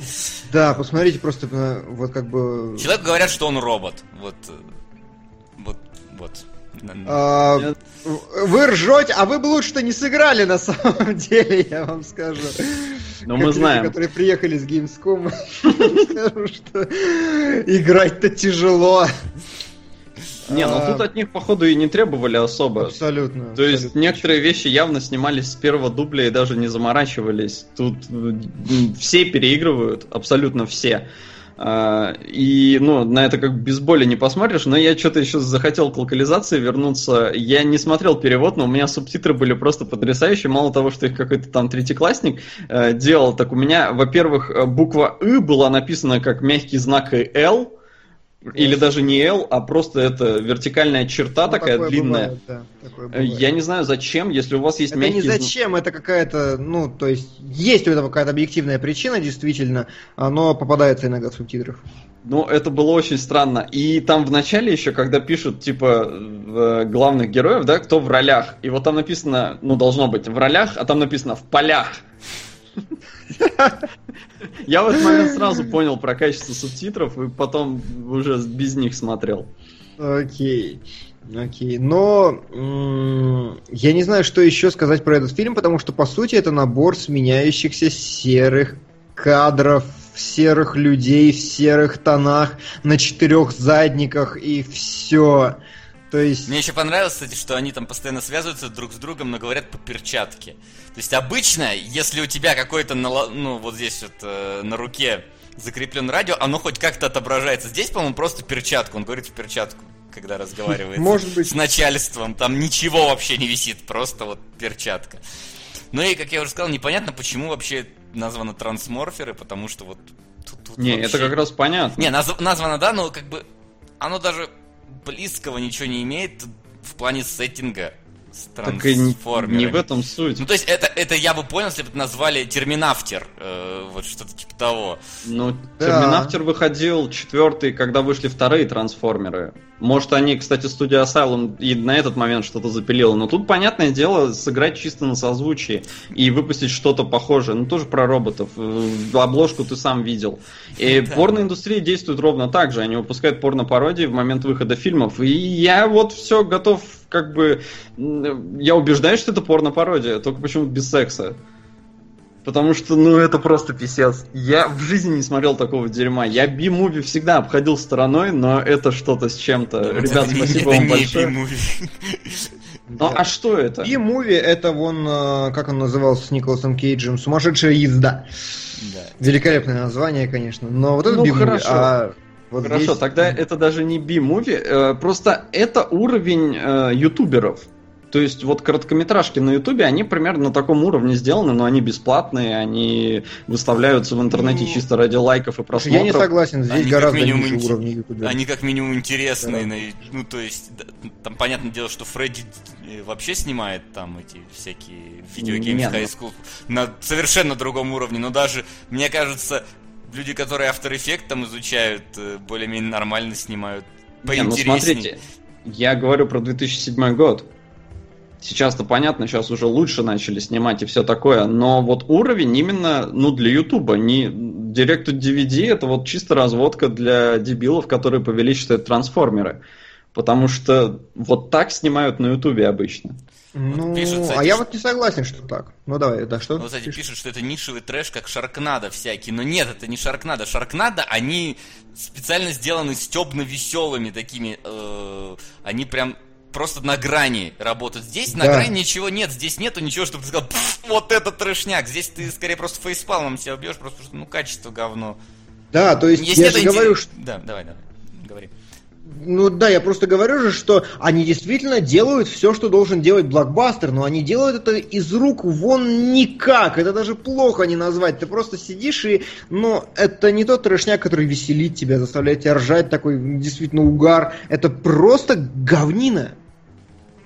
Да, посмотрите просто, вот как бы... Человек говорят, что он робот. Вот. э, Вот. Вот. А. Вы ржете, а вы бы лучше-то не сыграли на самом деле, я вам скажу. Но Как мы люди, знаем. которые приехали с Gamescom, скажу, что играть-то тяжело. Не, ну А, тут от них, походу, и не требовали особо. Абсолютно. То есть абсолютно. некоторые вещи явно снимались с первого дубля и даже не заморачивались. Тут все переигрывают, абсолютно все. А, И, ну, на это как без боли не посмотришь, но я что-то еще захотел к локализации вернуться. Я не смотрел перевод, но у меня субтитры были просто потрясающие. Мало того, что их какой-то там третьеклассник э, делал, так у меня, во-первых, э, буква «ы» была написана как мягкий знак «л», или даже не «л», а просто это вертикальная черта Ну, такая длинная. бывает, да. Я не знаю, зачем, если у вас есть Это не мягкий зн- зачем, это какая-то, ну, то есть, есть у этого какая-то объективная причина, действительно, оно попадается иногда в субтитрах. Ну, это было очень странно. И там в начале еще, когда пишут, типа, главных героев, да, кто в ролях. И вот там написано, ну, должно быть в ролях, а там написано в полях. Я в этот момент сразу понял про качество субтитров, и потом уже без них смотрел. Окей. Окей. Но я не знаю, что еще сказать про этот фильм, потому что, по сути, это набор сменяющихся серых кадров, серых людей в серых тонах, на четырех задниках и все. То есть... Мне еще понравилось, кстати, что они там постоянно связываются друг с другом, но говорят по перчатке. То есть обычно, если у тебя какой-то, нала- ну вот здесь вот э, на руке закреплен радио, оно хоть как-то отображается. Здесь, по-моему, просто перчатка. Он говорит в перчатку, когда разговаривает Может быть. с начальством. Там ничего вообще не висит, просто вот перчатка. Ну и, как я уже сказал, непонятно, почему вообще названы трансморферы, потому что вот тут, тут Не, вообще- это как раз понятно. не, наз- названо, да, но как бы оно даже близкого ничего не имеет в плане сеттинга с так и не, трансформерами. не в этом суть. Ну, то есть, это, это я бы понял, если бы назвали Терминафтер, э, вот что-то типа того. Ну, Да. Терминатор выходил четвертый, когда вышли вторые трансформеры. Может, они, кстати, студия Asylum и на этот момент что-то запилила. Но тут, понятное дело, сыграть чисто на созвучии и выпустить что-то похожее. Ну, тоже про роботов. Э, Обложку ты сам видел. И Да. порноиндустрия действует ровно так же. Они выпускают порно-пародии в момент выхода фильмов. И я вот все готов, как бы... Я убеждаюсь, что это порно-пародия, только почему-то без секса. Потому что, ну, это просто писец. Я в жизни не смотрел такого дерьма. Я би-муви всегда обходил стороной, но это что-то с чем-то. Ребят, Это не- спасибо это вам не большое. B-movie. Ну, а что это? И муви это вон, э, как он назывался с Николасом Кейджем, «Сумасшедшая езда». Да. Великолепное название, конечно. Но вот это Ну, хорошо. а вот Хорошо, здесь- тогда это даже не би-муви, э, просто это уровень э, ютуберов. То есть вот короткометражки на ютубе, они примерно на таком уровне сделаны, но они бесплатные, они выставляются в интернете Ну, чисто ради лайков и просмотров. Я не согласен, здесь Они как гораздо минимум ниже инте- уровня ютубера. Они как минимум интересные. Да. на- ну, то есть, да, там понятное дело, что Фредди э, вообще снимает там эти всякие видеогеймс Нет, High School на совершенно другом уровне. Но даже, мне кажется, люди, которые After Effects там изучают, э, более-менее нормально снимают. Не, ну смотрите, Я говорю про 2007 год. Сейчас-то понятно, сейчас уже лучше начали снимать и все такое, но вот уровень именно, ну, для Ютуба, не Direct to DVD, это вот чисто разводка для дебилов, которые повели, что это трансформеры. Потому что вот так снимают на Ютубе обычно. Ну, пишут, кстати, а я что- вот не согласен, что так. Ну давай, да что? Ну, кстати, пишут, что это нишевый трэш, как Шаркнадо всякий. Но нет, это не Шаркнадо. Шаркнадо, они специально сделаны стебно-веселыми такими. э, они прям просто на грани работают. Здесь на Да. грани ничего нет. Здесь нету ничего, чтобы ты сказал, «Пф, вот это трэшняк. Здесь ты скорее просто фейспалмом себя убьешь, просто что, ну, качество говно. Да, то есть Есть я же говорю, интерес- что... Да, давай, давай, говори. Ну да, я просто говорю же, что они действительно делают все, что должен делать блокбастер, но они делают это из рук вон никак. Это даже плохо не назвать. Ты просто сидишь и, ну, это не тот трешняк, который веселит тебя, заставляет тебя ржать, такой действительно угар. Это просто говнина.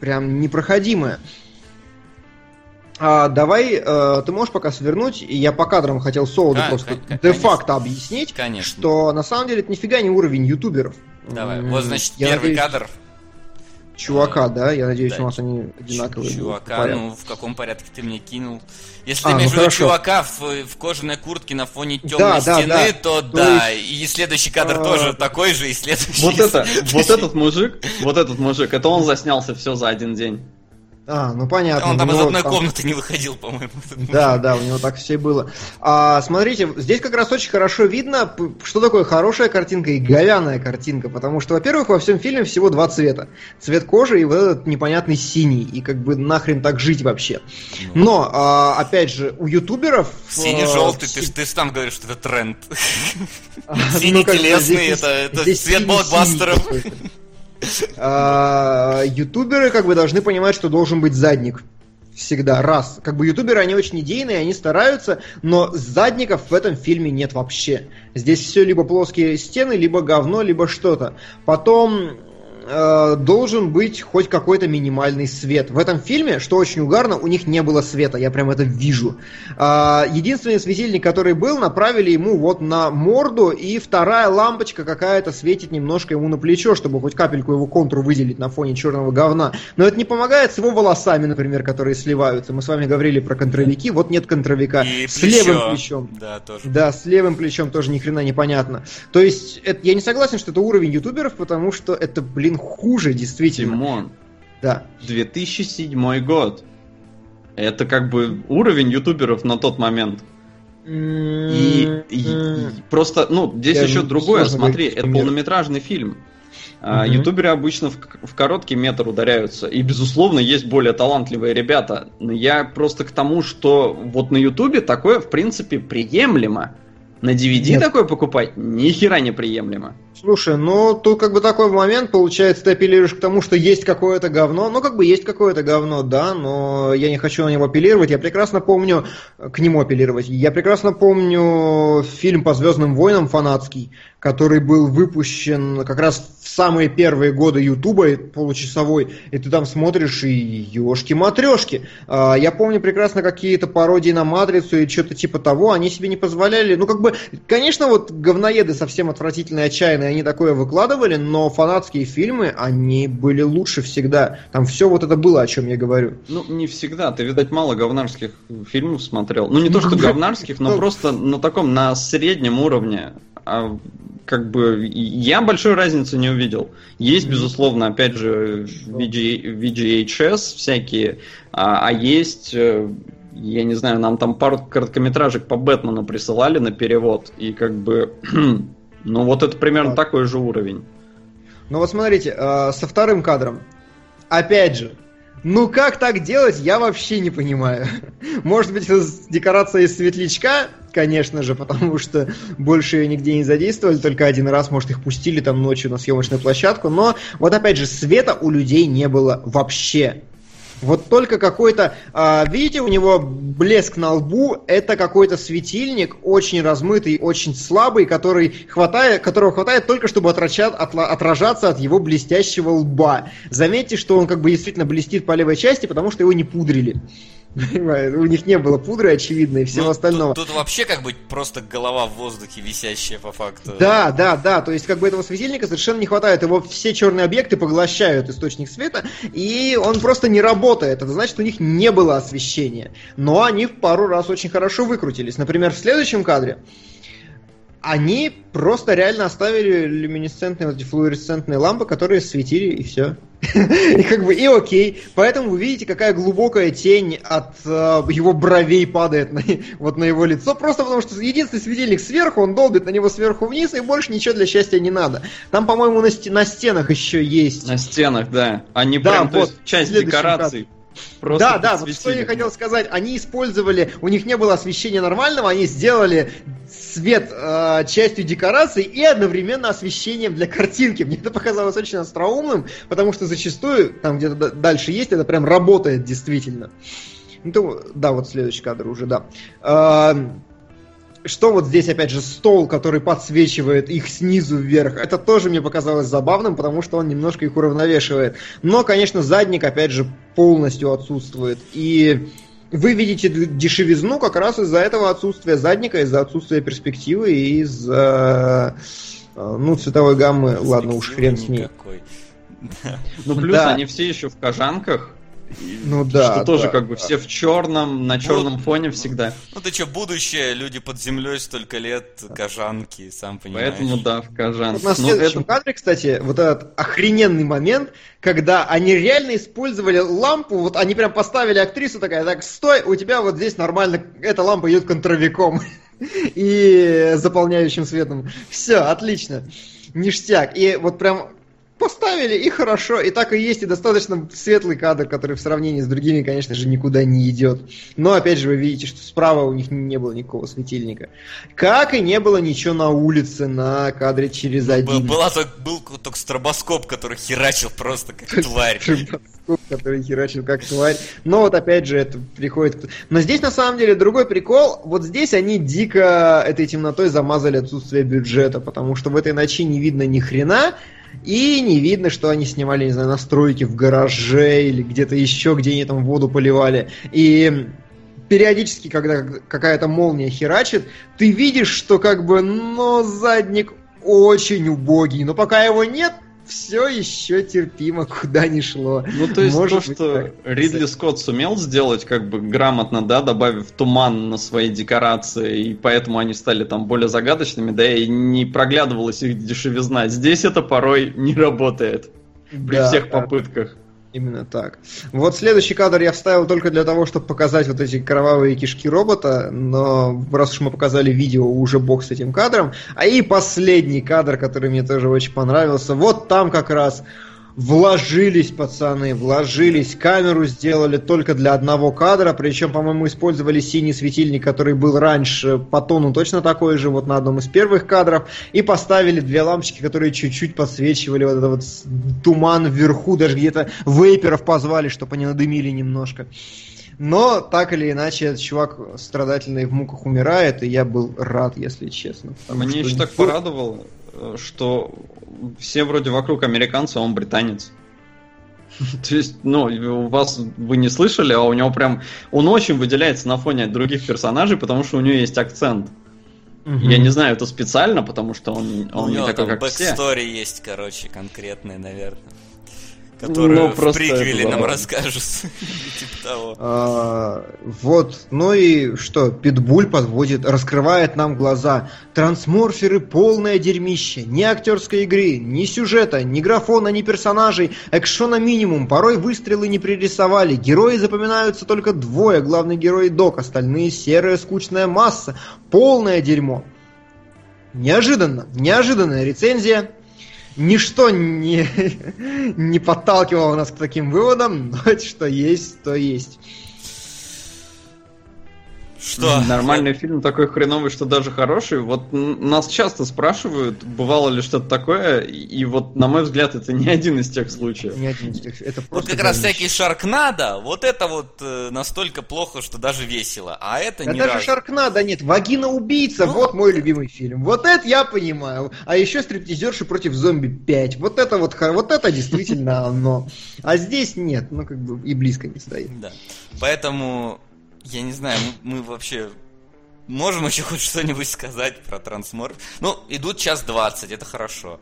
Прям непроходимая. А, давай, э, ты можешь пока свернуть, и я по кадрам хотел Солоду А, просто де-факто объяснить, Конечно. что на самом деле это нифига не уровень ютуберов. Давай. Вот, значит, я первый надеюсь, кадр. Чувака, да? Я надеюсь, Да, у нас они одинаковые. будут Чувака, порядку. ну в каком порядке ты мне кинул? Если А, ты имеешь ну в виду чувака в, в кожаной куртке на фоне темной Да, да, стены, да. то, То да. И следующий кадр а, тоже такой же, и следующий. Вот это, вот этот мужик, вот этот мужик, это он заснялся все за один день. А, ну понятно. Он там из одной там- комнаты не выходил, по-моему. Да, да, у него так все и было. А, смотрите, здесь как раз очень хорошо видно, что такое хорошая картинка и говяная картинка. Потому что, во-первых, во всем фильме всего два цвета. Цвет кожи и вот этот непонятный синий. И как бы нахрен так жить вообще. Но, а, опять же, у ютуберов... Синий-желтый, э, ты, ты сам говоришь, что это тренд. Ну, бы Синий-телесный, здесь- это, цвет блокбастеров. А, Ютуберы как бы должны понимать, что должен быть задник. Всегда. Раз. Как бы ютуберы, они очень идейные, они стараются, но задников в этом фильме нет вообще. Здесь все либо плоские стены, либо говно, либо что-то. Потом э, должен быть хоть какой-то минимальный свет. В этом фильме, что очень угарно, у них не было света, я прям это вижу. А, единственный светильник, который был, направили ему вот на морду, и вторая лампочка какая-то светит немножко ему на плечо, чтобы хоть капельку его контур выделить на фоне черного говна. Но это не помогает с его волосами, например, которые сливаются. Мы с вами говорили про контровики, вот нет контровика. И с левым плечо. плечом. Да, тоже. Да, с левым плечом тоже ни хрена непонятно. То есть, это, я не согласен, что это уровень ютуберов, потому что это, блин, хуже, действительно. Тимон, Да. 2007 год. Это как бы уровень ютуберов на тот момент. И, и- и просто, ну, здесь Я еще другое, смотри, говорить, это пример. полнометражный фильм. Мгм. Ютуберы обычно в, в короткий метр ударяются. И, безусловно, есть более талантливые ребята. Но я просто к тому, что вот на Ютубе такое, в принципе, приемлемо. На DVD Нет. такое покупать ни хера не приемлемо. Слушай, ну тут как бы такой момент, получается, ты апеллируешь к тому, что есть какое-то говно. Ну, как бы есть какое-то говно, да, но я не хочу на него апеллировать. Я прекрасно помню, к нему апеллировать. Я прекрасно помню фильм по Звездным войнам фанатский, который был выпущен как раз в самые первые годы Ютуба, получасовой, и ты там смотришь и ешки-матрешки. А, Я помню прекрасно какие-то пародии на Матрицу и что-то типа того, они себе не позволяли. Ну, как бы, конечно, вот говноеды совсем отвратительные, отчаянные, они такое выкладывали, но фанатские фильмы, они были лучше всегда. Там все вот это было, о чем я говорю. Ну, не всегда. Ты, видать, мало говнарских фильмов смотрел. Ну, не то, что говнарских, но Ну. просто на таком, на среднем уровне. А, как бы, я большой разницы не увидел. Есть, безусловно, опять же, VG VGHS всякие, а, а есть, э, я не знаю, нам там пару короткометражек по Бэтмену присылали на перевод, и как бы, ну, вот это примерно Так. такой же уровень. Ну вот смотрите, э, со вторым кадром. Опять же, ну как так делать, я вообще не понимаю. Может быть, это декорация из светлячка, конечно же, потому что больше ее нигде не задействовали, только один раз, может, их пустили там ночью на съемочную площадку, но вот опять же, света у людей не было вообще. Вот только какой-то, а, видите, у него блеск на лбу, это какой-то светильник, очень размытый, очень слабый, который хватает, которого хватает только, чтобы отрача- отла- отражаться от его блестящего лба. Заметьте, что он как бы действительно блестит по левой части, потому что его не пудрили. Понимаешь, У них не было пудры, очевидно, и всего Ну, остального. Тут, тут вообще как бы просто голова в воздухе висящая по факту. Да, да, да. То есть, как бы этого светильника совершенно не хватает. Его все черные объекты поглощают источник света, и он просто не работает. Это значит, у них не было освещения. Но они в пару раз очень хорошо выкрутились. Например, в следующем кадре они просто реально оставили люминесцентные, вот эти флуоресцентные лампы, которые светили, и все. И как бы, и окей. Поэтому вы видите, какая глубокая тень от э, его бровей падает на, вот на его лицо. Просто потому, что единственный светильник сверху, он долбит на него сверху вниз, и больше ничего для счастья не надо. Там, по-моему, на, на стенах еще есть. На стенах, да. Они Да, прям, то вот, есть, часть декораций. Просто да, да, вот что я хотел сказать. Они использовали, у них не было освещения нормального, они сделали свет э, частью декорации и одновременно освещением для картинки. Мне это показалось очень остроумным, потому что зачастую, там где-то дальше есть, это прям работает действительно. Ну, да, вот следующий кадр уже, да. А, что вот здесь, опять же, стол, который подсвечивает их снизу вверх, это тоже мне показалось забавным, потому что он немножко их уравновешивает. Но, конечно, задник, опять же, полностью отсутствует. И вы видите дешевизну как раз из-за этого отсутствия задника, из-за отсутствия перспективы и из-за э, ну, цветовой гаммы, ладно уж, хрен с ней. Никакой. Ну, плюс Да. они все еще в кожанках. Ну да. что тоже да. как бы все в черном, на черном фоне всегда. Ну ты что, будущее, люди под землей столько лет, кожанки, сам понимаешь. Поэтому да, в кожанках. Вот на Ну, следующем это- кадре, кстати, вот этот охрененный момент, когда они реально использовали лампу, вот они прям поставили актрису такая, так, стой, у тебя вот здесь нормально, эта лампа идет контровиком и заполняющим светом. Все, отлично. Ништяк. И вот прям поставили, и хорошо. И так и есть, и достаточно светлый кадр, который в сравнении с другими, конечно же, никуда не идет. Но, опять же, вы видите, что справа у них не было никакого светильника. Как и не было ничего на улице на кадре через один. была был только стробоскоп, который херачил просто как тварь. Шибаскоп, который херачил как тварь. Но вот опять же это приходит... Но здесь на самом деле другой прикол. Вот здесь они дико этой темнотой замазали отсутствие бюджета, потому что в этой ночи не видно ни хрена, и не видно, что они снимали, не знаю, настройки в гараже или где-то еще, где они там воду поливали. И периодически, когда какая-то молния херачит, ты видишь, что как бы, но задник очень убогий. Но пока его нет, все еще терпимо, куда ни шло. Ну, то есть Может то, что так. Ридли Скотт сумел сделать как бы грамотно, да, добавив туман на свои декорации, и поэтому они стали там более загадочными, да, и не проглядывалась их дешевизна. Здесь это порой не работает при Да, всех да. Именно так. Вот следующий кадр я вставил только для того, чтобы показать вот эти кровавые кишки робота, но раз уж мы показали видео, уже бог с этим кадром. А и последний кадр, который мне тоже очень понравился, вот там как раз вложились пацаны, вложились, камеру сделали только для одного кадра, причем, по-моему, использовали синий светильник, который был раньше по тону точно такой же, вот на одном из первых кадров, и поставили две лампочки, которые чуть-чуть подсвечивали вот этот вот туман вверху, даже где-то вейперов позвали, чтобы они надымили немножко. Но так или иначе, этот чувак страдательный в муках умирает, и я был рад, если честно. Мне что еще так порадовало, что все вроде вокруг американцы, а он британец. То есть, ну, у вас вы не слышали, а у него прям... Он очень выделяется на фоне других персонажей, потому что у него есть акцент. Я не знаю, это специально, потому что он, У не такой, как все. backstory есть, короче, конкретные, наверное. Которые Ну, в просто приквеле это нам да. расскажут. Типа того. А, вот, ну и что, Питбуль подводит, раскрывает нам глаза. Трансморферы полное дерьмище. Ни актерской игры, ни сюжета, ни графона, ни персонажей. Экшона минимум, порой выстрелы не пририсовали. Герои запоминаются только двое, главный герой и Док, остальные серая скучная масса. Полное дерьмо. Неожиданно, неожиданная рецензия. Ничто не, не подталкивало нас к таким выводам, но что есть, то есть. Что? Нормальный фильм такой хреновый, что даже хороший. Вот нас часто спрашивают, бывало ли что-то такое, и, вот, на мой взгляд, это не один из тех случаев. Ни один из тех- Это Вот просто как раз всякий Шаркнадо, вот это вот э, настолько плохо, что даже весело. А это Да не даже разу. Шаркнада нет. Вагина убийца, Ну. вот мой любимый фильм. Вот это я понимаю. А еще стриптизерши против зомби 5. Вот это вот, вот это действительно оно. А здесь нет, ну как бы и близко не стоит. Да. Поэтому, я не знаю, мы, мы вообще можем еще хоть что-нибудь сказать про трансморф. Ну, идут час двадцать, это хорошо.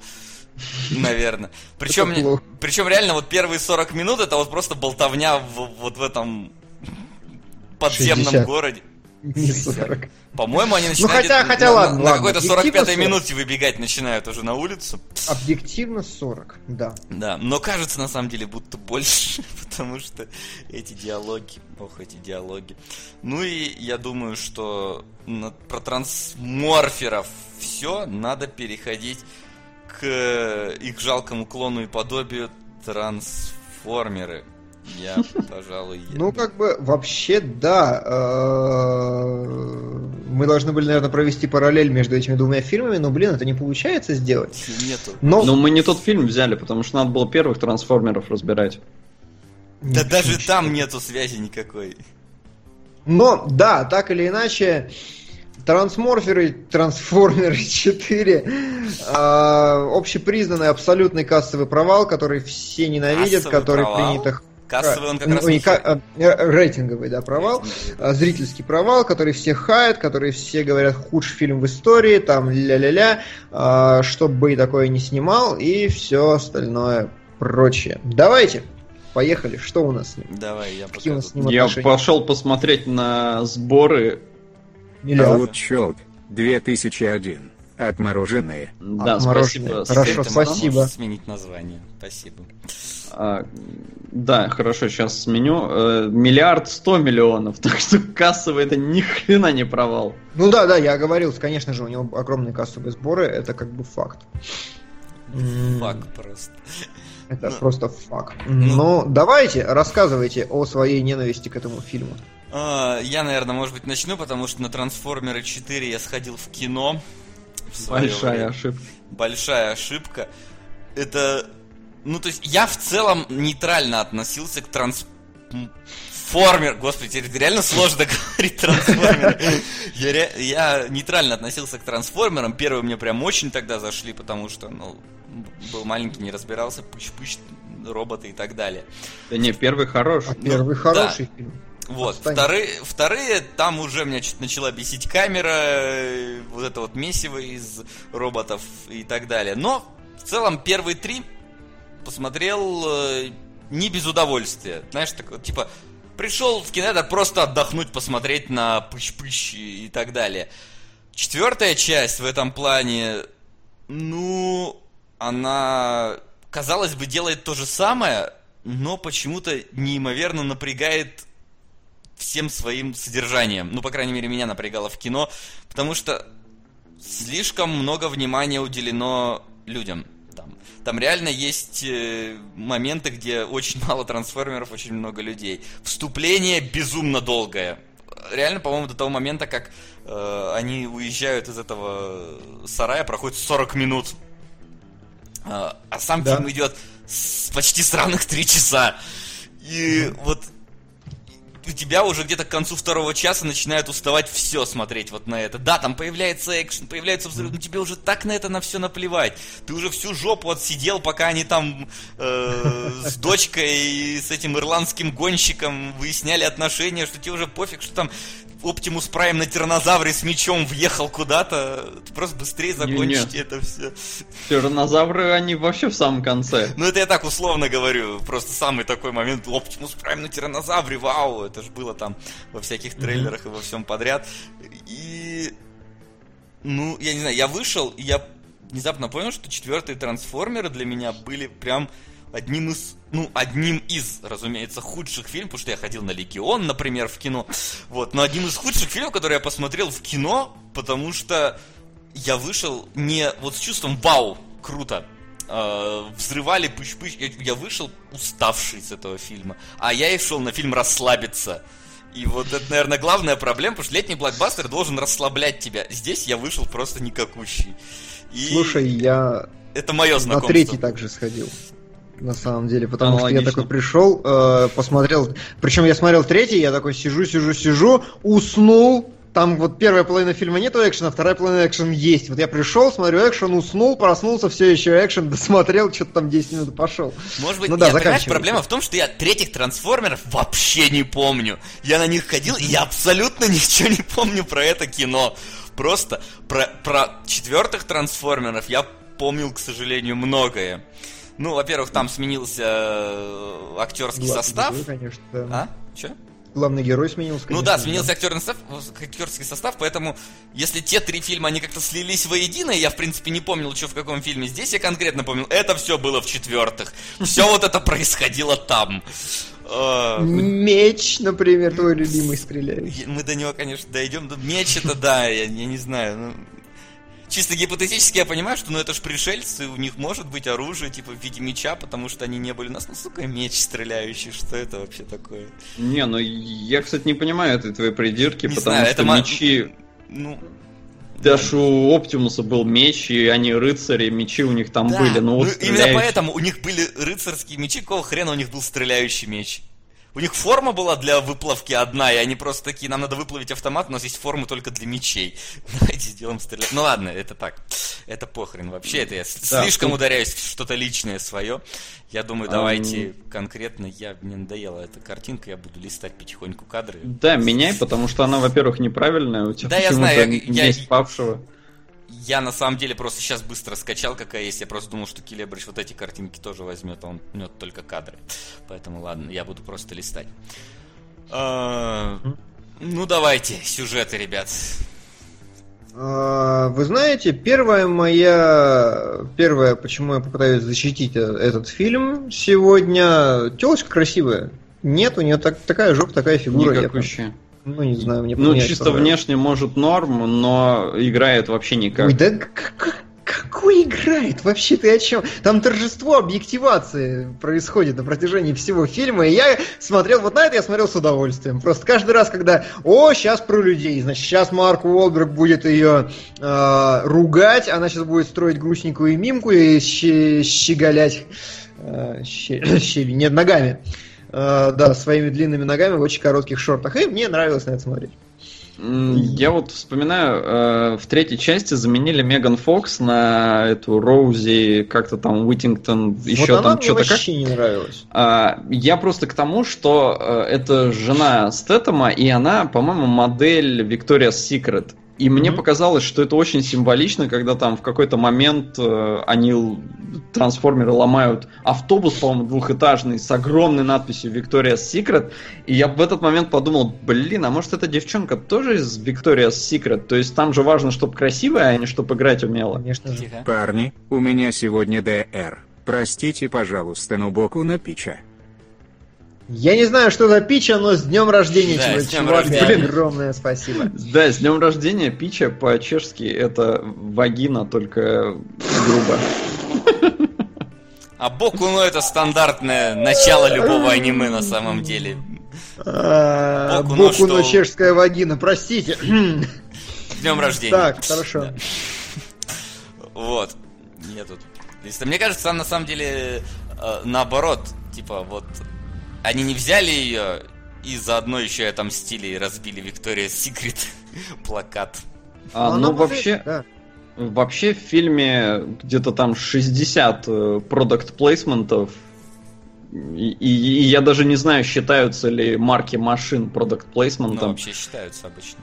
Наверное. Причем, причем реально вот первые 40 минут это вот просто болтовня в- вот в этом подземном 60. городе. Не 40. По-моему, они Ну, начинают хотя- где-то хотя на, ладно, на какой-то объективно 45-й 40. минуте выбегать начинают уже на улицу. Объективно 40, да. Да, но кажется на самом деле будто больше, потому что эти диалоги, ох, эти диалоги. Ну и я думаю, что про трансморферов все, надо переходить к их жалкому клону и подобию трансформеры. Я, пожалуй, я- Ну, как бы, вообще, да. э, Мы должны были, наверное, провести параллель между этими двумя фильмами, но, блин, это не получается сделать. нету. Но, Но мы не тот фильм взяли, потому что надо было первых трансформеров разбирать. Да Нет, даже ничего. там нету связи никакой. Но, да, так или иначе, Трансморферы, Трансформеры 4 э, общепризнанный абсолютный кассовый провал, который все ненавидят, Кассовый который провал? принято... Кассовый он как Ну, раз не не ка- э, рейтинговый, да, провал. А, зрительский провал, который все хают, который все говорят худший фильм в истории, там ля-ля-ля, а, чтобы бы и такое не снимал, и все остальное прочее. Давайте, поехали, что у нас с ним? Давай, я Какие у нас с ним Я отношения? пошел посмотреть на сборы. Миллиард. Аутчелк 2001. Отмороженные. Да, Отмороженные. спасибо. Хорошо, ты спасибо. сменить название. Спасибо. А, да, хорошо, сейчас сменю. Э, миллиард сто миллионов, так что кассовый это ни хрена не провал. Ну да, да, я говорил, конечно же, у него огромные кассовые сборы, это как бы факт. М, Фак просто. Это Ну, просто факт. ну. Ну, давайте, рассказывайте о своей ненависти к этому фильму. А, Я, наверное, может быть, начну, потому что на Трансформеры 4 я сходил в кино. Большая время. ошибка. Большая ошибка. Это... Ну, то есть, я в целом нейтрально относился к трансформер... Господи, теперь реально сложно говорить трансформеры. Я, ре- я нейтрально относился к трансформерам. Первые мне прям очень тогда зашли, потому что, ну, был маленький, не разбирался, пыщ-пыщ, роботы и так далее. Да не, первый хорош. А первый да. хороший фильм. Вот, Отстань. вторые, вторые, там уже меня что-то начала бесить камера, э, вот это вот месиво из роботов и так далее. Но в целом первые три посмотрел э, не без удовольствия. Знаешь, так вот, типа, пришел в кинотеатр просто отдохнуть, посмотреть на пыщ-пыщ и так далее. Четвертая часть в этом плане, ну, она, казалось бы, делает то же самое, но почему-то неимоверно напрягает всем своим содержанием. Ну, по крайней мере, меня напрягало в кино, потому что слишком много внимания уделено людям. Там, там реально есть э, моменты, где очень мало трансформеров, очень много людей. Вступление безумно долгое. Реально, по-моему, до того момента, как э, они уезжают из этого сарая, проходит 40 минут. А, а сам Да. фильм идет с почти сраных 3 часа. И вот у тебя уже где-то к концу второго часа начинает уставать все смотреть вот на это. Да, там появляется экшен, появляется взрыв, но тебе уже так на это на все наплевать. Ты уже всю жопу отсидел, пока они там э, с дочкой и с этим ирландским гонщиком выясняли отношения, что тебе уже пофиг, что там Оптимус Прайм на тиранозавре с мечом въехал куда-то. Просто быстрее закончите это все. Тиранозавры, они вообще в самом конце. Ну, это я так условно говорю. Просто самый такой момент. Оптимус Прайм на тиранозавре, вау! Это же было там во всяких трейлерах и во всем подряд. И... Ну, я не знаю, я вышел, и я внезапно понял, что четвертые трансформеры для меня были прям одним из, ну, одним из, разумеется, худших фильмов, потому что я ходил на Легион, например, в кино. Вот, но одним из худших фильмов, которые я посмотрел в кино, потому что я вышел не вот с чувством вау, круто. Э, взрывали пыщ-пыщ. Я, я вышел уставший с этого фильма. А я и шел на фильм расслабиться. И вот это, наверное, главная проблема, потому что летний блокбастер должен расслаблять тебя. Здесь я вышел просто никакущий. И Слушай, я это мое на знакомство. третий также сходил. На самом деле, потому что я такой пришел, э, посмотрел, причем я смотрел третий, я такой сижу, сижу, сижу, уснул. Там вот первая половина фильма нету экшена, вторая половина экшен есть. Вот я пришел, смотрю экшен, уснул, проснулся, все еще экшен, досмотрел, что-то там 10 минут пошел. Может быть, Ну да, заканчивай. проблема в том, что я третьих трансформеров вообще не помню. Я на них ходил, и я абсолютно ничего не помню про это кино. Просто про, про четвертых трансформеров я помнил, к сожалению, многое. Ну, во-первых, там сменился э, актерский Главный состав. герой, конечно, да. А? Че? Главный герой сменился. Ну конечно, да, сменился актерный состав, актерский состав, поэтому если те три фильма, они как-то слились воедино, я, в принципе, не помнил, что в каком фильме, здесь я конкретно помнил, это все было в четвертых. Все вот это происходило там. Э, Меч, например, твой любимый стреляет. Мы до него, конечно, дойдем. Да, Меч это да, я, я не знаю. ну, чисто гипотетически я понимаю, что ну это ж пришельцы, у них может быть оружие типа в виде меча, потому что они не были у нас. Ну, сука, меч стреляющий, что это вообще такое? Не, ну я, кстати, не понимаю этой твоей придирки, Не потому знаю, что это мечи... Ну, Даже у Оптимуса был меч, и они рыцари, мечи у них там Да, были, но вот ну, именно стреляющие- поэтому у них были рыцарские мечи, какого хрена у них был стреляющий меч? У них форма была для выплавки одна, и они просто такие, нам надо выплавить автомат, у нас есть форма только для мечей. Давайте сделаем стрелять. Ну ладно, это так. Это похрен вообще, это я Да, слишком тут- ударяюсь в что-то личное свое. Я думаю, давайте конкретно, я мне надоела эта картинка, я буду листать потихоньку кадры. Да, меняй, потому что она, во-первых, неправильная, у тебя Да, я почему-то знаю, я- я- месть павшего. Я на самом деле просто сейчас быстро скачал, какая есть. Я просто думал, что Келебрич вот эти картинки тоже возьмет, а он пнет только кадры. Поэтому ладно, я буду просто листать. А, Ну давайте, сюжеты, ребят. А, Вы знаете, первая моя... Первое, почему я попытаюсь защитить э- этот фильм сегодня... Телочка красивая. Нет, у нее так, такая жопа, такая фигура. Никакущая. Ну, не знаю, мне Ну, чисто внешне, может, норм, но играет вообще никак. Ой, да какой играет? Вообще ты о чем? Там торжество объективации происходит на протяжении всего фильма, и я смотрел, вот на это я смотрел с удовольствием. Просто каждый раз, когда, о, сейчас про людей, значит, сейчас Марк Уолберг будет ее э, ругать, она сейчас будет строить грустненькую мимку и щи- щеголять э, щи- щели- нет, ногами. Э, да, своими длинными ногами в очень коротких шортах. И мне нравилось на это смотреть. Я вот вспоминаю, э, в третьей части заменили Меган Фокс на эту Роузи, как-то там Уитингтон, еще вот там мне что-то как. вообще не нравилась. А, Я просто к тому, что э, это жена Стэттема, и она, по-моему, модель Victoria's Secret. И мне показалось, что это очень символично, когда там в какой-то момент э, они, трансформеры, ломают автобус, по-моему, двухэтажный, с огромной надписью Victoria's Secret. И я в этот момент подумал, блин, а может эта девчонка тоже из Victoria's Secret? То есть там же важно, чтобы красивая, а не чтобы играть умела. Конечно же. Парни, у меня сегодня ДР. Простите, пожалуйста, но боку на пича. Я не знаю, что за пича, но с днем рождения, Да, чувак. с днем Чувак, рождения. Блин, огромное спасибо. Да, с днем рождения, пича по-чешски это вагина, только грубо. А Боку, ну это стандартное начало любого аниме на самом деле. А, Боку, ну что? чешская вагина, простите. С днем рождения. Так, хорошо. Вот. Я тут... Мне кажется, на самом деле э, наоборот. Типа, вот они не взяли ее и заодно еще отомстили и разбили Виктория Секрет плакат. А, ну, может, вообще, да. вообще в фильме где-то там 60 продукт плейсментов. И, и- и я даже не знаю, считаются ли марки машин продукт Ну, вообще считаются обычно.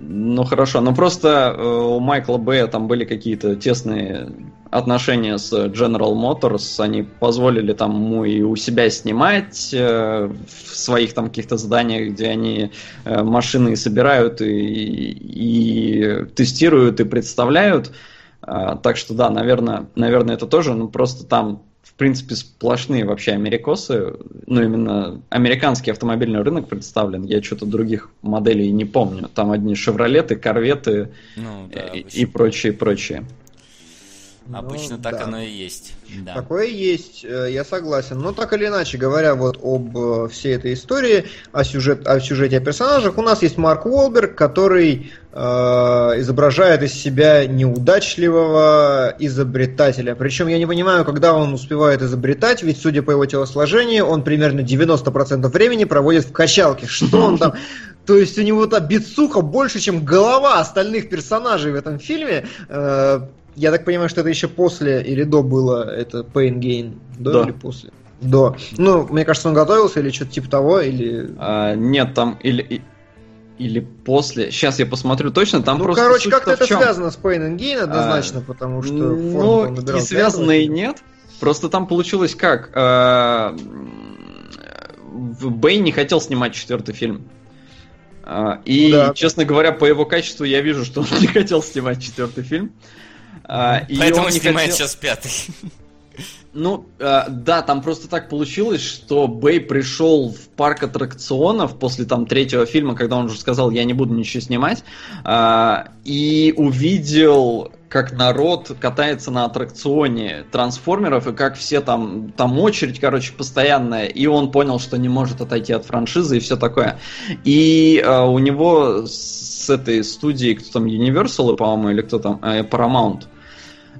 Ну хорошо, но просто э, у Майкла Бэя там были какие-то тесные отношения с General Motors, они позволили там ему и у себя снимать э, в своих там каких-то зданиях, где они э, машины собирают и, и тестируют и представляют. А, так что да, наверное, наверное это тоже, ну просто там в принципе сплошные вообще америкосы, ну именно американский автомобильный рынок представлен, я что-то других моделей не помню, там одни шевролеты, корветы Ну, да, и, и прочее, прочее. Обычно Ну, так да. оно и есть. Да. Такое есть, э, я согласен. Но так или иначе, говоря вот об э, всей этой истории, о, сюжет, о сюжете, о персонажах, у нас есть Марк Уолберг, который э, изображает из себя неудачливого изобретателя. Причем я не понимаю, когда он успевает изобретать, ведь, судя по его телосложению, он примерно 90% времени проводит в качалке. Что он там... То есть у него та бицуха больше, чем голова остальных персонажей в этом фильме. Э, Я так понимаю, что это еще после или до было, это Pain Gain. До или после? До. Ну, мне кажется, он готовился или что-то типа того, или... А, нет, там или или после. Сейчас я посмотрю точно. Там ну, просто короче, как-то это связано с Pain and Gain однозначно, потому что ну, он и связано и нет. Просто там получилось как? э, в- Бэй не хотел снимать четвертый фильм. А, И, Ну да. честно говоря, по его качеству я вижу, что он не хотел снимать четвертый фильм. А, и Поэтому он не снимает хотел- сейчас пятый. Ну, э, да, там просто так получилось, что Бэй пришел в парк аттракционов после там третьего фильма, когда он уже сказал, я не буду ничего снимать, а, и увидел, как народ катается на аттракционе трансформеров, и как все там, там очередь, короче, постоянная, и он понял, что не может отойти от франшизы и все такое. И э, у него с этой студией, кто там, Universal, по-моему, или кто там, э, Paramount, а,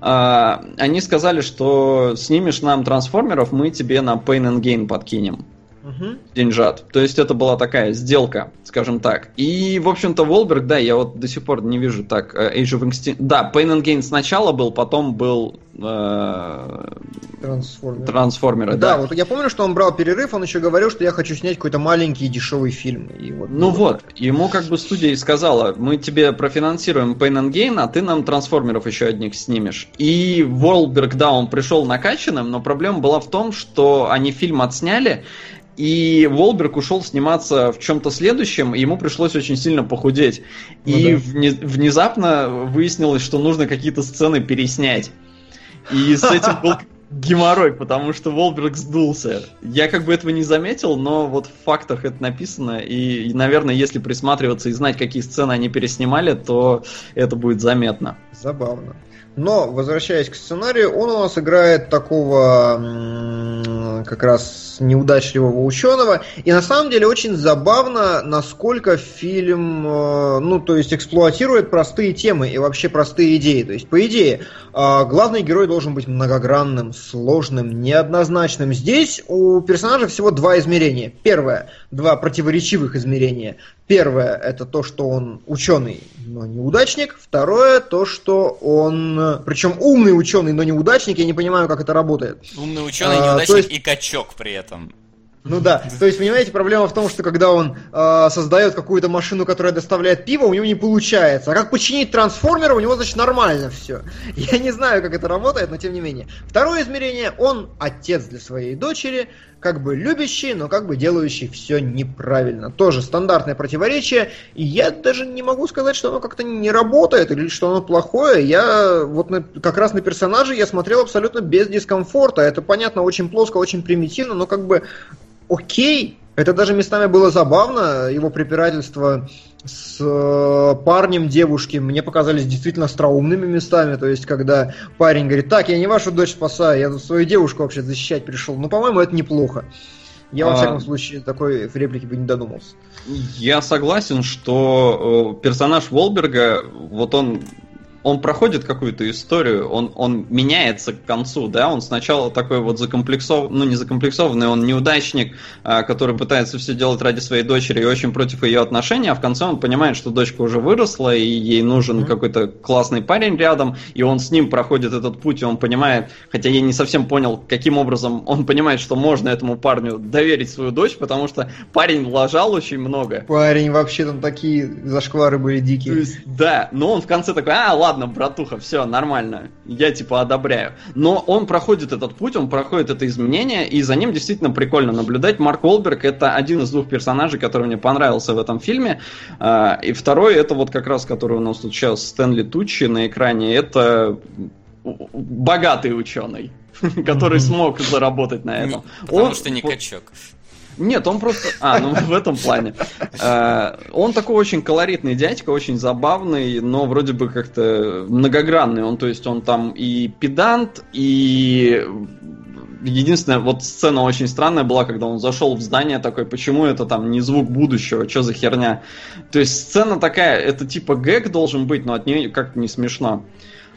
они сказали, что снимешь нам трансформеров, мы тебе на Pain and Gain подкинем Мгм. деньжат. То есть это была такая сделка, скажем так. И, в общем-то, Волберг, да, я вот до сих пор не вижу так. э, Age of Extinction... Да, Pain and Gain сначала был, потом был э, Трансформер. Трансформеры, Да, да. вот я помню, что он брал перерыв, он еще говорил, что я хочу снять какой-то маленький и дешевый фильм. И вот, Ну вот, ему как бы студия и сказала, мы тебе профинансируем Pain and Gain, а ты нам трансформеров еще одних снимешь. И Волберг, да, он пришел накачанным, но проблема была в том, что они фильм отсняли, и Волберг ушел сниматься в чем-то следующем, и ему пришлось очень сильно похудеть. Ну и да. вне- внезапно выяснилось, что нужно какие-то сцены переснять. И с этим был геморрой, потому что Волберг сдулся. Я как бы этого не заметил, но вот в фактах это написано, и, и, наверное, если присматриваться и знать, какие сцены они переснимали, то это будет заметно. Забавно. Но, возвращаясь к сценарию, он у нас играет такого как раз неудачливого ученого. И на самом деле очень забавно, насколько фильм, э, ну, то есть эксплуатирует простые темы и вообще простые идеи. То есть, по идее, э, главный герой должен быть многогранным, сложным, неоднозначным. Здесь у персонажа всего два измерения. Первое, два противоречивых измерения. Первое, это то, что он ученый, но неудачник. Второе, то, что он, причем умный ученый, но неудачник. Я не понимаю, как это работает. Умный ученый, А, неудачник есть- и качок при этом. Ну да, то есть, понимаете, проблема в том, что когда он э, создает какую-то машину, которая доставляет пиво, у него не получается. А как починить трансформера, у него, значит, нормально все. Я не знаю, как это работает, но тем не менее. Второе измерение, он отец для своей дочери, как бы любящий, но как бы делающий все неправильно. Тоже стандартное противоречие, и я даже не могу сказать, что оно как-то не работает или что оно плохое. Я вот на- как раз на персонажа я смотрел абсолютно без дискомфорта. Это понятно, очень плоско, очень примитивно, но как бы окей. Это даже местами было забавно, его препирательство с э, парнем девушки мне показались действительно остроумными местами. То есть, когда парень говорит, так, я не вашу дочь спасаю, я тут свою девушку вообще защищать пришел. Ну, по-моему, это неплохо. Я, во А. всяком случае, такой реплики бы не додумался. Я согласен, что э, персонаж Волберга, вот он, он проходит какую-то историю, он, он меняется к концу, да, он сначала такой вот закомплексованный, ну не закомплексованный, он неудачник, а, который пытается все делать ради своей дочери и очень против ее отношений, а в конце он понимает, что дочка уже выросла, и ей нужен Мгм. какой-то классный парень рядом, и он с ним проходит этот путь, и он понимает, хотя я не совсем понял, каким образом он понимает, что можно этому парню доверить свою дочь, потому что парень лажал очень много. Парень, вообще там такие зашквары были То дикие. есть, да, но он в конце такой, а, ладно, братуха, все, нормально, я типа одобряю. Но он проходит этот путь, он проходит это изменение, и за ним действительно прикольно наблюдать. Марк Уолберг это один из двух персонажей, который мне понравился в этом фильме. А, И второй, это вот как раз, который у нас тут сейчас Стэнли Тучи на экране, это богатый ученый, который смог заработать на этом. Потому Он- что не качок. Нет, он просто... А, ну в этом плане. Э, он такой очень колоритный дядька, очень забавный, но вроде бы как-то многогранный. Он, то есть, он там и педант, и единственная вот сцена очень странная была, когда он зашел в здание такой, почему это там не звук будущего, что за херня. То есть сцена такая, это типа гэг должен быть, но от нее как-то не смешно.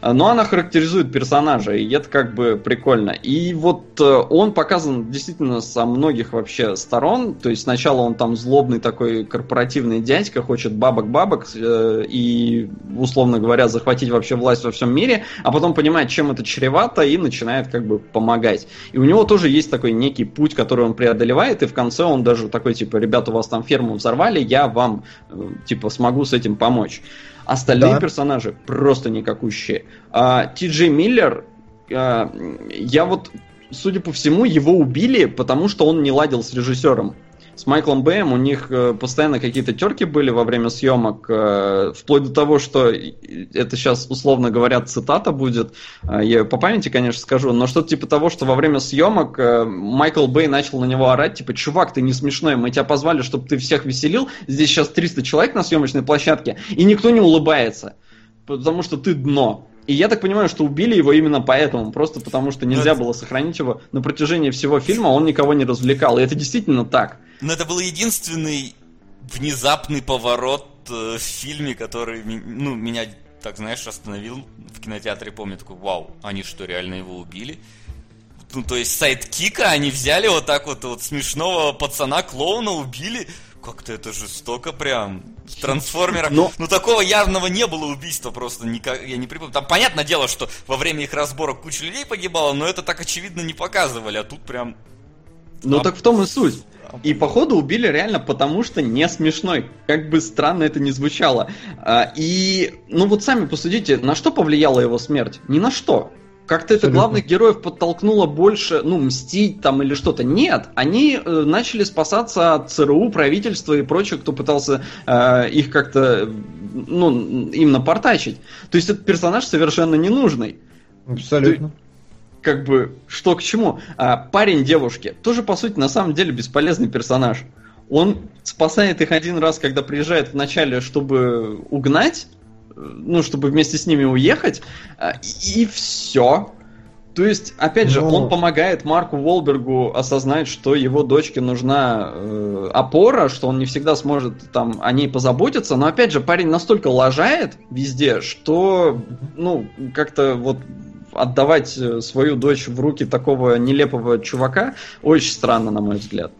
Но она характеризует персонажа, и это как бы прикольно. И вот э, он показан действительно со многих вообще сторон. То есть сначала он там злобный такой корпоративный дядька, хочет бабок-бабок э, и, условно говоря, захватить вообще власть во всем мире, а потом понимает, чем это чревато, и начинает как бы помогать. И у него тоже есть такой некий путь, который он преодолевает, и в конце он даже такой, типа, ребята, у вас там ферму взорвали, я вам, э, типа, смогу с этим помочь. Остальные да. персонажи просто никакущие. А, Ти Джей Миллер, а, я вот, судя по всему, его убили, потому что он не ладил с режиссером с Майклом Бэем. У них э, постоянно какие-то терки были во время съемок, э, вплоть до того, что это сейчас, условно говоря, цитата будет, э, я по памяти, конечно, скажу, но что-то типа того, что во время съемок Майкл Бэй начал на него орать, типа, чувак, ты не смешной, мы тебя позвали, чтобы ты всех веселил, здесь сейчас 300 человек на съемочной площадке, и никто не улыбается, потому что ты дно. И я так понимаю, что убили его именно поэтому, просто потому что нельзя было сохранить его на протяжении всего фильма, он никого не развлекал. И это действительно так. Но это был единственный внезапный поворот э, в фильме, который ну, меня, так знаешь, остановил в кинотеатре. Помню, такой, вау, они что, реально его убили? Ну, то есть sidekick а они взяли вот так вот, вот смешного пацана-клоуна убили. Как-то это жестоко прям. Трансформера. Но... Ну, такого явного не было убийства просто никак. Я не припомню. Там понятное дело, что во время их разборок куча людей погибало, но это так очевидно не показывали, а тут прям... Ну а... так в том и суть. И походу убили реально потому, что не смешной. Как бы странно это ни звучало. А, и, ну вот сами посудите, на что повлияла его смерть? Ни на что. Как-то это главных героев подтолкнуло больше, ну, мстить там или что-то. Нет, они э, начали спасаться от ЦРУ, правительства и прочего, кто пытался э, их как-то, ну, им напортачить. То есть этот персонаж совершенно ненужный. Абсолютно. Ты, как бы, что к чему. А, парень девушки тоже, по сути, на самом деле бесполезный персонаж. Он спасает их один раз, когда приезжает в начале, чтобы угнать, ну, чтобы вместе с ними уехать, а, и, и все. То есть, опять же, Но... он помогает Марку Волбергу осознать, что его дочке нужна э, опора, что он не всегда сможет там о ней позаботиться. Но опять же, парень настолько лажает везде, что, ну, как-то вот отдавать э, свою дочь в руки такого нелепого чувака очень странно, на мой взгляд.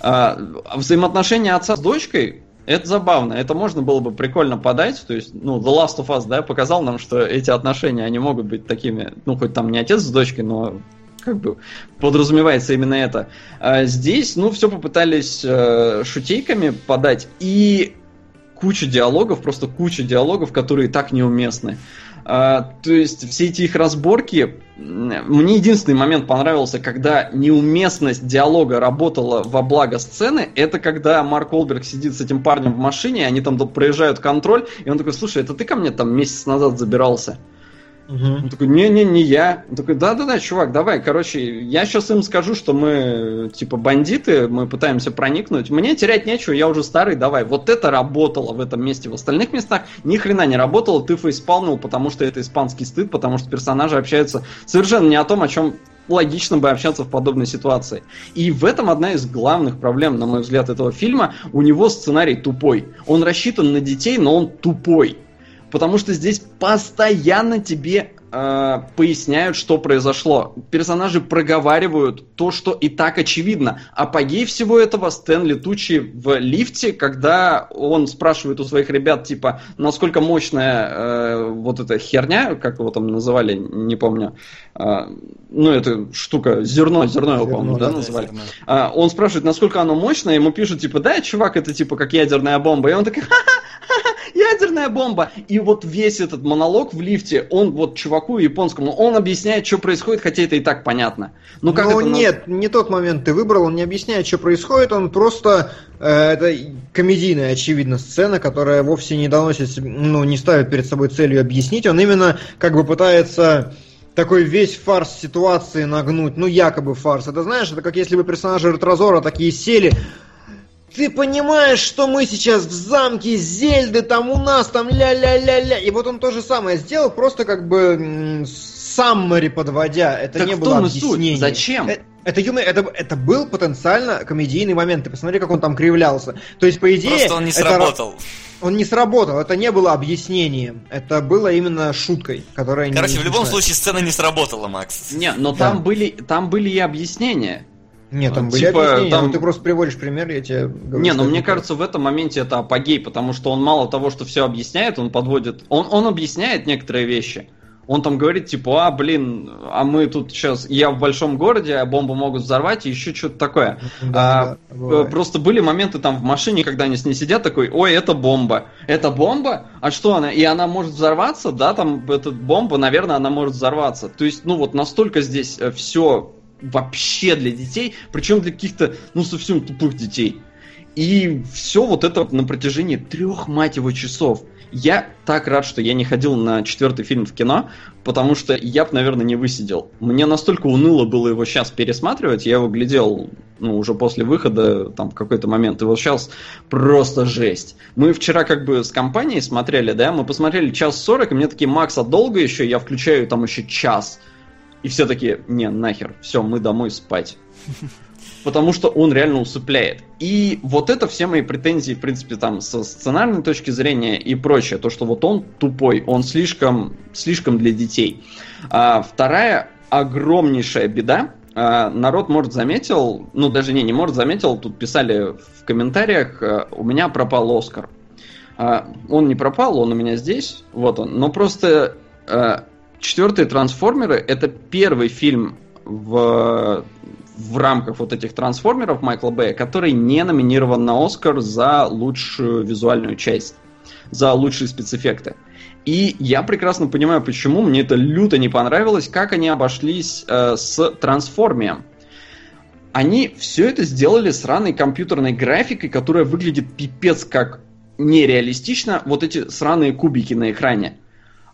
А, взаимоотношения отца с дочкой это забавно, это можно было бы прикольно подать, то есть, ну, The Last of Us, да, показал нам, что эти отношения, они могут быть такими, ну, хоть там не отец с дочкой, но как бы подразумевается именно это. А здесь, ну, все попытались э, шутейками подать, и куча диалогов, просто куча диалогов, которые так неуместны. А, то есть все эти их разборки, мне единственный момент понравился, когда неуместность диалога работала во благо сцены, это когда Марк Олберг сидит с этим парнем в машине, они там проезжают контроль, и он такой, слушай, это ты ко мне там месяц назад забирался? Угу. Он такой, не-не, не я. Он такой, да-да-да, чувак, давай, короче, я сейчас им скажу, что мы, типа, бандиты, мы пытаемся проникнуть. Мне терять нечего, я уже старый, давай. Вот это работало в этом месте. В остальных местах ни хрена не работало, ты фейспалнул, потому что это испанский стыд, потому что персонажи общаются совершенно не о том, о чем логично бы общаться в подобной ситуации. И в этом одна из главных проблем, на мой взгляд, этого фильма. У него сценарий тупой. Он рассчитан на детей, но он тупой. Потому что здесь постоянно тебе э, поясняют, что произошло. Персонажи проговаривают то, что и так очевидно. Апогей всего этого Стэн летучий в лифте, когда он спрашивает у своих ребят, типа, насколько мощная э, вот эта херня, как его там называли, не помню. Э, ну, это штука, зерно, зерно его, по-моему, да, да, называли. Зерно. Э, он спрашивает, насколько оно мощное, ему пишут, типа, да, чувак, это типа как ядерная бомба. И он такой, ха-ха, ядерная бомба. И вот весь этот монолог в лифте, он вот чуваку японскому, он объясняет, что происходит, хотя это и так понятно. Ну, как Но это нет, не тот момент ты выбрал, он не объясняет, что происходит, он просто... Э, это комедийная, очевидно, сцена, которая вовсе не доносит, ну, не ставит перед собой целью объяснить, он именно как бы пытается такой весь фарс ситуации нагнуть, ну якобы фарс. Это знаешь, это как если бы персонажи Ретрозора такие сели, ты понимаешь, что мы сейчас в замке Зельды, там у нас, там ля-ля-ля-ля. И вот он то же самое сделал, просто как бы саммари подводя. Это Так не было суть. объяснение. Зачем? Э, Это, юмор, это, это был потенциально комедийный момент. Ты посмотри, как он там кривлялся. То есть, по идее... Просто он не это- сработал. он не сработал. Это не было объяснением. Это было именно шуткой, которая не Короче, в любом случае сцена не сработала, Макс. Не, но Да. там были, там были и объяснения. Нет, там Ну, были типа, объяснения. там- ты просто приводишь пример, я тебе говорю. Не, что ну мне кажется, в этом моменте это апогей, потому что он мало того, что все объясняет, он подводит. Он, он объясняет некоторые вещи. Он там говорит, типа, а, блин, а мы тут сейчас, я в большом городе, а бомбу могут взорвать, и еще что-то такое. Да, А, да, э. Просто были моменты там в машине, когда они с ней сидят, такой, ой, это бомба. Это бомба? А что она? И она может взорваться? Да, там эта бомба, наверное, она может взорваться. То есть, ну вот настолько здесь все вообще для детей, причем для каких-то, ну, совсем тупых детей. И все вот это на протяжении трех, мать его, часов. Я так рад, что я не ходил на четвертый фильм в кино, потому что я бы, наверное, не высидел. Мне настолько уныло было его сейчас пересматривать, я его глядел, ну, уже после выхода, там, в какой-то момент, и вот сейчас просто жесть. Мы вчера как бы с компанией смотрели, да, мы посмотрели час сорок, и мне такие, Макс, а долго еще? Я включаю там еще час. И все такие, не, нахер, все, мы домой спать. Потому что он реально усыпляет. И вот это все мои претензии, в принципе, там, со сценарной точки зрения и прочее. То, что вот он тупой, он слишком, слишком для детей. А вторая огромнейшая беда, а, народ, может, заметил, ну, даже не, не может, заметил, тут писали в комментариях, а, у меня пропал Оскар. А, Он не пропал, он у меня здесь, вот он. Но просто четвертые трансформеры это первый фильм в, в рамках вот этих трансформеров Майкла Бэя, который не номинирован на Оскар за лучшую визуальную часть, за лучшие спецэффекты. И я прекрасно понимаю, почему мне это люто не понравилось, как они обошлись э, с трансформием. Они все это сделали с раной компьютерной графикой, которая выглядит пипец как нереалистично. Вот эти сраные кубики на экране.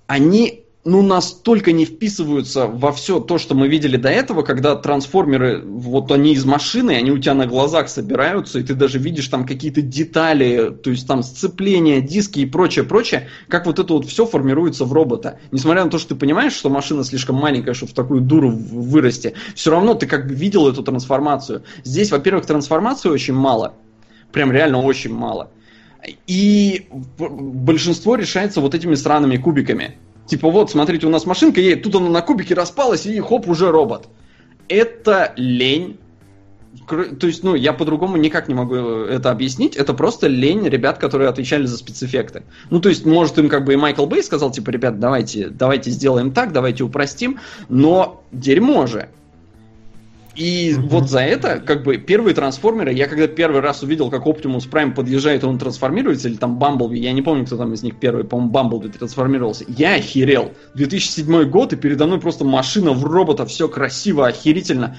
Они ну, настолько не вписываются во все то, что мы видели до этого, когда трансформеры, вот они из машины, они у тебя на глазах собираются, и ты даже видишь там какие-то детали, то есть там сцепления, диски и прочее, прочее, как вот это вот все формируется в робота. Несмотря на то, что ты понимаешь, что машина слишком маленькая, чтобы в такую дуру вырасти, все равно ты как бы видел эту трансформацию. Здесь, во-первых, трансформации очень мало, прям реально очень мало. И большинство решается вот этими странными кубиками. Типа вот, смотрите, у нас машинка едет, тут она на кубике распалась, и хоп, уже робот. Это лень. То есть, ну, я по-другому никак не могу это объяснить. Это просто лень ребят, которые отвечали за спецэффекты. Ну, то есть, может, им как бы и Майкл Бэй сказал, типа, ребят, давайте, давайте сделаем так, давайте упростим, но дерьмо же. И Мгм. вот за это, как бы, первые трансформеры, я когда первый раз увидел, как Оптимус Прайм подъезжает, он трансформируется, или там Бамблби, я не помню, кто там из них первый, по-моему, Бамблби трансформировался, я охерел. 2007 год, и передо мной просто машина в робота, все красиво, охерительно.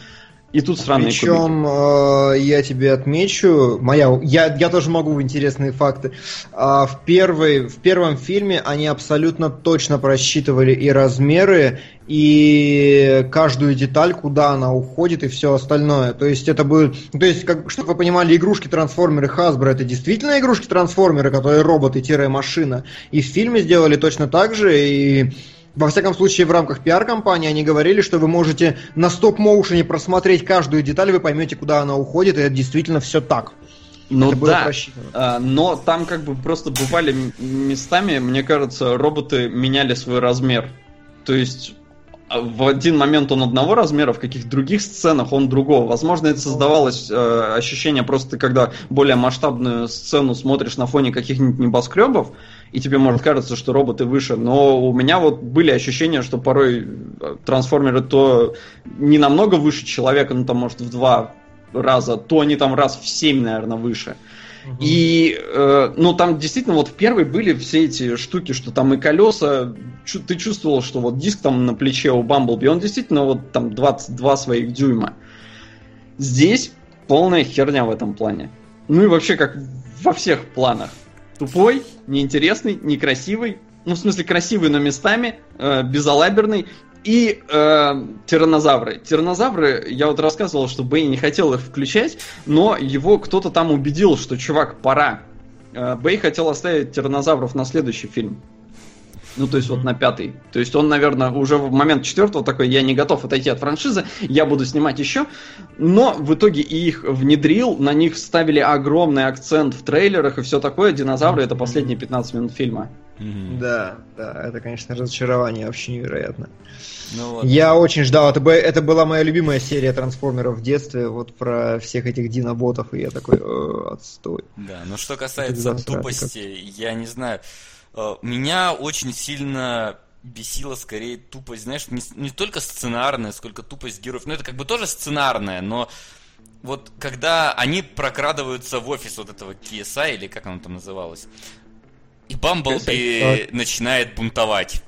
И тут странные кубики. Причем э, я тебе отмечу, моя, я, я тоже могу интересные факты. А, в, первой, в первом фильме они абсолютно точно просчитывали и размеры, и каждую деталь, куда она уходит, и все остальное. То есть это будет, то есть, как, чтобы вы понимали, игрушки-трансформеры Hasbro это действительно игрушки-трансформеры, которые роботы-машина. И в фильме сделали точно так же, и во всяком случае, в рамках пиар-компании они говорили, что вы можете на стоп-моушене просмотреть каждую деталь, вы поймете, куда она уходит, и это действительно все так. Ну это да, а, но там как бы просто бывали местами, мне кажется, роботы меняли свой размер. То есть а, в один момент он одного размера, в каких-то других сценах он другого. Возможно, это создавалось э, ощущение просто, когда более масштабную сцену смотришь на фоне каких-нибудь небоскребов, и тебе может кажется, что роботы выше. Но у меня вот были ощущения, что порой э, трансформеры то не намного выше человека, ну там может в два раза, то они там раз в семь, наверное, выше. И, э, ну, там действительно вот в первой были все эти штуки, что там и колеса, чу- ты чувствовал, что вот диск там на плече у Бамблби, он действительно вот там 22 своих дюйма. Здесь полная херня в этом плане. Ну и вообще как во всех планах. Тупой, неинтересный, некрасивый. Ну, в смысле, красивый, но местами, э, безалаберный. И э, тираннозавры. Тираннозавры, я вот рассказывал, что Бэй не хотел их включать, но его кто-то там убедил, что, чувак, пора. Э, Бэй хотел оставить тираннозавров на следующий фильм. Ну, то есть вот на пятый. То есть он, наверное, уже в момент четвертого такой, я не готов отойти от франшизы, я буду снимать еще. Но в итоге и их внедрил, на них ставили огромный акцент в трейлерах и все такое. Динозавры это последние 15 минут фильма. Да, да, это, конечно, разочарование вообще невероятно. Ну вот. Я очень ждал, это, это была моя любимая серия трансформеров в детстве, вот про всех этих диноботов, и я такой, «Э, отстой. Да, но что касается тупости, я не знаю. Э, Меня очень сильно бесила скорее тупость, знаешь, не, не только сценарная, сколько тупость героев. Ну, это как бы тоже сценарная, но вот когда они прокрадываются в офис вот этого KSI, или как оно там называлось, и Бамблби начинает бунтовать.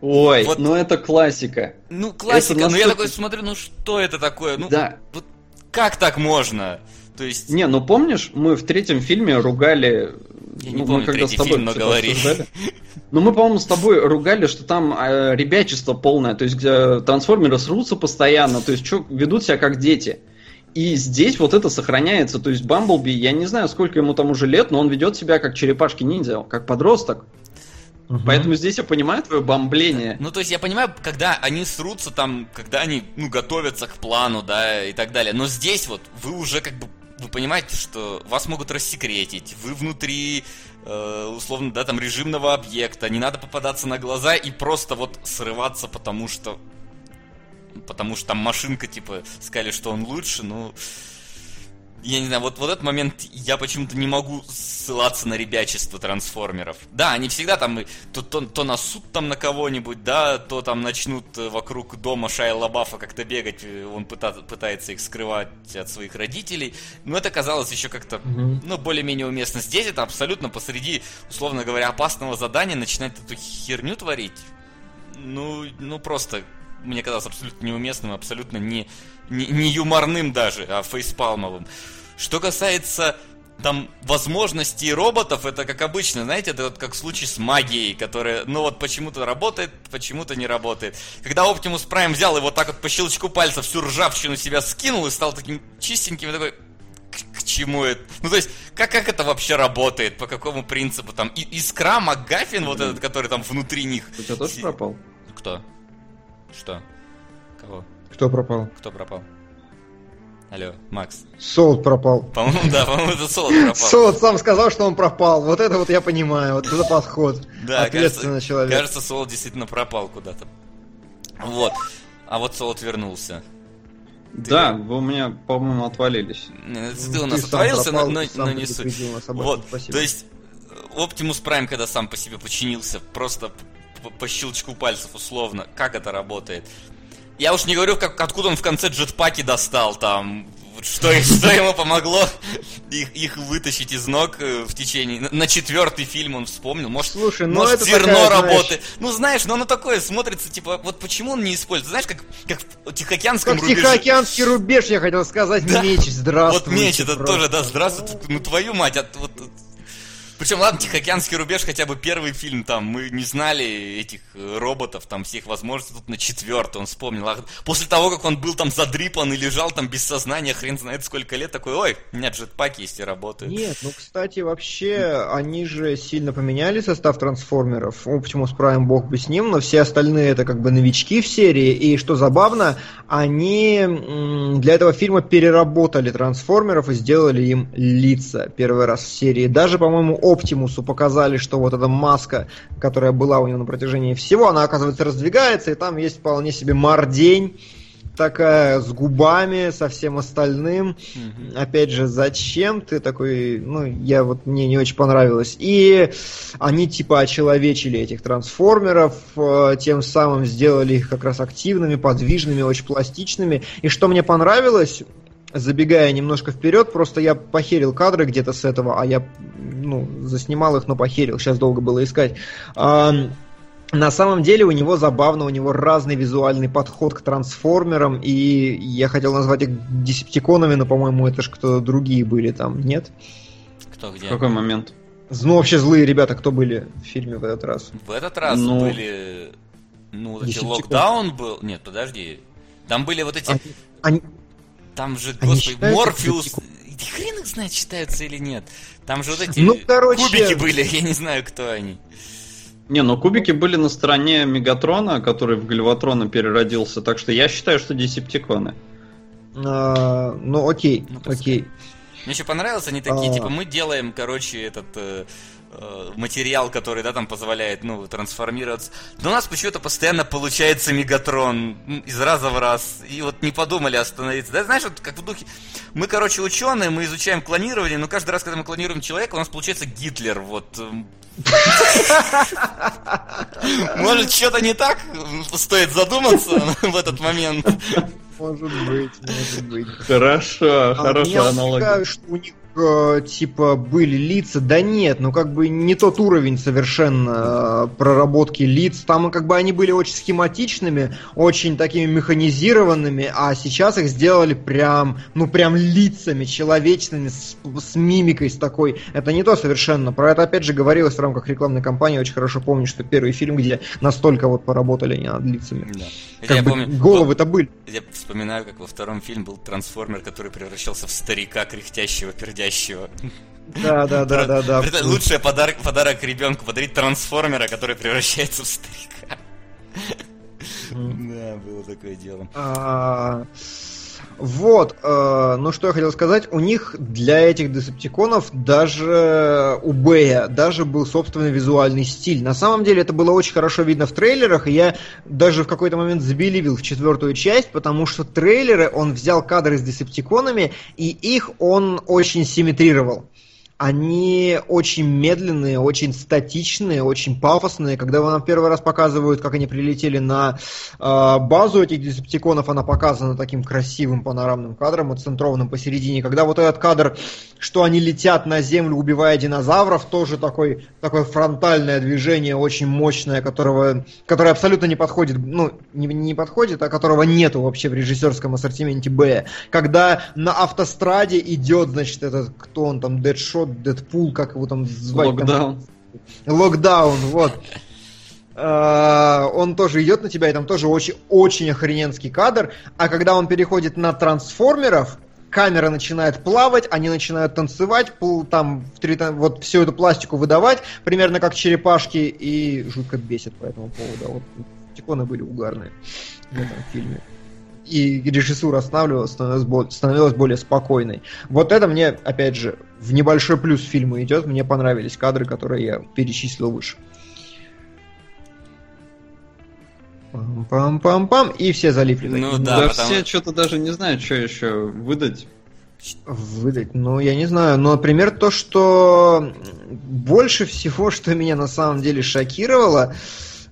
Ой, Вот. ну это классика. Ну, классика, но я настолько- такой смотрю, ну что это такое? Ну, Да. вот как так можно? То есть... Не, ну помнишь, мы в третьем фильме ругали... Я ну, не мы помню когда с тобой фильм, но говори. Ну, мы, по-моему, с тобой ругали, что там э, ребячество полное, то есть где трансформеры срутся постоянно, то есть что, ведут себя как дети. И здесь вот это сохраняется, то есть Бамблби, я не знаю, сколько ему там уже лет, но он ведет себя как черепашки-ниндзя, как подросток. Поэтому здесь я понимаю твое бомбление. Ну, то есть я понимаю, когда они срутся там, когда они, ну, готовятся к плану, да, и так далее. Но здесь вот вы уже как бы, вы понимаете, что вас могут рассекретить, вы внутри, э, условно, да, там, режимного объекта, не надо попадаться на глаза и просто вот срываться, потому что... Потому что там машинка, типа, сказали, что он лучше, ну... Я не знаю, вот, вот этот момент я почему-то не могу ссылаться на ребячество трансформеров. Да, они всегда там то, то, то на суд там на кого-нибудь, да, то там начнут э, вокруг дома Шайя Лабафа как-то бегать, э, он пыта- пытается их скрывать от своих родителей. Но это казалось еще как-то, ну, более-менее уместно. Здесь это абсолютно посреди, условно говоря, опасного задания начинать эту херню творить. Ну, ну просто, мне казалось абсолютно неуместным, абсолютно не, не, не юморным даже, а фейспалмовым. Что касается там возможностей роботов, это как обычно, знаете, это вот как случай с магией, которая, ну вот почему-то работает, почему-то не работает. Когда Оптимус Прайм взял и вот так вот по щелчку пальца всю ржавчину себя скинул и стал таким чистеньким, такой, к, к чему это? Ну, то есть, как, как это вообще работает? По какому принципу? Там и, искра, МакГаффин, вот этот, который там внутри них. У тебя тоже пропал? Кто? Что? Кого? Кто пропал? Кто пропал? Алло, Макс. Солод пропал. По-моему, да, по-моему, это Солод пропал. Солод сам сказал, что он пропал. Вот это вот я понимаю. Вот это подход. Да, Ответственный кажется, человек. кажется, Солод действительно пропал куда-то. Вот. А вот Солод вернулся. Да, вы у меня, по-моему, отвалились. Не, это Ну, Ты у нас ты но, пропал, но- ты сам но не суть. Вот, Спасибо. то есть, э, Optimus Prime, когда сам по себе починился, просто по, по щелчку пальцев условно, как это работает? Я уж не говорю, как, откуда он в конце джетпаки достал там, что, что ему помогло их, их вытащить из ног э, в течение... На, на четвертый фильм он вспомнил, может, Слушай, ну может это зерно такая, знаешь, работает. Ну знаешь, но оно такое смотрится, типа, вот почему он не использует? Знаешь, как, как в Тихоокеанском Как рубеже. Тихоокеанский рубеж, я хотел сказать, Да. меч, здравствуй. Вот меч, это тоже, да, здравствуй, ну твою мать, от, вот, причем, ладно, Тихоокеанский рубеж, хотя бы первый фильм, там, мы не знали этих э, роботов, там, всех возможностей, тут на четвертый он вспомнил. А после того, как он был там задрипан и лежал там без сознания, хрен знает сколько лет, такой, ой, у меня джетпаки есть и работают. Нет, ну, кстати, вообще, они же сильно поменяли состав трансформеров. Оптимус Прайм, бог бы с ним, но все остальные это как бы новички в серии. И что забавно, они для этого фильма переработали трансформеров и сделали им лица первый раз в серии. Даже, по-моему, Оптимусу показали, что вот эта маска, которая была у него на протяжении всего, она, оказывается, раздвигается, и там есть вполне себе мордень такая с губами, со всем остальным. Опять же, зачем ты такой, ну, я вот мне не очень понравилось. И они типа очеловечили этих трансформеров, э, тем самым сделали их как раз активными, подвижными, очень пластичными. И что мне понравилось, забегая немножко вперед, просто я похерил кадры где-то с этого, а я, ну, заснимал их, но похерил, сейчас долго было искать. Ам, на самом деле у него забавно, у него разный визуальный подход к трансформерам, и я хотел назвать их десептиконами, но, по-моему, это ж кто другие были там, нет? Кто где? В какой момент? Ну, вообще злые ребята, кто были в фильме в этот раз? В этот раз Ну. были... Ну, вот эти локдаун был... Нет, подожди. Там были вот эти... Они- они- Там же, Они господи, Морфеус... Хрен их знает, считаются или нет. Там же вот эти Ну, короче- кубики были, я не знаю, кто они. Не, ну кубики были на стороне Мегатрона, который в Гальватрона переродился, так что я считаю, что десептиконы. а, ну, окей, Ну, окей. Мне еще понравилось, они такие, А. типа, мы делаем, короче, этот э, материал, который, да, там позволяет, ну, трансформироваться. Но у нас почему-то постоянно получается Мегатрон из раза в раз. И вот не подумали остановиться. Да, знаешь, вот как в духе. Мы, короче, ученые, мы изучаем клонирование, но каждый раз, когда мы клонируем человека, у нас получается Гитлер. Вот. эм. Может, что-то не так? Стоит задуматься в этот момент. Может быть, может быть. Хорошо, А хорошая меня аналогия. напрягает, что у них э, типа были лица, да нет, ну как бы не тот уровень совершенно э, проработки лиц. Там как бы они были очень схематичными, очень такими механизированными, а сейчас их сделали прям, ну прям лицами человечными, с, с мимикой с такой. Это не то совершенно. Про это опять же говорилось в рамках рекламной кампании. Очень хорошо помню, что первый фильм, где настолько вот поработали они над лицами. Да. Как Я бы помню, головы-то были. Я вспоминаю, как во втором фильме был трансформер, который превращался в старика, кряхтящего, пердящего. Да, да, да, да, да. Это лучший подарок, подарок ребенку подарить трансформера, который превращается в старика. Да, было такое дело. Вот, э, ну что я хотел сказать, у них для этих десептиконов даже у Бэя даже был собственный визуальный стиль. На самом деле это было очень хорошо видно в трейлерах, и я даже в какой-то момент забелевил в четвертую часть, потому что трейлеры, он взял кадры с десептиконами, и их он очень симметрировал. Они очень медленные, очень статичные, очень пафосные. Когда нам первый раз показывают, как они прилетели на э, базу этих десептиконов, она показана таким красивым панорамным кадром, отцентрованным посередине. Когда вот этот кадр, что они летят на землю, убивая динозавров, тоже такой, такое фронтальное движение, очень мощное, которого, которое абсолютно не подходит, ну, не, не подходит, а которого нету вообще в режиссерском ассортименте Б. Когда на автостраде идет, значит, этот, кто он там, Дэдшот, Дэдпул, как его там звать? там? Локдаун. Локдаун, вот. Э, Он тоже идет на тебя, и там тоже очень, очень охрененский кадр. А когда он переходит на трансформеров, камера начинает плавать, они начинают танцевать, там вот всю эту пластику выдавать, примерно как черепашки, и жутко бесит по этому поводу. А Вот тиконы были угарные в этом фильме. И режиссура останавливалась, становилась, становилась более спокойной. Вот это мне, опять же, в небольшой плюс фильма идет. Мне понравились кадры, которые я перечислил выше. Пам-пам-пам-пам, и все залипли. Ну Да, Да, потому- все что-то даже не знают, что еще выдать. Выдать, ну, я не знаю. Но, например, то, что больше всего, что меня на самом деле шокировало, э,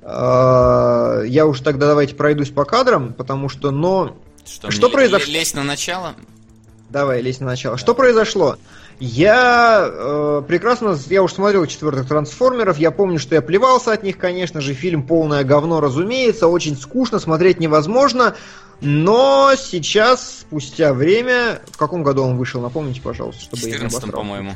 я уже тогда давайте пройдусь по кадрам, потому что, но... Что, Что произошло? лезть на начало? Давай, лезь на начало. Что произошло? Я э, прекрасно, я уже смотрел четвертых трансформеров, я помню, что я плевался от них, конечно же, фильм полное говно, разумеется, очень скучно, смотреть невозможно, но сейчас, спустя время, в каком году он вышел, напомните, пожалуйста, чтобы я не 14 обосрался. по-моему.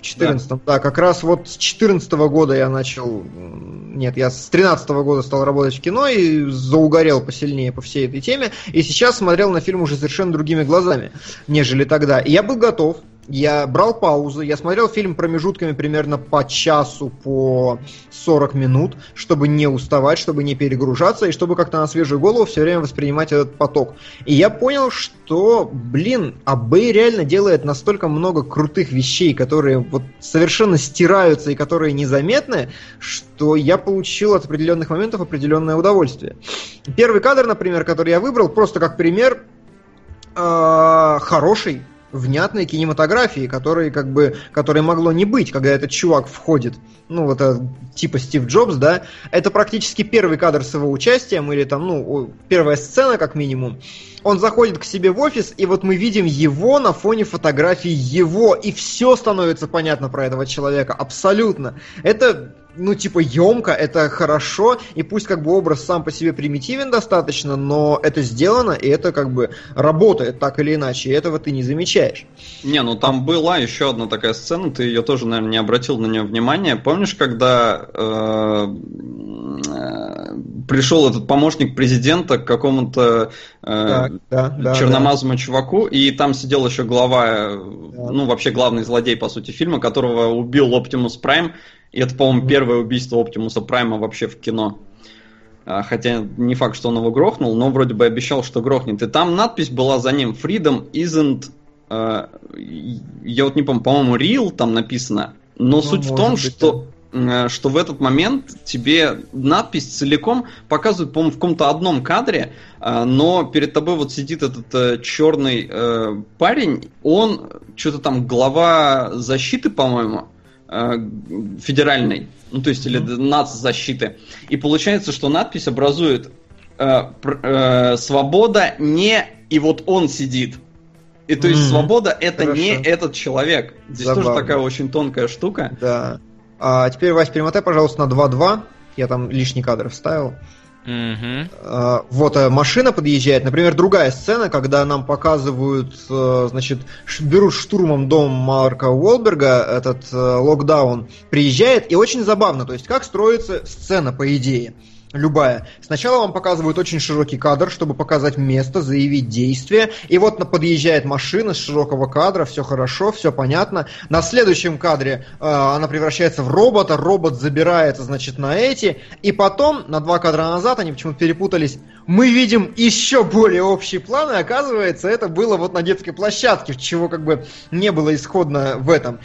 В 14 да. как раз вот с 14 года я начал, нет, я с 13 года стал работать в кино и заугорел посильнее по всей этой теме, и сейчас смотрел на фильм уже совершенно другими глазами, нежели тогда. И я был готов, я брал паузы, я смотрел фильм промежутками примерно по часу, по 40 минут, чтобы не уставать, чтобы не перегружаться, и чтобы как-то на свежую голову все время воспринимать этот поток. И я понял, что, блин, а Бэй реально делает настолько много крутых вещей, которые вот совершенно стираются и которые незаметны, что я получил от определенных моментов определенное удовольствие. Первый кадр, например, который я выбрал, просто как пример э, хорошей, внятной кинематографии, которой как бы, которой могло не быть, когда этот чувак входит, ну вот э, типа Стив Джобс, да, это практически первый кадр с его участием или там, ну первая сцена как минимум. Он заходит к себе в офис, и вот мы видим его на фоне фотографии его, и все становится понятно про этого человека, абсолютно. Это ну, типа, емко, это хорошо, и пусть как бы образ сам по себе примитивен достаточно, но это сделано, и это как бы работает так или иначе, и этого ты не замечаешь. Не, ну там была еще одна такая сцена, ты ее тоже, наверное, не обратил на нее внимания. Помнишь, когда э, пришел этот помощник президента к какому-то э, Так, да, да, черномазому чуваку, и там сидел еще глава, э, ну, вообще главный злодей, по сути, фильма, которого убил Оптимус Прайм, и это, по-моему, первое убийство Оптимуса Прайма вообще в кино. А, Хотя не факт, что он его грохнул, но вроде бы обещал, что грохнет. И там надпись была за ним «Freedom isn't...» э, Я вот не помню, по-моему, real там написано. Но Ну, суть в том, быть, что э, что в этот момент тебе надпись целиком показывают, по-моему, в каком-то одном кадре, э, но перед тобой вот сидит этот черный э, парень, он что-то там глава защиты, по-моему, э, федеральной, ну то есть или нацзащиты. И получается, что надпись образует э, э, свобода не и вот он сидит. И то есть свобода это Хорошо. не этот человек. Здесь тоже Забавно. такая очень тонкая штука. Да. А теперь, Вась, перемотай, пожалуйста, на 2.2. Я там лишний кадр вставил. А, Вот э, машина подъезжает, например, другая сцена, когда нам показывают, э, значит, берут штурмом дом Марка Уолберга, этот э, локдаун приезжает, и очень забавно, то есть как строится сцена, по идее. Любая. Сначала вам показывают очень широкий кадр, чтобы показать место, заявить действие. И вот подъезжает машина с широкого кадра, все хорошо, все понятно. На следующем кадре э, она превращается в робота, робот забирается, значит, на эти. И потом, на два кадра назад, они почему-то перепутались, мы видим еще более общий план, и оказывается, это было вот на детской площадке, чего как бы не было исходно в этом.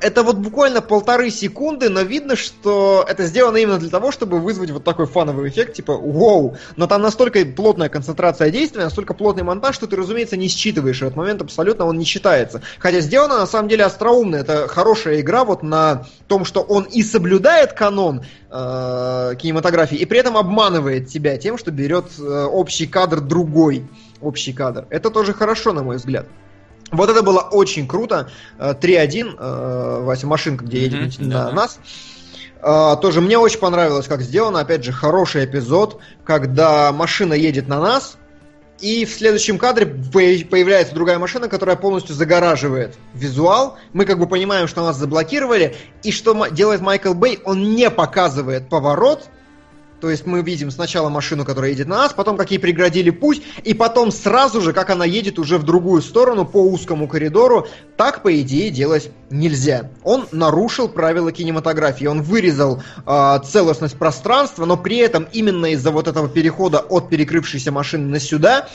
Это вот буквально полторы секунды, но видно, что это сделано именно для того, чтобы вызвать вот такой фановый эффект, типа «Воу!». Но там настолько плотная концентрация действия, настолько плотный монтаж, что ты, разумеется, не считываешь. Этот момент абсолютно он не считается. Хотя сделано на самом деле остроумно. Это хорошая игра вот на том, что он и соблюдает канон э, кинематографии, и при этом обманывает тебя тем, что берет общий кадр другой. Общий кадр. Это тоже хорошо, на мой взгляд. Вот это было очень круто. Э, 3-1, э, Вася, машинка, где едет на да-да. нас. Тоже мне очень понравилось, как сделано. Опять же, хороший эпизод, когда машина едет на нас, и в следующем кадре поя- появляется другая машина, которая полностью загораживает визуал. Мы как бы понимаем, что нас заблокировали. И что делает Майкл Бэй? Он не показывает поворот. То есть мы видим сначала машину, которая едет на нас, потом как ей преградили путь, и потом сразу же, как она едет уже в другую сторону по узкому коридору. Так, по идее, делать нельзя. Он нарушил правила кинематографии. Он вырезал а, целостность пространства, но при этом именно из-за вот этого перехода от перекрывшейся машины на сюда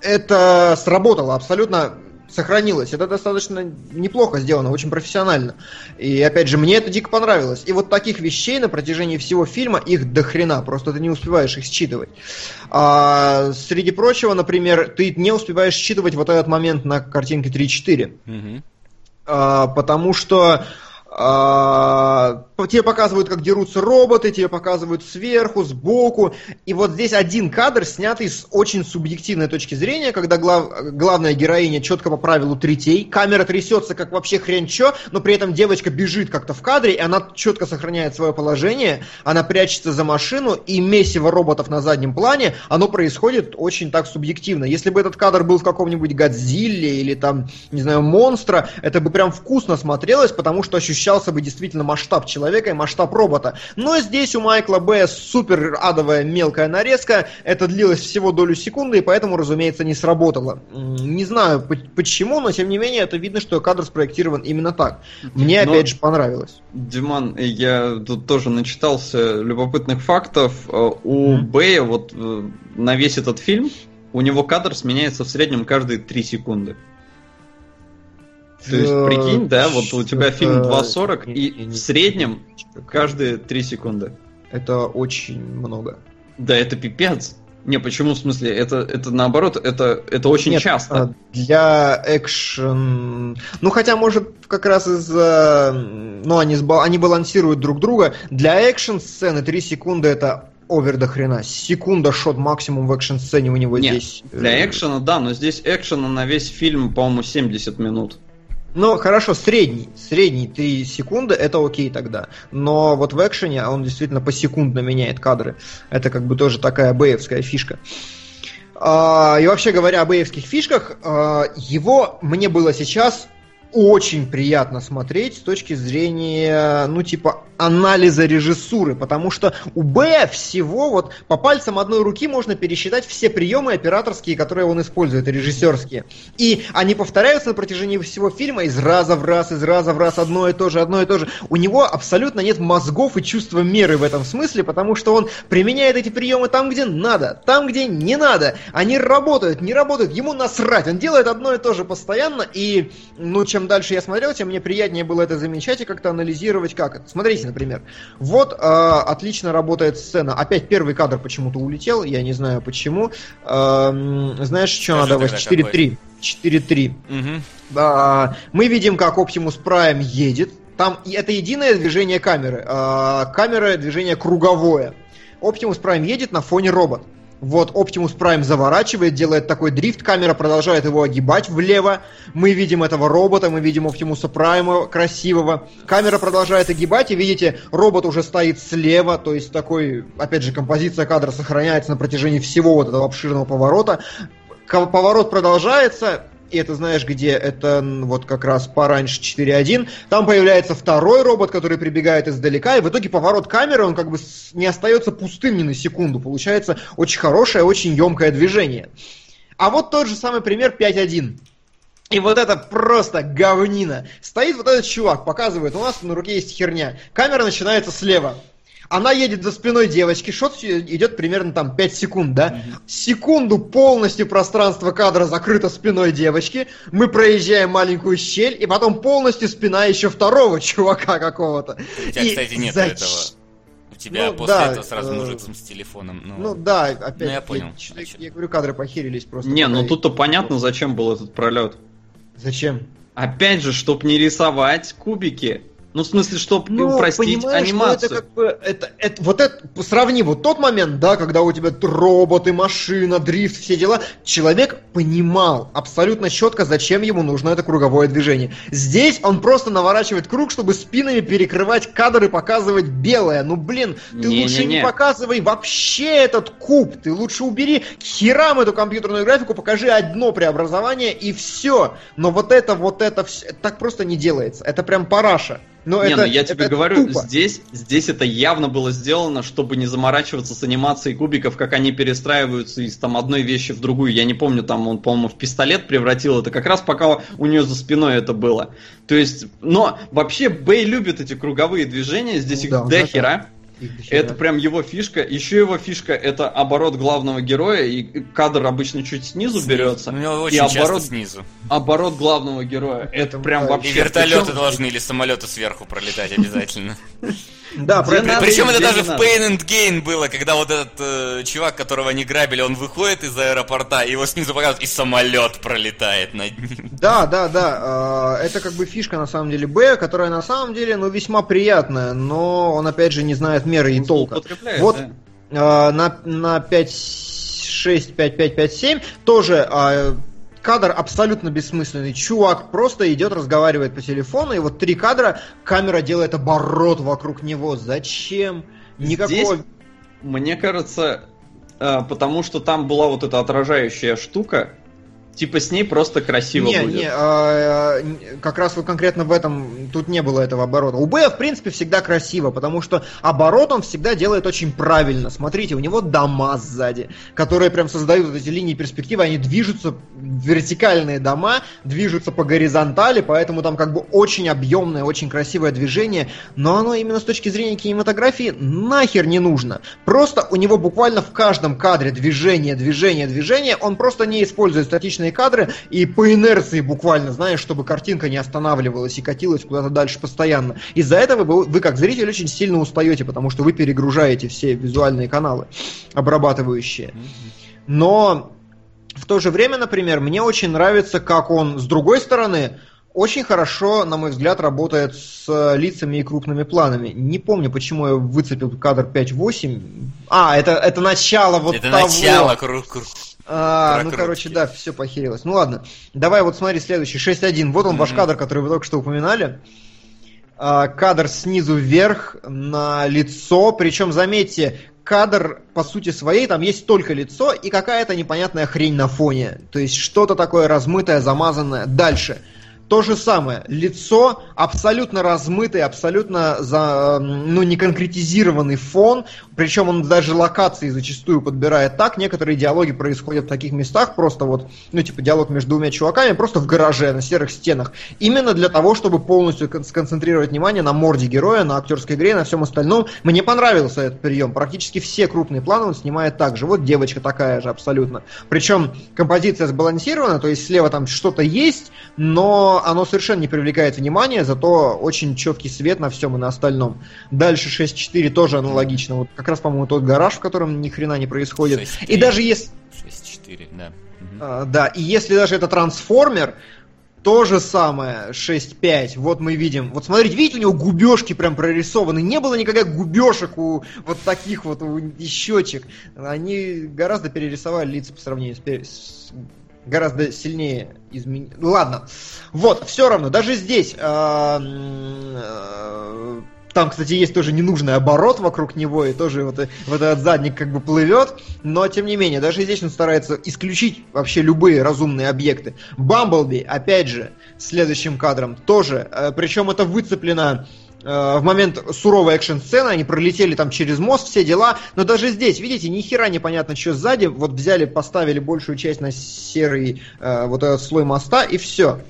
это сработало абсолютно сохранилось. Это достаточно неплохо сделано, очень профессионально. И опять же, мне это дико понравилось. И вот таких вещей на протяжении всего фильма их до хрена, просто ты не успеваешь их считывать. А, среди прочего, например, ты не успеваешь считывать вот этот момент на картинке 3-4. Мгм. А, потому что а, тебе показывают, как дерутся роботы, тебе показывают сверху, сбоку. И вот здесь один кадр, снятый с очень субъективной точки зрения, когда глав- главная героиня четко по правилу третей, камера трясется, как вообще хрен чё, но при этом девочка бежит как-то в кадре, и она четко сохраняет свое положение, она прячется за машину, и месиво роботов на заднем плане, оно происходит очень так субъективно. Если бы этот кадр был в каком-нибудь Годзилле или там, не знаю, Монстра, это бы прям вкусно смотрелось, потому что ощущался бы действительно масштаб человека и масштаб робота. Но здесь у Майкла Б. супер адовая мелкая нарезка, это длилось всего долю секунды, и поэтому, разумеется, не сработало. Не знаю по- почему, но тем не менее это видно, что кадр спроектирован именно так. Мне Но- опять же понравилось. Диман, я тут тоже начитался любопытных фактов. Э, У Мгм. Бэя вот э, на весь этот фильм у него кадр сменяется в среднем каждые 3 секунды. То есть, Э, прикинь, да, вот у тебя фильм это- 2.40, не- и в среднем каждые 3 секунды. Это очень много. Да, это пипец. Не, почему, в смысле, это, это наоборот, это, это очень Нет, часто. а, Для экшен... Ну, хотя, может, как раз из-за... Ну, они, сба- они балансируют друг друга. Для экшн-сцены 3 секунды это овер до хрена. Секунда шот максимум в экшн-сцене у него Нет, здесь. Для Э, экшена, да, но здесь экшена на весь фильм, по-моему, 70 минут. Ну, хорошо, средний. Средний 3 секунды, это окей тогда. Но вот в экшене он действительно посекундно меняет кадры. Это как бы тоже такая бэевская фишка. А, и вообще говоря о бэевских фишках, а, его мне было сейчас очень приятно смотреть с точки зрения, ну, типа, анализа режиссуры, потому что у Б всего вот по пальцам одной руки можно пересчитать все приемы операторские, которые он использует, режиссерские. И они повторяются на протяжении всего фильма из раза в раз, из раза в раз, одно и то же, одно и то же. У него абсолютно нет мозгов и чувства меры в этом смысле, потому что он применяет эти приемы там, где надо, там, где не надо. Они работают, не работают, ему насрать. Он делает одно и то же постоянно, и, ну, чем дальше я смотрел, тем мне приятнее было это замечать и как-то анализировать, как это. Смотрите, например. Вот э, отлично работает сцена. Опять первый кадр почему-то улетел, я не знаю почему. Э, знаешь, что надо? 4-3. 4-3. Угу. Да, мы видим, как Optimus Prime едет. Там это единое движение камеры. Э, камера движение круговое. Optimus Prime едет на фоне робот. Вот Optimus Prime заворачивает, делает такой дрифт, камера продолжает его огибать влево. Мы видим этого робота, мы видим Optimus Prime красивого. Камера продолжает огибать, и видите, робот уже стоит слева, то есть такой, опять же, композиция кадра сохраняется на протяжении всего вот этого обширного поворота. Поворот продолжается, и это знаешь где? Это вот как раз пораньше 4.1. Там появляется второй робот, который прибегает издалека, и в итоге поворот камеры, он как бы не остается пустым ни на секунду. Получается очень хорошее, очень емкое движение. А вот тот же самый пример 5.1. И вот это просто говнина. Стоит вот этот чувак, показывает, у нас на руке есть херня. Камера начинается слева. Она едет за спиной девочки, шот идет примерно там 5 секунд, да? Mm-hmm. Секунду полностью пространство кадра закрыто спиной девочки, мы проезжаем маленькую щель, и потом полностью спина еще второго чувака какого-то. У тебя, и кстати, нет зач... этого. У тебя ну, после да, этого сразу э... мужик с телефоном. Ну, ну да, опять. Ну, я понял. Я, я говорю, кадры похерились просто. Не, ну тут-то понятно, зачем был этот пролет. Зачем? Опять же, чтоб не рисовать кубики. Ну, в смысле, чтобы ну, упростить анимацию. Это как бы, это, это, вот это, сравни вот тот момент, да, когда у тебя роботы, машина, дрифт, все дела. Человек понимал абсолютно четко, зачем ему нужно это круговое движение. Здесь он просто наворачивает круг, чтобы спинами перекрывать кадр и показывать белое. Ну, блин, ты не, лучше не, не. не показывай вообще этот куб. Ты лучше убери к херам эту компьютерную графику, покажи одно преобразование и все. Но вот это, вот это, все, так просто не делается. Это прям параша. Но не, это, ну я тебе это говорю, тупо. здесь, здесь это явно было сделано, чтобы не заморачиваться с анимацией кубиков, как они перестраиваются из там одной вещи в другую. Я не помню, там он, по-моему, в пистолет превратил это как раз пока у нее за спиной это было. То есть, но вообще Бэй любит эти круговые движения, здесь ну, их да, до хера. Это прям его фишка. Еще его фишка это оборот главного героя, и кадр обычно чуть снизу, снизу. берется. У него очень и оборот, снизу. Оборот главного героя. Это прям вообще. И вертолеты должны или самолеты сверху пролетать обязательно. Да, про, при, причем это даже в Pain and Gain было, когда вот этот э, чувак, которого они грабили, он выходит из аэропорта, и его снизу показывают, и самолет пролетает над ним. Да, да, да. Э, это как бы фишка на самом деле Б, которая на самом деле, ну, весьма приятная, но он опять же не знает меры и толка. Вот да. э, на, на 5 6, 5, 5, 5, 7 тоже э, кадр абсолютно бессмысленный. Чувак просто идет, разговаривает по телефону, и вот три кадра, камера делает оборот вокруг него. Зачем? Никакого... Здесь, мне кажется, э, потому что там была вот эта отражающая штука, Типа с ней просто красиво не, будет. Не, а, как раз вот конкретно в этом тут не было этого оборота. У Б, в принципе, всегда красиво, потому что оборот он всегда делает очень правильно. Смотрите, у него дома сзади, которые прям создают вот эти линии перспективы, они движутся, вертикальные дома, движутся по горизонтали, поэтому там как бы очень объемное, очень красивое движение, но оно именно с точки зрения кинематографии нахер не нужно. Просто у него буквально в каждом кадре движение, движение, движение, он просто не использует статичные длинные кадры, и по инерции буквально, знаешь, чтобы картинка не останавливалась и катилась куда-то дальше постоянно. Из-за этого вы, вы как зритель очень сильно устаете, потому что вы перегружаете все визуальные каналы, обрабатывающие. Но в то же время, например, мне очень нравится, как он с другой стороны очень хорошо, на мой взгляд, работает с лицами и крупными планами. Не помню, почему я выцепил кадр 5.8. А, это, это начало вот это того. Это начало круг, круг, а, ну, короче, да, все похерилось. Ну ладно, давай вот смотри следующий, 6.1. Вот он mm-hmm. ваш кадр, который вы только что упоминали. А, кадр снизу вверх на лицо, причем, заметьте, кадр по сути своей, там есть только лицо и какая-то непонятная хрень на фоне. То есть что-то такое размытое, замазанное. Дальше. То же самое. Лицо абсолютно размытый, абсолютно за, ну, не конкретизированный фон. Причем он даже локации зачастую подбирает так. Некоторые диалоги происходят в таких местах, просто вот, ну, типа диалог между двумя чуваками, просто в гараже, на серых стенах. Именно для того, чтобы полностью сконцентрировать внимание на морде героя, на актерской игре, на всем остальном. Мне понравился этот прием. Практически все крупные планы он снимает так же. Вот девочка такая же абсолютно. Причем композиция сбалансирована, то есть слева там что-то есть, но оно совершенно не привлекает внимания, зато очень четкий свет на всем и на остальном. Дальше 6.4 тоже аналогично. Вот как раз, по-моему, тот гараж, в котором ни хрена не происходит. 6.3. И даже если... 6.4, да. А, да, и если даже это трансформер, то же самое, 6.5. Вот мы видим. Вот смотрите, видите, у него губежки прям прорисованы. Не было никогда губежек у вот таких вот у щечек. Они гораздо перерисовали лица по сравнению с, с- гораздо сильнее изменили. Ладно. Вот, все равно, даже здесь. а, а, Там, кстати, есть тоже ненужный оборот вокруг него, и тоже вот, э- вот этот задник как бы плывет, но тем не менее, даже здесь он старается исключить вообще любые разумные объекты. Бамблби, опять же, следующим кадром тоже, э, причем это выцеплено в момент суровой экшн-сцены, они пролетели там через мост, все дела, но даже здесь, видите, ни хера непонятно, что сзади, вот взяли, поставили большую часть на серый э, вот этот слой моста, и все.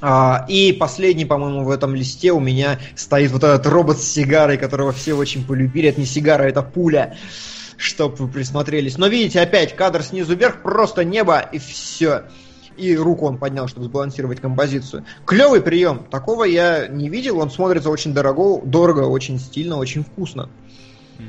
А, и последний, по-моему, в этом листе у меня стоит вот этот робот с сигарой, которого все очень полюбили. Это не сигара, это пуля. Чтоб вы присмотрелись. Но видите, опять кадр снизу вверх, просто небо и все. И руку он поднял, чтобы сбалансировать композицию. Клевый прием. Такого я не видел. Он смотрится очень дорого, дорого, очень стильно, очень вкусно.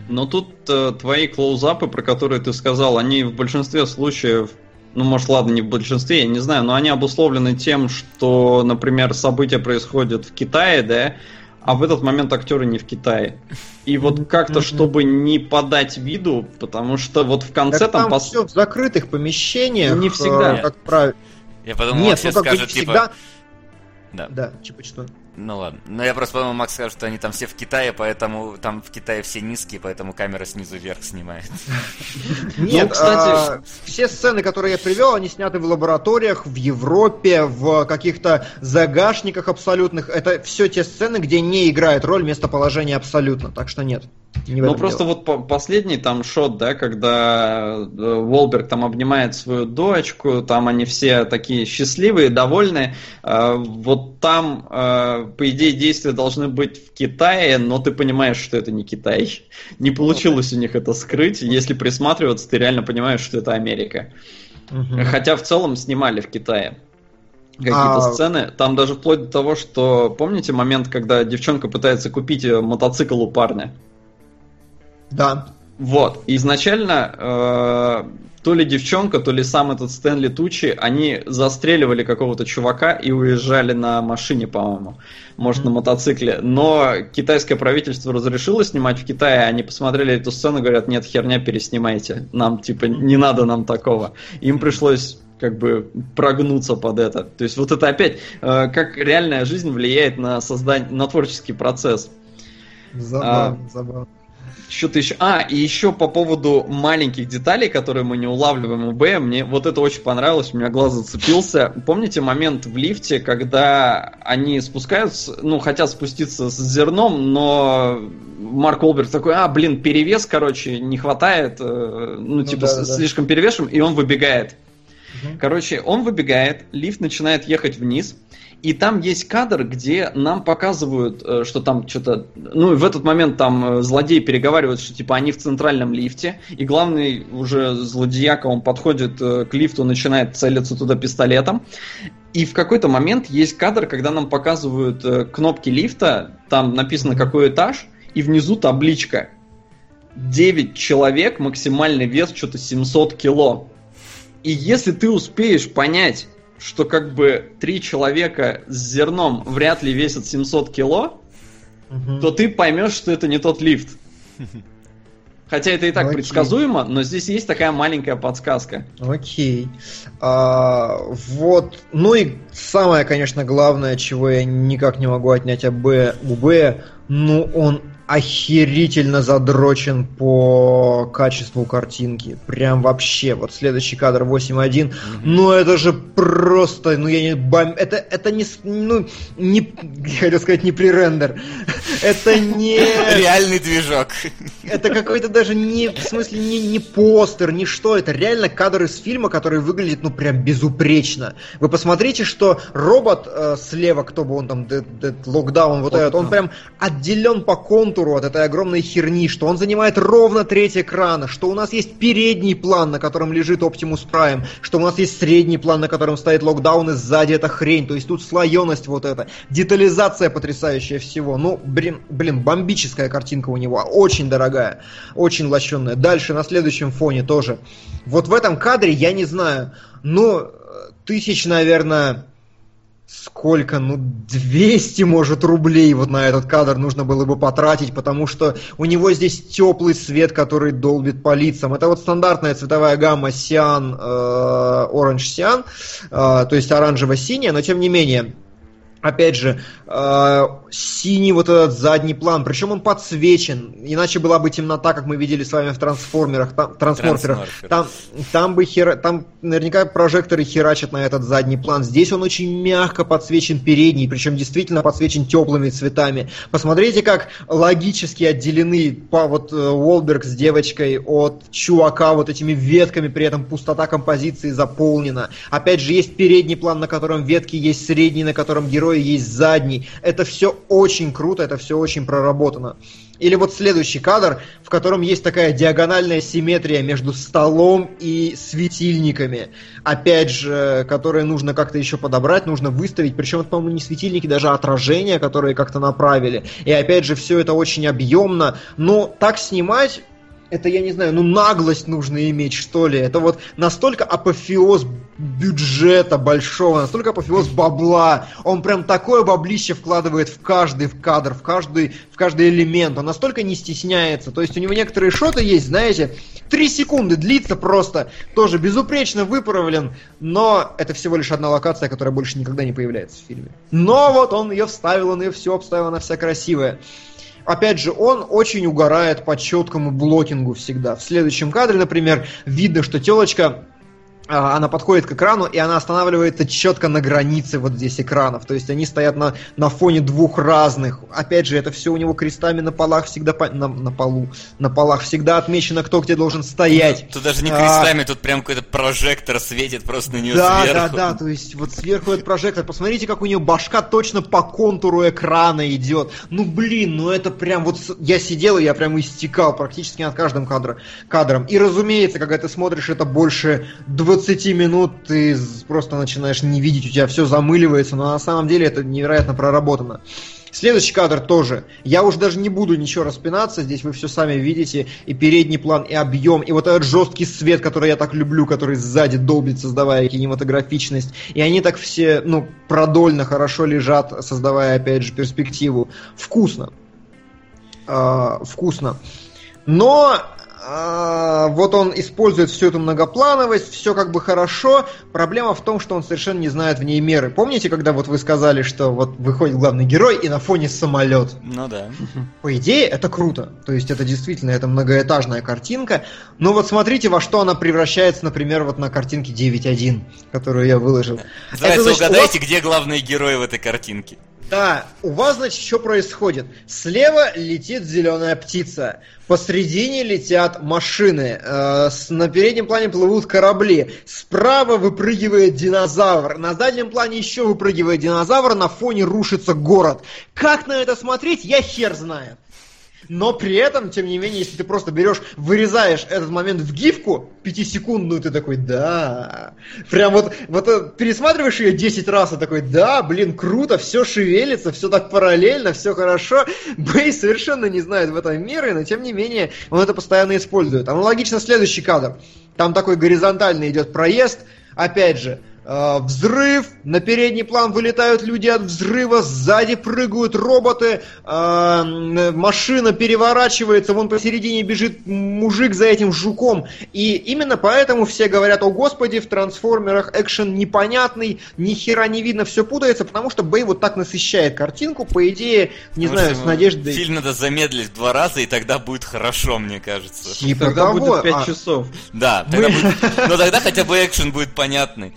Но тут э, твои клоузапы, про которые ты сказал, они в большинстве случаев, ну, может, ладно, не в большинстве, я не знаю, но они обусловлены тем, что, например, события происходят в Китае, да, а в этот момент актеры не в Китае. И вот как-то, чтобы не подать виду, потому что вот в конце Так там... там пос- все в закрытых помещениях. Не всегда. э, Как правило. Я подумал, Нет, Макс ну скажет, типа... всегда. Да. Да, типа что. Ну ладно. Но я просто подумал, Макс скажет, что они там все в Китае, поэтому там в Китае все низкие, поэтому камера снизу вверх снимает. Нет, кстати- а, все сцены, которые я привел, они сняты в лабораториях, в Европе, в каких-то загашниках абсолютных. Это все те сцены, где не играет роль местоположение абсолютно. Так что нет. Не Ну просто дело. вот по- последний там шот, да, когда э, Волберг там обнимает свою дочку, там они все такие счастливые, довольные. Э, Вот там, э, по идее, действия должны быть в Китае, но ты понимаешь, что это не Китай. Не получилось у них это скрыть. Если присматриваться, ты реально понимаешь, что это Америка. Мгм. Хотя в целом снимали в Китае. Какие-то А- сцены. Там даже вплоть до того, что помните момент, когда девчонка пытается купить мотоцикл у парня? Да. Вот. Изначально э, то ли девчонка, то ли сам этот Стэнли Тучи, они застреливали какого-то чувака и уезжали на машине, по-моему. Может, на мотоцикле. Но китайское правительство разрешило снимать в Китае, они посмотрели эту сцену и говорят, нет, херня, переснимайте. Нам, типа, не надо нам такого. Им пришлось как бы прогнуться под это. То есть вот это опять, э, как реальная жизнь влияет на создание, на творческий процесс. Забавно, забавно. Что-то еще. А, и еще по поводу маленьких деталей, которые мы не улавливаем у Б, мне вот это очень понравилось, у меня глаз зацепился. Помните момент в лифте, когда они спускаются, ну, хотят спуститься с зерном, но Марк Олберг такой, а, блин, перевес, короче, не хватает, э, ну, типа, да, да, слишком перевешен, и он выбегает. Мгм. Короче, он выбегает, лифт начинает ехать вниз, и там есть кадр, где нам показывают, э, что там что-то... Ну, и в этот момент там э, злодей переговаривает, что типа они в центральном лифте, и главный уже злодеяка, он подходит э, к лифту, начинает целиться туда пистолетом. И в какой-то момент есть кадр, когда нам показывают кнопки лифта, там написано какой этаж, и внизу табличка. 9 человек, максимальный вес что-то 700 кило. И если ты успеешь понять, что как бы три человека с зерном вряд ли весят 700 кило, Мгм. то ты поймешь, что это не тот лифт. Хотя это и так Окей. предсказуемо, но здесь есть такая маленькая подсказка. Окей. А, вот. Ну и самое, конечно, главное, чего я никак не могу отнять об Б, у Б, ну он охерительно задрочен по качеству картинки. Прям вообще. Вот следующий кадр 8.1. Mm-hmm. Ну это же просто, ну я не бам... Это, это не, ну, не, я хотел сказать, не пререндер. Это не... Реальный движок. Это какой-то даже не, в смысле, не, не постер, не что. Это реально кадр из фильма, который выглядит, ну, прям безупречно. Вы посмотрите, что робот э, слева, кто бы он там, локдаун, вот этот, он прям отделен по контуру от этой огромной херни, что он занимает ровно треть экрана, что у нас есть передний план, на котором лежит Optimus Prime, что у нас есть средний план, на котором стоит локдаун, и сзади эта хрень. То есть тут слоеность вот эта, детализация потрясающая всего. Ну, блин, блин, бомбическая картинка у него, очень дорогая, очень лощенная. Дальше на следующем фоне тоже. Вот в этом кадре, я не знаю, ну, тысяч, наверное, сколько, ну, 200, может, рублей вот на этот кадр нужно было бы потратить, потому что у него здесь теплый свет, который долбит по лицам. Это вот стандартная цветовая гамма Cyan, э, Orange Cyan, э, то есть оранжево-синяя, но тем не менее, опять же, э, синий вот этот задний план, причем он подсвечен, иначе была бы темнота, как мы видели с вами в трансформерах, там, трансформерах, там, там бы хера, там наверняка прожекторы херачат на этот задний план. Здесь он очень мягко подсвечен передний, причем действительно подсвечен теплыми цветами. Посмотрите, как логически отделены по вот Уолберг с девочкой от чувака вот этими ветками, при этом пустота композиции заполнена. Опять же, есть передний план, на котором ветки, есть средний, на котором герои, есть задний. Это все очень круто, это все очень проработано. Или вот следующий кадр, в котором есть такая диагональная симметрия между столом и светильниками. Опять же, которые нужно как-то еще подобрать, нужно выставить. Причем это, по-моему, не светильники, даже отражения, которые как-то направили. И опять же, все это очень объемно. Но так снимать это, я не знаю, ну наглость нужно иметь, что ли. Это вот настолько апофеоз бюджета большого, настолько апофеоз бабла. Он прям такое баблище вкладывает в каждый в кадр, в каждый, в каждый элемент. Он настолько не стесняется. То есть у него некоторые шоты есть, знаете, три секунды длится просто, тоже безупречно выправлен, но это всего лишь одна локация, которая больше никогда не появляется в фильме. Но вот он ее вставил, он ее все обставил, она вся красивая опять же, он очень угорает по четкому блокингу всегда. В следующем кадре, например, видно, что телочка она подходит к экрану, и она останавливается четко на границе вот здесь экранов. То есть они стоят на, на фоне двух разных. Опять же, это все у него крестами на полах всегда по, на, на полу, на полах всегда отмечено, кто где должен стоять. Тут, тут даже не крестами, а, тут прям какой-то прожектор светит просто на нее да, сверху. Да, да, да, то есть вот сверху этот прожектор. Посмотрите, как у нее башка точно по контуру экрана идет. Ну блин, ну это прям вот я сидел и я прям истекал практически над каждым кадр, кадром. И разумеется, когда ты смотришь это больше 20 20 минут ты просто начинаешь не видеть, у тебя все замыливается, но на самом деле это невероятно проработано. Следующий кадр тоже. Я уже даже не буду ничего распинаться, здесь вы все сами видите, и передний план, и объем, и вот этот жесткий свет, который я так люблю, который сзади долбит, создавая кинематографичность. И они так все, ну, продольно, хорошо лежат, создавая, опять же, перспективу. Вкусно. Э, вкусно. Но а, вот он использует всю эту многоплановость, все как бы хорошо. Проблема в том, что он совершенно не знает в ней меры. Помните, когда вот вы сказали, что вот выходит главный герой и на фоне самолет? Ну да. По идее, это круто. То есть это действительно это многоэтажная картинка. Но вот смотрите, во что она превращается, например, вот на картинке 9.1, которую я выложил. Давайте это, угадайте, вас... где главный герой в этой картинке. Да, у вас, значит, что происходит? Слева летит зеленая птица, посредине летят машины, э, с, на переднем плане плывут корабли, справа выпрыгивает динозавр, на заднем плане еще выпрыгивает динозавр, на фоне рушится город. Как на это смотреть, я хер знаю. Но при этом, тем не менее, если ты просто берешь, вырезаешь этот момент в гифку, пятисекундную, ты такой, да. Прям вот, вот э, пересматриваешь ее 10 раз и такой, да, блин, круто, все шевелится, все так параллельно, все хорошо. Бэй совершенно не знает в этом меры, но тем не менее он это постоянно использует. Аналогично следующий кадр. Там такой горизонтальный идет проезд, опять же, взрыв, на передний план вылетают люди от взрыва, сзади прыгают роботы, э, машина переворачивается, вон посередине бежит мужик за этим жуком. И именно поэтому все говорят, о господи, в трансформерах экшен непонятный, ни хера не видно, все путается, потому что Бэй вот так насыщает картинку, по идее, не Потому знаю, с надеждой... Фильм надо замедлить два раза, и тогда будет хорошо, мне кажется. Типа Тогда того, будет 5 а- часов. Да, тогда будет... но тогда хотя бы экшен будет понятный.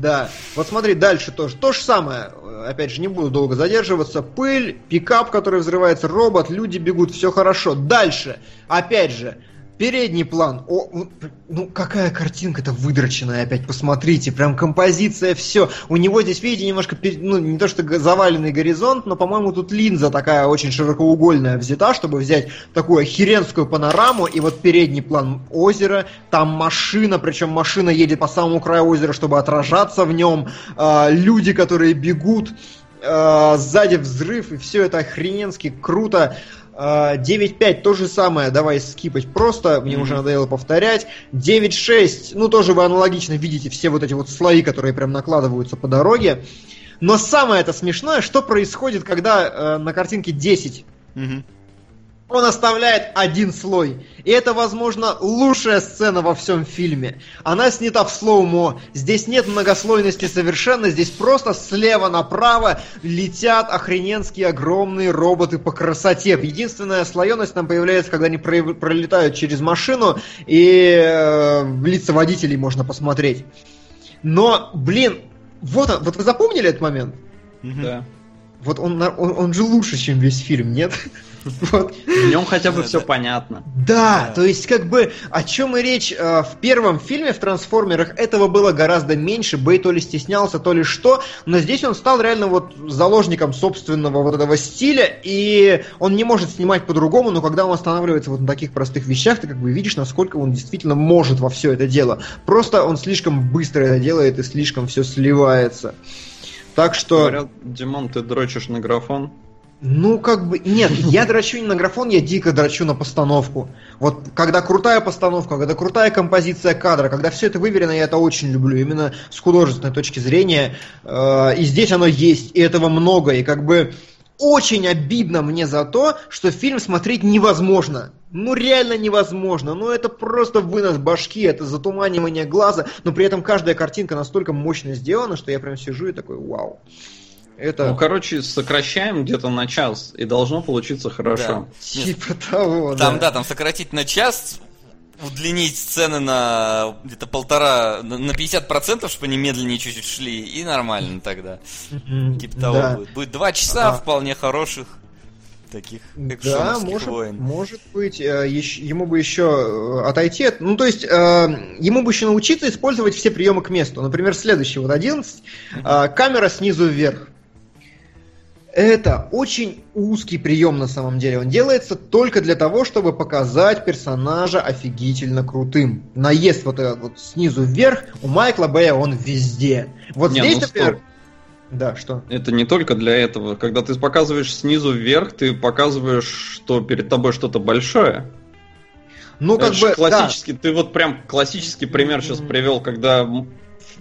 Да, вот смотри, дальше тоже. То же самое. Опять же, не буду долго задерживаться. Пыль, пикап, который взрывается, робот, люди бегут, все хорошо. Дальше, опять же, передний план. О, ну какая картинка-то выдроченная опять, посмотрите. Прям композиция, все. У него здесь, видите, немножко, ну не то что заваленный горизонт, но, по-моему, тут линза такая очень широкоугольная взята, чтобы взять такую охеренскую панораму. И вот передний план озера, там машина, причем машина едет по самому краю озера, чтобы отражаться в нем. А, люди, которые бегут, а, сзади взрыв, и все это охрененски круто. А, 9.5 то же самое, давай скипать просто, мне уже надоело повторять. 9.6, ну тоже вы аналогично видите все вот эти вот слои, которые прям накладываются по дороге. Но самое это смешное, что происходит, когда э, на картинке 10 он оставляет один слой. И это, возможно, лучшая сцена во всем фильме. Она снята в слоумо. Здесь нет многослойности совершенно. Здесь просто слева направо летят охрененские огромные роботы по красоте. Единственная слоеность там появляется, когда они про- пролетают через машину, и э, лица водителей можно посмотреть. Но, блин, вот, вот вы запомнили этот момент? Да. Вот он, он, он же лучше, чем весь фильм, нет? Вот. В нем хотя бы Да, все да. понятно. Да, то есть как бы о чем и речь э, в первом фильме в Трансформерах этого было гораздо меньше. Бэй то ли стеснялся, то ли что, но здесь он стал реально вот заложником собственного вот этого стиля, и он не может снимать по-другому, но когда он останавливается вот на таких простых вещах, ты как бы видишь, насколько он действительно может во все это дело. Просто он слишком быстро это делает и слишком все сливается. Так что... Говорят, Димон, ты дрочишь на графон. Ну, как бы, нет, я драчу не на графон, я дико драчу на постановку. Вот, когда крутая постановка, когда крутая композиция кадра, когда все это выверено, я это очень люблю, именно с художественной точки зрения. Э, И здесь оно есть, и этого много, и как бы очень обидно мне за то, что фильм смотреть невозможно. Ну, реально невозможно. Ну, это просто вынос башки, это затуманивание глаза, но при этом каждая картинка настолько мощно сделана, что я прям сижу и такой, вау. Это Ну, короче, сокращаем где-то на час, и должно получиться хорошо. типа того, Там, да. да, там сократить на час, удлинить сцены на где-то полтора, на на 50%, чтобы они медленнее чуть-чуть шли, и нормально тогда. Типа того да. будет. Будет два часа вполне хороших таких Да, может, войн. может быть, э, ему бы еще э, отойти. от- Ну, то есть, э, ему бы еще научиться использовать все приемы к месту. Например, следующий, вот 11, э, камера снизу вверх. Это очень узкий прием на самом деле. Он делается только для того, чтобы показать персонажа офигительно крутым. Наезд вот этот вот снизу вверх у Майкла Бэя он везде. Вот Не, здесь, ну, например... стоп. Да, что? Это не только для этого. Когда ты показываешь снизу вверх, ты показываешь, что перед тобой что-то большое. Ну, как Это бы, да. классический, ты вот прям классический пример сейчас привел, когда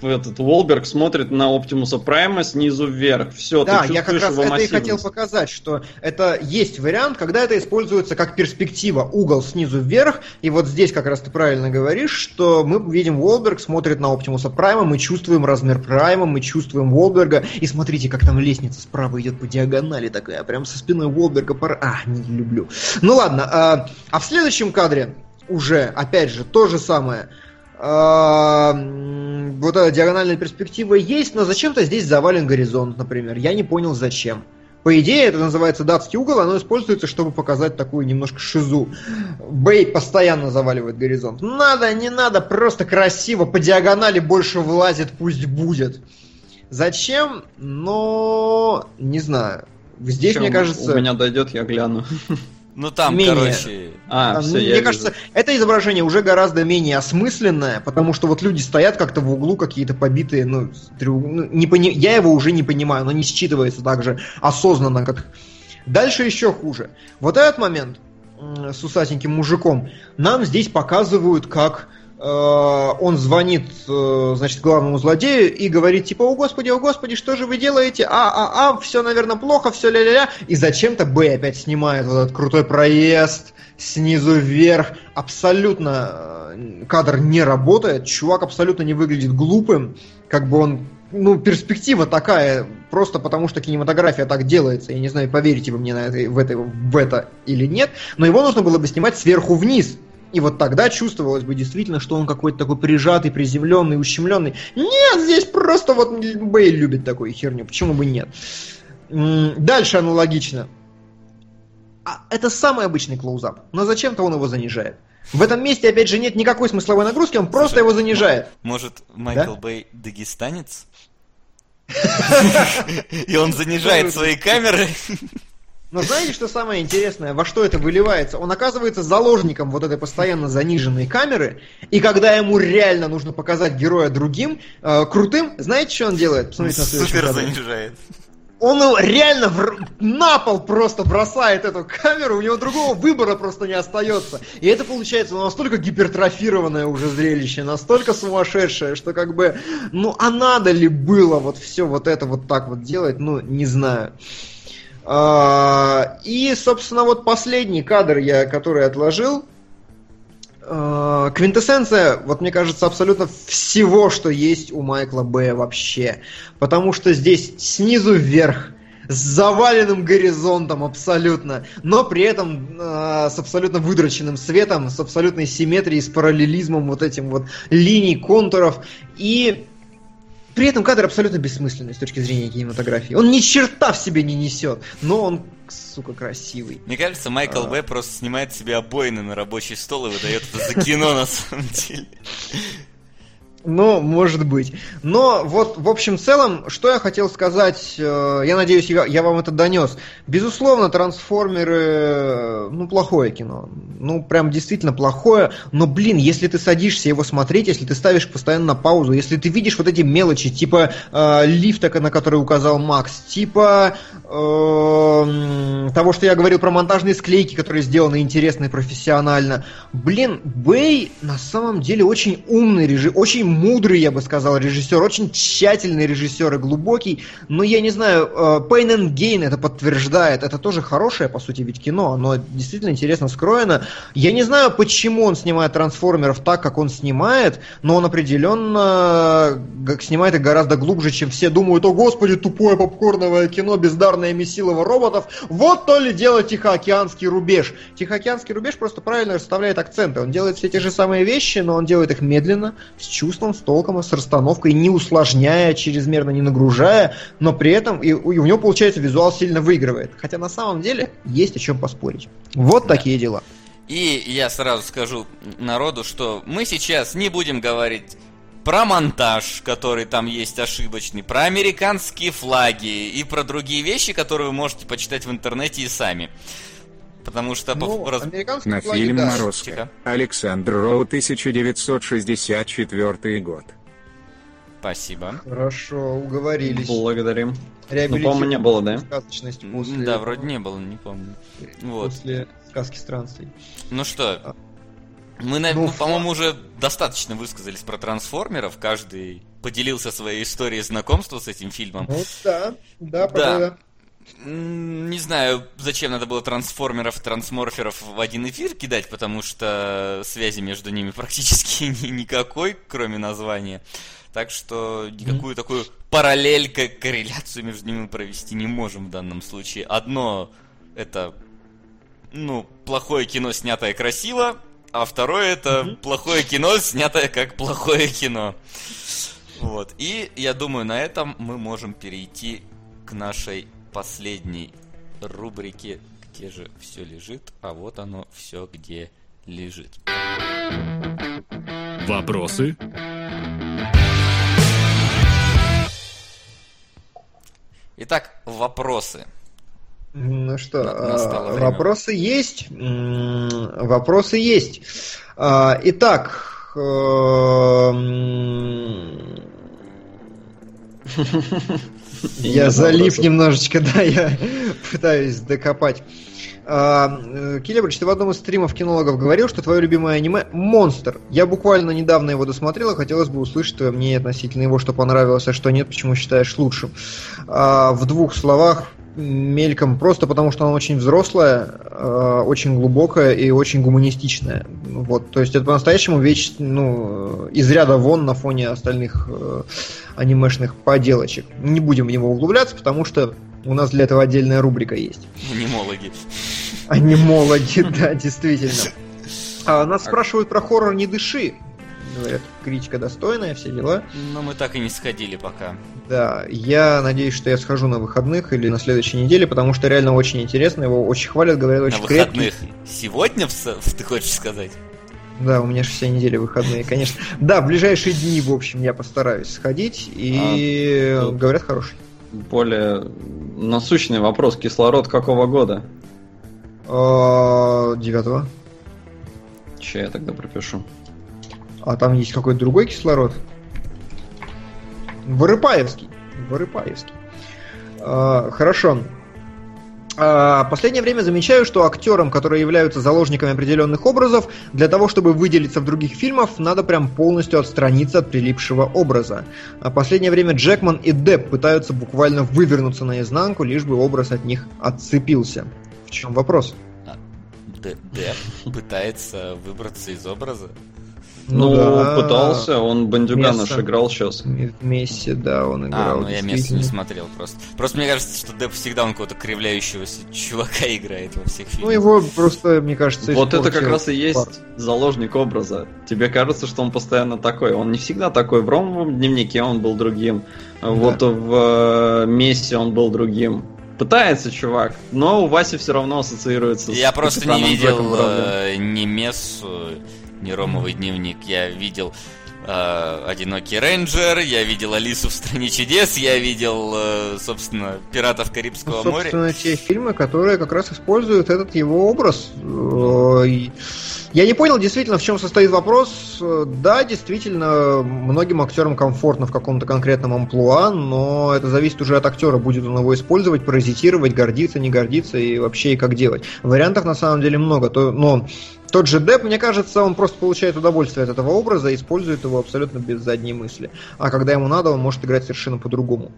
этот Уолберг смотрит на Оптимуса Прайма снизу вверх. Все, Да, ты я как раз это и хотел показать, что это есть вариант, когда это используется как перспектива, угол снизу вверх, и вот здесь как раз ты правильно говоришь, что мы видим Уолберг смотрит на Оптимуса Прайма, мы чувствуем размер Прайма, мы чувствуем Уолберга, и смотрите, как там лестница справа идет по диагонали такая, прям со спиной Уолберга, пора... а, не люблю. Ну ладно, а, а в следующем кадре уже, опять же, то же самое. Вот эта диагональная перспектива есть, но зачем-то здесь завален горизонт, например. Я не понял, зачем. По идее, это называется датский угол, оно используется, чтобы показать такую немножко шизу. Бэй постоянно заваливает горизонт. Надо, не надо, просто красиво, по диагонали больше влазит, пусть будет. Зачем? Но не знаю. Здесь, Чё, мне кажется... У меня дойдет, я гляну. Ну там, Менее. короче, А, А, все, ну, я мне вижу. кажется, это изображение уже гораздо менее осмысленное, потому что вот люди стоят как-то в углу какие-то побитые, ну, треуг- ну, не пони- я его уже не понимаю, но не считывается так же осознанно, как... Дальше еще хуже. Вот этот момент с усатеньким мужиком нам здесь показывают как он звонит, э, значит, главному злодею и говорит, типа, о господи, о господи, что же вы делаете? А, а, а, все, наверное, плохо, все ля-ля-ля. И зачем-то Б опять снимает вот этот крутой проезд снизу вверх. Абсолютно э, кадр не работает, чувак абсолютно не выглядит глупым, как бы он ну, перспектива такая, просто потому что кинематография так делается. Я не знаю, поверите вы мне на это, в, это, в это или нет, но его нужно было бы снимать сверху вниз. И вот тогда чувствовалось бы действительно, что он какой-то такой прижатый, приземленный, ущемленный. Нет, здесь просто вот Бейл любит такую херню. Почему бы нет? Дальше аналогично. А это самый обычный клоузап, но зачем-то он его занижает. В этом месте, опять же, нет никакой смысловой нагрузки, он просто его занижает. Может, Майкл да? Бэй дагестанец? И он занижает свои камеры? Но знаете, что самое интересное? Во что это выливается? Он оказывается заложником вот этой постоянно заниженной камеры, и когда ему реально нужно показать героя другим, э, крутым, знаете, что он делает? Посмотрите на Супер занижает. Он реально в... на пол просто бросает эту камеру, у него другого выбора просто не остается. И это получается ну, настолько гипертрофированное уже зрелище, настолько сумасшедшее, что как бы, ну а надо ли было вот все вот это вот так вот делать, ну не знаю. А, и, собственно, вот последний кадр, я, который отложил, а, квинтэссенция, вот мне кажется, абсолютно всего, что есть у Майкла Б. вообще. Потому что здесь снизу вверх, с заваленным горизонтом абсолютно, но при этом э, с абсолютно выдроченным светом, с абсолютной симметрией, с параллелизмом вот этим вот линий, контуров. И при этом кадр абсолютно бессмысленный с точки зрения кинематографии. Он ни черта в себе не несет, но он, сука, красивый. Мне кажется, Майкл а... Б. просто снимает себе обоины на рабочий стол и выдает это за кино на самом деле. Ну, может быть. Но вот, в общем целом, что я хотел сказать, э, я надеюсь, я, я вам это донес. Безусловно, трансформеры, э, ну, плохое кино. Ну, прям действительно плохое. Но, блин, если ты садишься его смотреть, если ты ставишь постоянно на паузу, если ты видишь вот эти мелочи, типа э, лифта, на который указал Макс, типа э, того, что я говорил про монтажные склейки, которые сделаны интересно и профессионально. Блин, Бэй на самом деле очень умный режим, очень мудрый, я бы сказал, режиссер, очень тщательный режиссер и глубокий, но я не знаю, э, Pain and Gain это подтверждает, это тоже хорошее, по сути, ведь кино, оно действительно интересно скроено. Я не знаю, почему он снимает трансформеров так, как он снимает, но он определенно э, снимает их гораздо глубже, чем все думают, о господи, тупое попкорновое кино, бездарное месилово роботов, вот то ли дело Тихоокеанский рубеж. Тихоокеанский рубеж просто правильно расставляет акценты, он делает все те же самые вещи, но он делает их медленно, с чувством, чувством, с толком, с расстановкой, не усложняя, чрезмерно не нагружая, но при этом и, и у него, получается, визуал сильно выигрывает. Хотя на самом деле есть о чем поспорить. Вот да. такие дела. И я сразу скажу народу, что мы сейчас не будем говорить про монтаж, который там есть ошибочный, про американские флаги и про другие вещи, которые вы можете почитать в интернете и сами. Потому что... Ну, раз... На фильм да. «Морозко». Александр Роу, 1964 год. Спасибо. Хорошо, уговорились. Благодарим. Ну, по-моему, не было, да? Сказочность после... Да, вроде не было, не помню. Вот. После сказки странствий. Ну что, мы, ну, ну, по-моему, уже достаточно высказались про трансформеров. Каждый поделился своей историей знакомства с этим фильмом. Ну да, да, да. Не знаю, зачем надо было трансформеров, трансморферов в один эфир кидать, потому что связи между ними практически никакой, кроме названия. Так что никакую mm-hmm. такую параллель, корреляцию между ними провести не можем в данном случае. Одно это, ну, плохое кино, снятое красиво, а второе это mm-hmm. плохое кино, снятое как плохое кино. Вот. И я думаю, на этом мы можем перейти к нашей последней рубрике «Где же все лежит?» А вот оно все где лежит. Вопросы? Итак, вопросы. Ну что, а, вопросы есть. Вопросы есть. А, итак, эм, Я залип немножечко, да, я пытаюсь докопать. А, э, Келебрич, ты в одном из стримов кинологов говорил, что твое любимое аниме «Монстр». Я буквально недавно его досмотрел, и хотелось бы услышать твое мнение относительно его, что понравилось, а что нет, почему считаешь лучшим. А, в двух словах, мельком, просто потому что она очень взрослая, э, очень глубокая и очень гуманистичная. Вот, то есть это по-настоящему вещь, ну, из ряда вон на фоне остальных э, анимешных поделочек. Не будем в него углубляться, потому что у нас для этого отдельная рубрика есть. Анимологи. Анимологи, да, действительно. А, нас спрашивают про хоррор «Не дыши». Говорят, критика достойная, все дела. Но мы так и не сходили пока. Да, я надеюсь, что я схожу на выходных или на следующей неделе, потому что реально очень интересно, его очень хвалят, говорят, очень На крепкий. выходных. Сегодня, в с- ты хочешь сказать? Да, у меня же все недели выходные, конечно. Да, в ближайшие дни, в общем, я постараюсь сходить, и А, тут- говорят, хороший. Более насущный вопрос. Кислород какого года? А, Девятого. Че я тогда пропишу? А там есть какой-то другой кислород? Вырыпаевский. Вырыпаевский. А, Хорошо. А, Последнее время замечаю, что актерам, которые являются заложниками определенных образов, для того, чтобы выделиться в других фильмах, надо прям полностью отстраниться от прилипшего образа. А последнее время Джекман и Депп пытаются буквально вывернуться наизнанку, лишь бы образ от них отцепился. В чем вопрос? Д- Деп пытается выбраться из образа. Ну, да. пытался, он бандюгана Место. играл сейчас. В Месси, да, он А, играл. ну я место не смотрел просто. Просто мне кажется, что Деп всегда он какого-то кривляющегося чувака играет во всех фильмах. Ну, его просто, мне кажется, Вот это как раз и есть Парк. заложник образа. Тебе кажется, что он постоянно такой. Он не всегда такой. В ромовом дневнике он был другим. Вот в э, Мессе он был другим. Пытается чувак, но у Васи все равно ассоциируется с Я просто не видел э, ни Мессу, ни Ромовый дневник. Я видел э, Одинокий рейнджер, я видел Алису в стране чудес, я видел, э, собственно, Пиратов Карибского Ну, моря. собственно, те фильмы, которые как раз используют этот его образ. Э, Я не понял действительно, в чем состоит вопрос. Э, Да, действительно, многим актерам комфортно в каком-то конкретном амплуа, но это зависит уже от актера, будет он его использовать, паразитировать, гордиться, не гордиться и вообще и как делать. Вариантов на самом деле много, то, но тот же Депп, мне кажется, он просто получает удовольствие от этого образа и использует его абсолютно без задней мысли. А когда ему надо, он может играть совершенно по-другому.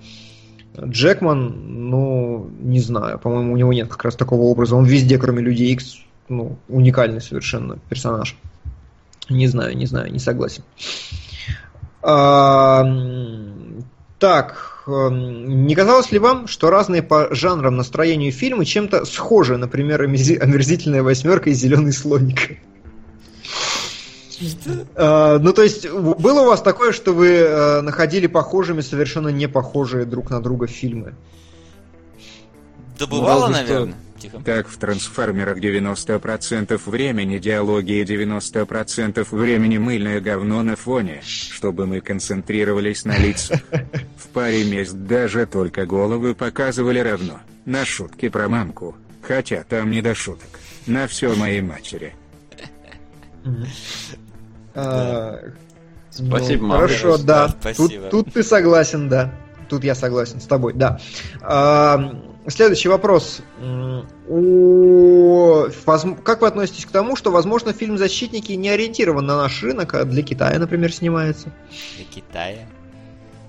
Джекман, ну, не знаю, по-моему, у него нет как раз такого образа. Он везде, кроме Людей Икс, ну, уникальный совершенно персонаж. Не знаю, не знаю, не согласен. А, так, эм, не казалось ли вам, что разные по жанрам, настроению фильмы чем-то схожи, например, «Омерзи- «Омерзительная восьмерка» и «Зеленый слоник»? А, Ну, то есть, было у вас такое, что вы э, находили похожими совершенно не похожие друг на друга фильмы? Да бывало, что- наверное. Так в трансформерах 90% времени диалоги и 90% времени мыльное говно на фоне, чтобы мы концентрировались на лицах. В паре мест даже только головы показывали равно. На шутки про мамку. Хотя там не до шуток. На все моей матери. А, Спасибо, ну, мама. Хорошо, Да, спасибо. Тут, тут ты согласен, да. Тут я согласен с тобой, да. Следующий вопрос. Возм- Как вы относитесь к тому, что, возможно, фильм «Защитники» не ориентирован на наш рынок, а для Китая, например, снимается? Для Китая.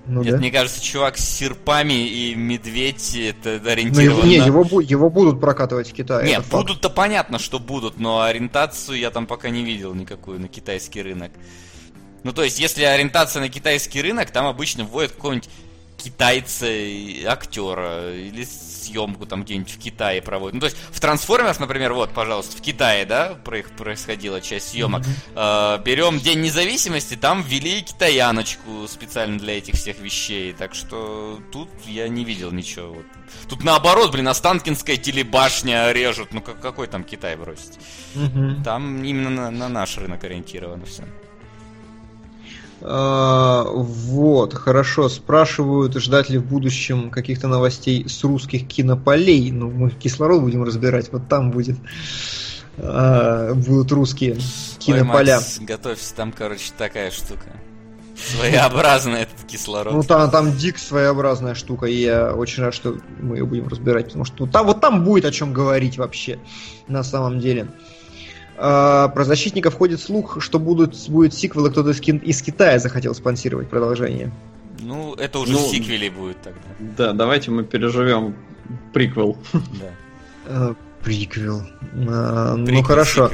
Ну, Нет, да. мне кажется, чувак с серпами и медведь это Ну, его, ориентировано... не, его, его будут прокатывать в Китае. Нет, будут-то понятно, что будут, но ориентацию я там пока не видел никакую на китайский рынок. Ну, то есть, если ориентация на китайский рынок, там обычно вводят какого-нибудь китайца, актера, или съемку там где-нибудь в Китае проводят. Ну, то есть, в Трансформерах, например, вот, пожалуйста, в Китае, да, про- происходила часть съемок. Э, берем День независимости, там ввели китаяночку специально для этих всех вещей. Так что тут я не видел ничего. Вот. Тут наоборот, блин, Останкинская телебашня режут. Ну как, какой там Китай бросить? Мгм. Там именно на, на наш рынок ориентировано все. А, вот, хорошо. Спрашивают, ждать ли в будущем каких-то новостей с русских кинополей. Ну, мы кислород будем разбирать, вот там будет. а, будут русские кинополя. готовься, там, короче, такая штука. Своеобразный этот кислород. Ну там, там дик своеобразная штука, и я очень рад, что мы ее будем разбирать, потому что там, вот там будет о чем говорить вообще, на самом деле. А, про защитников ходит слух, что будут, будет сиквел, и кто-то из, из Китая захотел спонсировать продолжение. Ну, это уже Ну, в сиквеле будет тогда. Да, давайте мы переживем приквел. Да. Э, приквел. А, ну хорошо.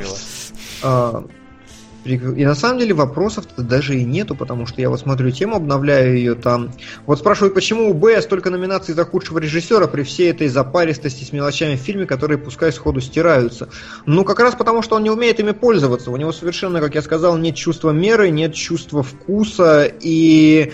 И на самом деле вопросов-то даже и нету, потому что я вот смотрю тему, обновляю ее там. Вот спрашивают, почему у Б столько номинаций за худшего режиссера при всей этой запаристости с мелочами в фильме, которые пускай сходу стираются. Ну, как раз потому, что он не умеет ими пользоваться. У него совершенно, как я сказал, нет чувства меры, нет чувства вкуса, и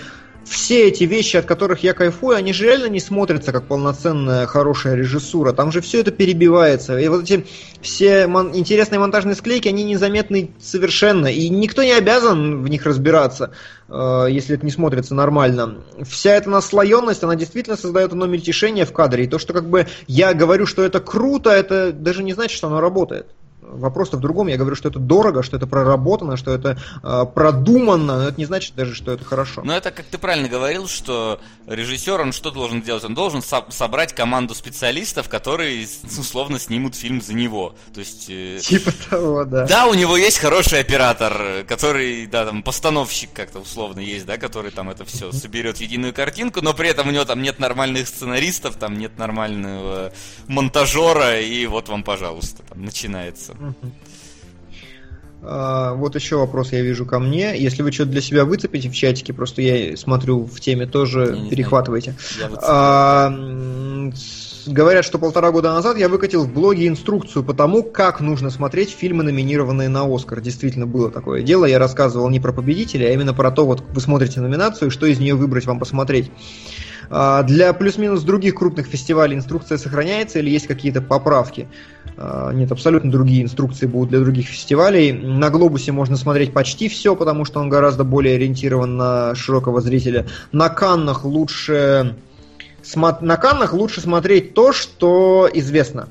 все эти вещи, от которых я кайфую, они же реально не смотрятся как полноценная хорошая режиссура. Там же все это перебивается. И вот эти все мон- интересные монтажные склейки, они незаметны совершенно. И никто не обязан в них разбираться, э, если это не смотрится нормально. Вся эта наслоенность, она действительно создает одно мельтешение в кадре. И то, что как бы я говорю, что это круто, это даже не значит, что оно работает. Вопрос-то в другом. Я говорю, что это дорого, что это проработано, что это э, продуманно, но это не значит даже, что это хорошо. Но это, как ты правильно говорил, что режиссер, он что должен делать? Он должен со- собрать команду специалистов, которые, условно, снимут фильм за него. То есть... э, Типа того, да. Да, у него есть хороший оператор, который, да, там, постановщик как-то условно есть, да, который там это все соберет в единую картинку, но при этом у него там нет нормальных сценаристов, там нет нормального монтажера, и вот вам, пожалуйста, там начинается. А, вот еще вопрос я вижу ко мне. Если вы что-то для себя выцепите в чатике, просто я смотрю в теме тоже, перехватывайте. Я вот А, говорят, что полтора года назад я выкатил в блоге инструкцию по тому, как нужно смотреть фильмы, номинированные на Оскар. Действительно было такое дело. Я рассказывал не про победителя, а именно про то, вот вы смотрите номинацию, что из нее выбрать вам посмотреть. А, Для плюс-минус других крупных фестивалей инструкция сохраняется или есть какие-то поправки? А, Нет, абсолютно другие инструкции будут для других фестивалей. На Глобусе можно смотреть почти все, потому что он гораздо более ориентирован на широкого зрителя. На Каннах лучше на Каннах лучше смотреть то, что известно.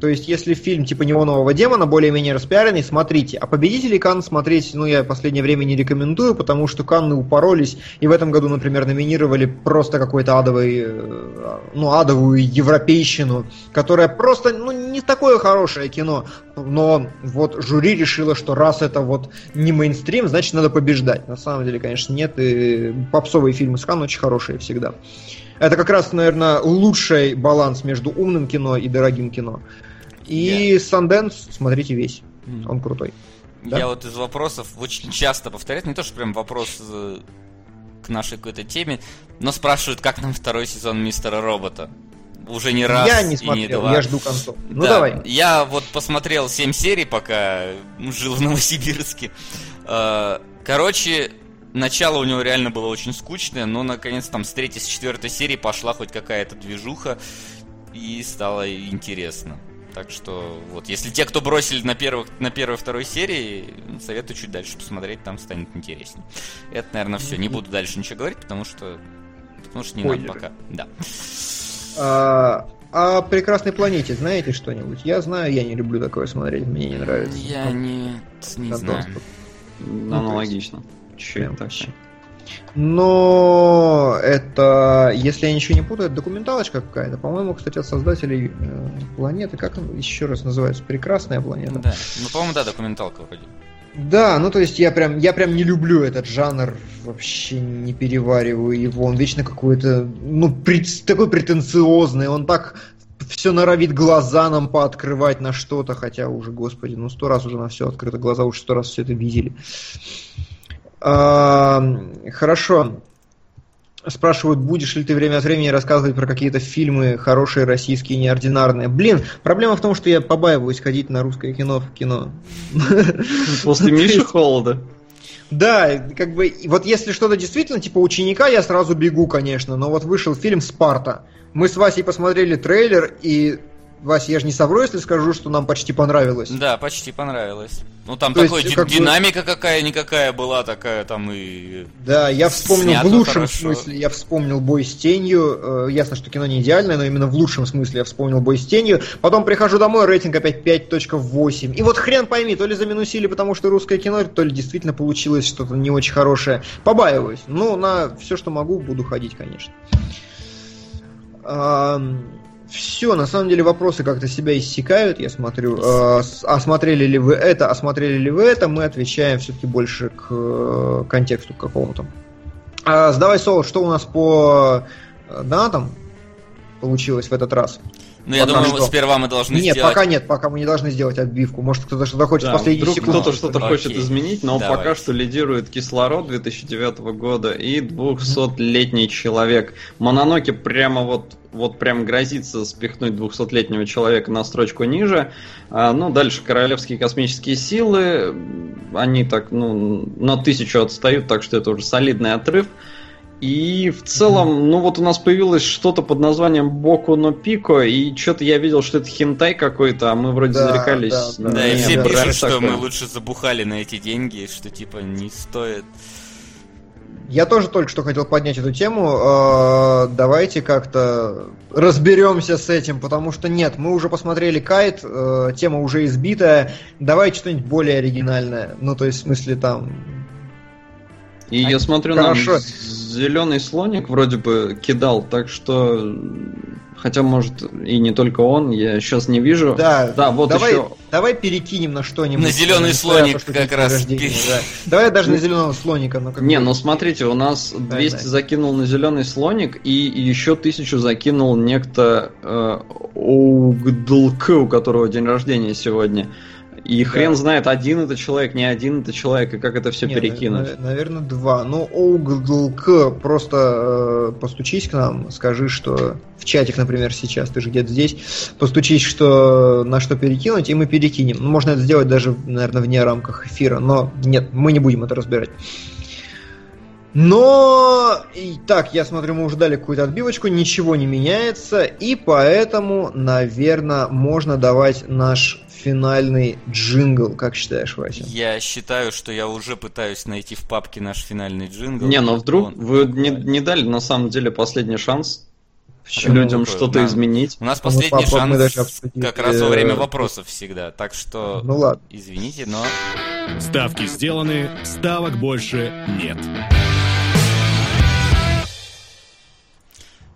То есть, если фильм типа «Неонового демона» более-менее распиаренный, смотрите. А победителей Канн смотреть, ну, я в последнее время не рекомендую, потому что Канны упоролись, и в этом году, например, номинировали просто какой-то адовый, э, ну, адовую европейщину, которая просто, ну, не такое хорошее кино, но вот жюри решило, что раз это вот не мейнстрим, значит, надо побеждать. На самом деле, конечно, нет, и попсовые фильмы с Канн очень хорошие всегда. Это как раз, наверное, лучший баланс между умным кино и дорогим кино. И Санденс, смотрите весь. Он крутой. Да? Я вот из вопросов очень часто повторяют, не то, что прям вопрос э, к нашей какой-то теме, но спрашивают, как нам второй сезон Мистера Робота. Уже не раз я и не не смотрел, два. я жду концов. Ну Да, давай. Я вот посмотрел 7 серий, пока жил в Новосибирске. Э, Короче, начало у него реально было очень скучное, но наконец там с третьей, с четвертой серии пошла хоть какая-то движуха и стало интересно. Так что вот, если те, кто бросили на, первых, на первой второй серии, советую чуть дальше посмотреть, там станет интереснее. Это, наверное, все. Не буду дальше ничего говорить, потому что, потому что не надо пока. Да. А, о прекрасной планете знаете что-нибудь? Я знаю, я не люблю такое смотреть, мне не нравится. Я не, не Там знаю. просто Аналогично. Чуть прям так. вообще. Но это, если я ничего не путаю, это документалочка какая-то. По-моему, кстати, от создателей э, планеты, как он еще раз называется? Прекрасная планета. Да. Ну, по-моему, да, документалка вроде. Да, ну то есть я прям, я прям не люблю этот жанр, вообще не перевариваю его. Он вечно какой-то, ну, прет- такой претенциозный, он так все норовит глаза нам пооткрывать на что-то, хотя уже, господи, ну сто раз уже на все открыто глаза, уже сто раз все это видели. Хорошо. Спрашивают, будешь ли ты время от времени рассказывать про какие-то фильмы хорошие, российские, неординарные. Блин, проблема в том, что я побаиваюсь ходить на русское кино в кино. После Миши Холода. Да, как бы, вот если что-то действительно типа ученика, я сразу бегу, конечно, но вот вышел фильм «Спарта». Мы с Васей посмотрели трейлер, и Вася, я же не совру, если скажу, что нам почти понравилось. Да, почти понравилось. Ну там То такой есть, ди- как бы- динамика какая-никакая была, такая там и... Да, я вспомнил Снято в лучшем хорошо. смысле, я вспомнил бой с тенью. Э, ясно, что кино не идеальное, но именно в лучшем смысле я вспомнил бой с тенью. Потом прихожу домой, рейтинг опять 5.8. И вот хрен пойми, то ли заминусили, потому что русское кино, то ли действительно получилось что-то не очень хорошее. Побаиваюсь. Ну, на все, что могу, буду ходить, конечно. Все, на самом деле вопросы как-то себя иссякают, я смотрю. Э, осмотрели ли вы это, осмотрели ли вы это, мы отвечаем все-таки больше к э, контексту какому-то. А, сдавай соло, что у нас по э, донатам получилось в этот раз? Ну, я думаю, что. сперва мы должны нет, сделать... пока нет, пока мы не должны сделать отбивку. Может, кто-то что-то хочет Да, в последние вдруг секунды. кто-то что-то Окей. хочет изменить, но Давайте. пока что лидирует кислород 2009 года и 200-летний человек. Мононоки прямо вот вот прям грозится спихнуть 200-летнего человека на строчку ниже. А, ну, дальше Королевские космические силы. Они так, ну, на тысячу отстают, так что это уже солидный отрыв. И в целом, ну вот у нас появилось что-то под названием Боку но Пико, и что-то я видел, что это хентай какой-то, а мы вроде Да, зарекались. да, Да, и Не, все да, пишут, что такое. мы лучше забухали на эти деньги, что типа не стоит. Я тоже только что хотел поднять эту тему. Э, Давайте как-то разберемся с этим, потому что нет, мы уже посмотрели кайт, э, тема уже избитая. Давайте что-нибудь более оригинальное. Ну, то есть, в смысле, там. И А, я смотрю, хорошо. нам зеленый слоник вроде бы кидал, так что... Хотя, может, и не только он, я сейчас не вижу. Да, Да, вот давай, еще. давай перекинем на что-нибудь. На зеленый слоник то, что как день раз рождения, да. Давай даже на зеленого слоника. Ну, как Не, ну смотрите, у нас 200 да. закинул на зеленый слоник, и еще тысячу закинул некто э, Угдлк, у которого день рождения сегодня. И Да. хрен знает, один это человек, не один это человек, и как это все Не, перекинуть. наверное, два. Ну, Оуглк, просто э, постучись к нам, скажи, что в чатик, например, сейчас, ты же где-то здесь, постучись, что на что перекинуть, и мы перекинем. Ну, можно это сделать даже, наверное, вне рамках эфира, но нет, мы не будем это разбирать. Но, и так, я смотрю, мы уже дали какую-то отбивочку, ничего не меняется, и поэтому, наверное, можно давать наш финальный джингл, как считаешь, Вася? Я считаю, что я уже пытаюсь найти в папке наш финальный джингл. Не, но вдруг Он- вы не, не дали на самом деле последний шанс Почему? людям такое? что-то Да. изменить. У нас Ну, последний папа, мы даже шанс обсудили, как раз во время э, вопросов всегда. Так что, Ну ладно. извините, но... Ставки сделаны, ставок больше нет.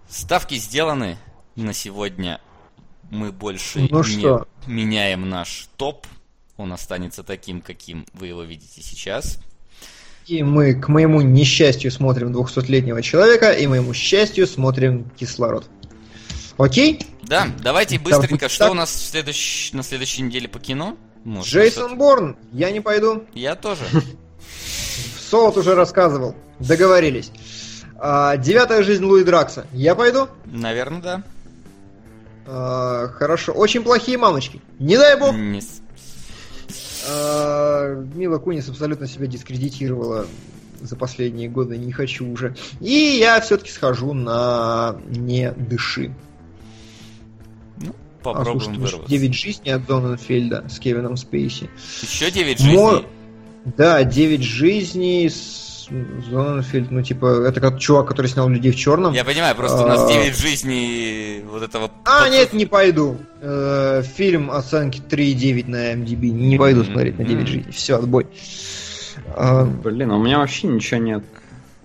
Ставки сделаны на сегодня. Мы больше Ну не что? меняем наш топ. Он останется таким, каким вы его видите сейчас. И мы, к моему несчастью, смотрим 200-летнего человека, и моему счастью смотрим кислород. Окей? Да, давайте Да, быстренько. будет Что так. у нас в следующ- на следующей неделе по кино? Может, Джейсон Борн, я не пойду. Я тоже. Солод уже рассказывал. Договорились. А, девятая жизнь Луи Дракса. Я пойду? Наверное, да. А, хорошо. Очень плохие мамочки. Не дай бог. Не А, Мила Кунис абсолютно себя дискредитировала за последние годы. Не хочу уже. И я все-таки схожу на «Не дыши». А, Попробуем слушайте, вырваться. «Девять жизней» от Дональдфельда с Кевином Спейси. Еще 9 Мо- жизней. Да, «Девять жизней» с Зоненфельд, ну, типа, это как чувак, который снял «Людей в черном». Я понимаю, просто у нас А. 9 жизней вот этого... А, нет, не пойду. Э, фильм оценки 3,9 на MDB. Не пойду смотреть на 9 М. жизней. Все, отбой. А, Блин, а у меня вообще ничего нет.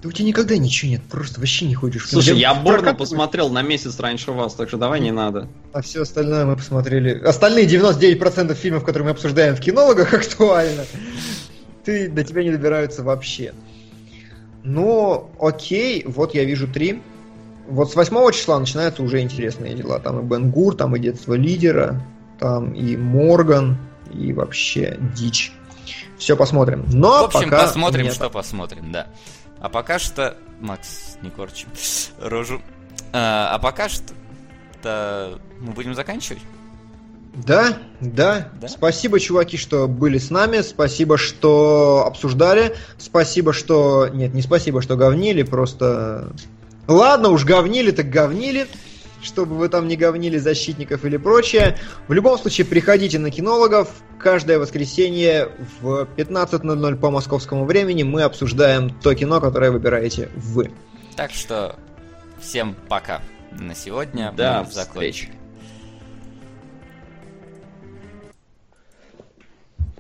да у тебя никогда ничего нет, просто вообще не ходишь. в кино. Слушай, я Борна прокатываешь, посмотрел на месяц раньше вас, так что давай не надо. А все остальное мы посмотрели. Остальные 99% фильмов, которые мы обсуждаем в кинологах, актуально. Ты до тебя не добираются вообще. Ну, окей, вот я вижу три. Вот с 8 числа начинаются уже интересные дела. Там и Бен Гур, там и детство лидера, там и Морган, и вообще дичь. Все посмотрим. Но В общем, пока посмотрим, нет. что посмотрим, да. А пока что... Макс, не корчим рожу. А, а пока что... то мы будем заканчивать. Да, да, Да? Спасибо, чуваки, что были с нами. Спасибо, что обсуждали. Спасибо, что... Нет, не спасибо, что говнили, просто... Ладно, уж говнили, так говнили. чтобы вы там не говнили защитников или прочее. В любом случае, приходите на кинологов. Каждое воскресенье в 15.00 по московскому времени мы обсуждаем то кино, которое выбираете вы. Так что всем пока на сегодня. До Мы закончим.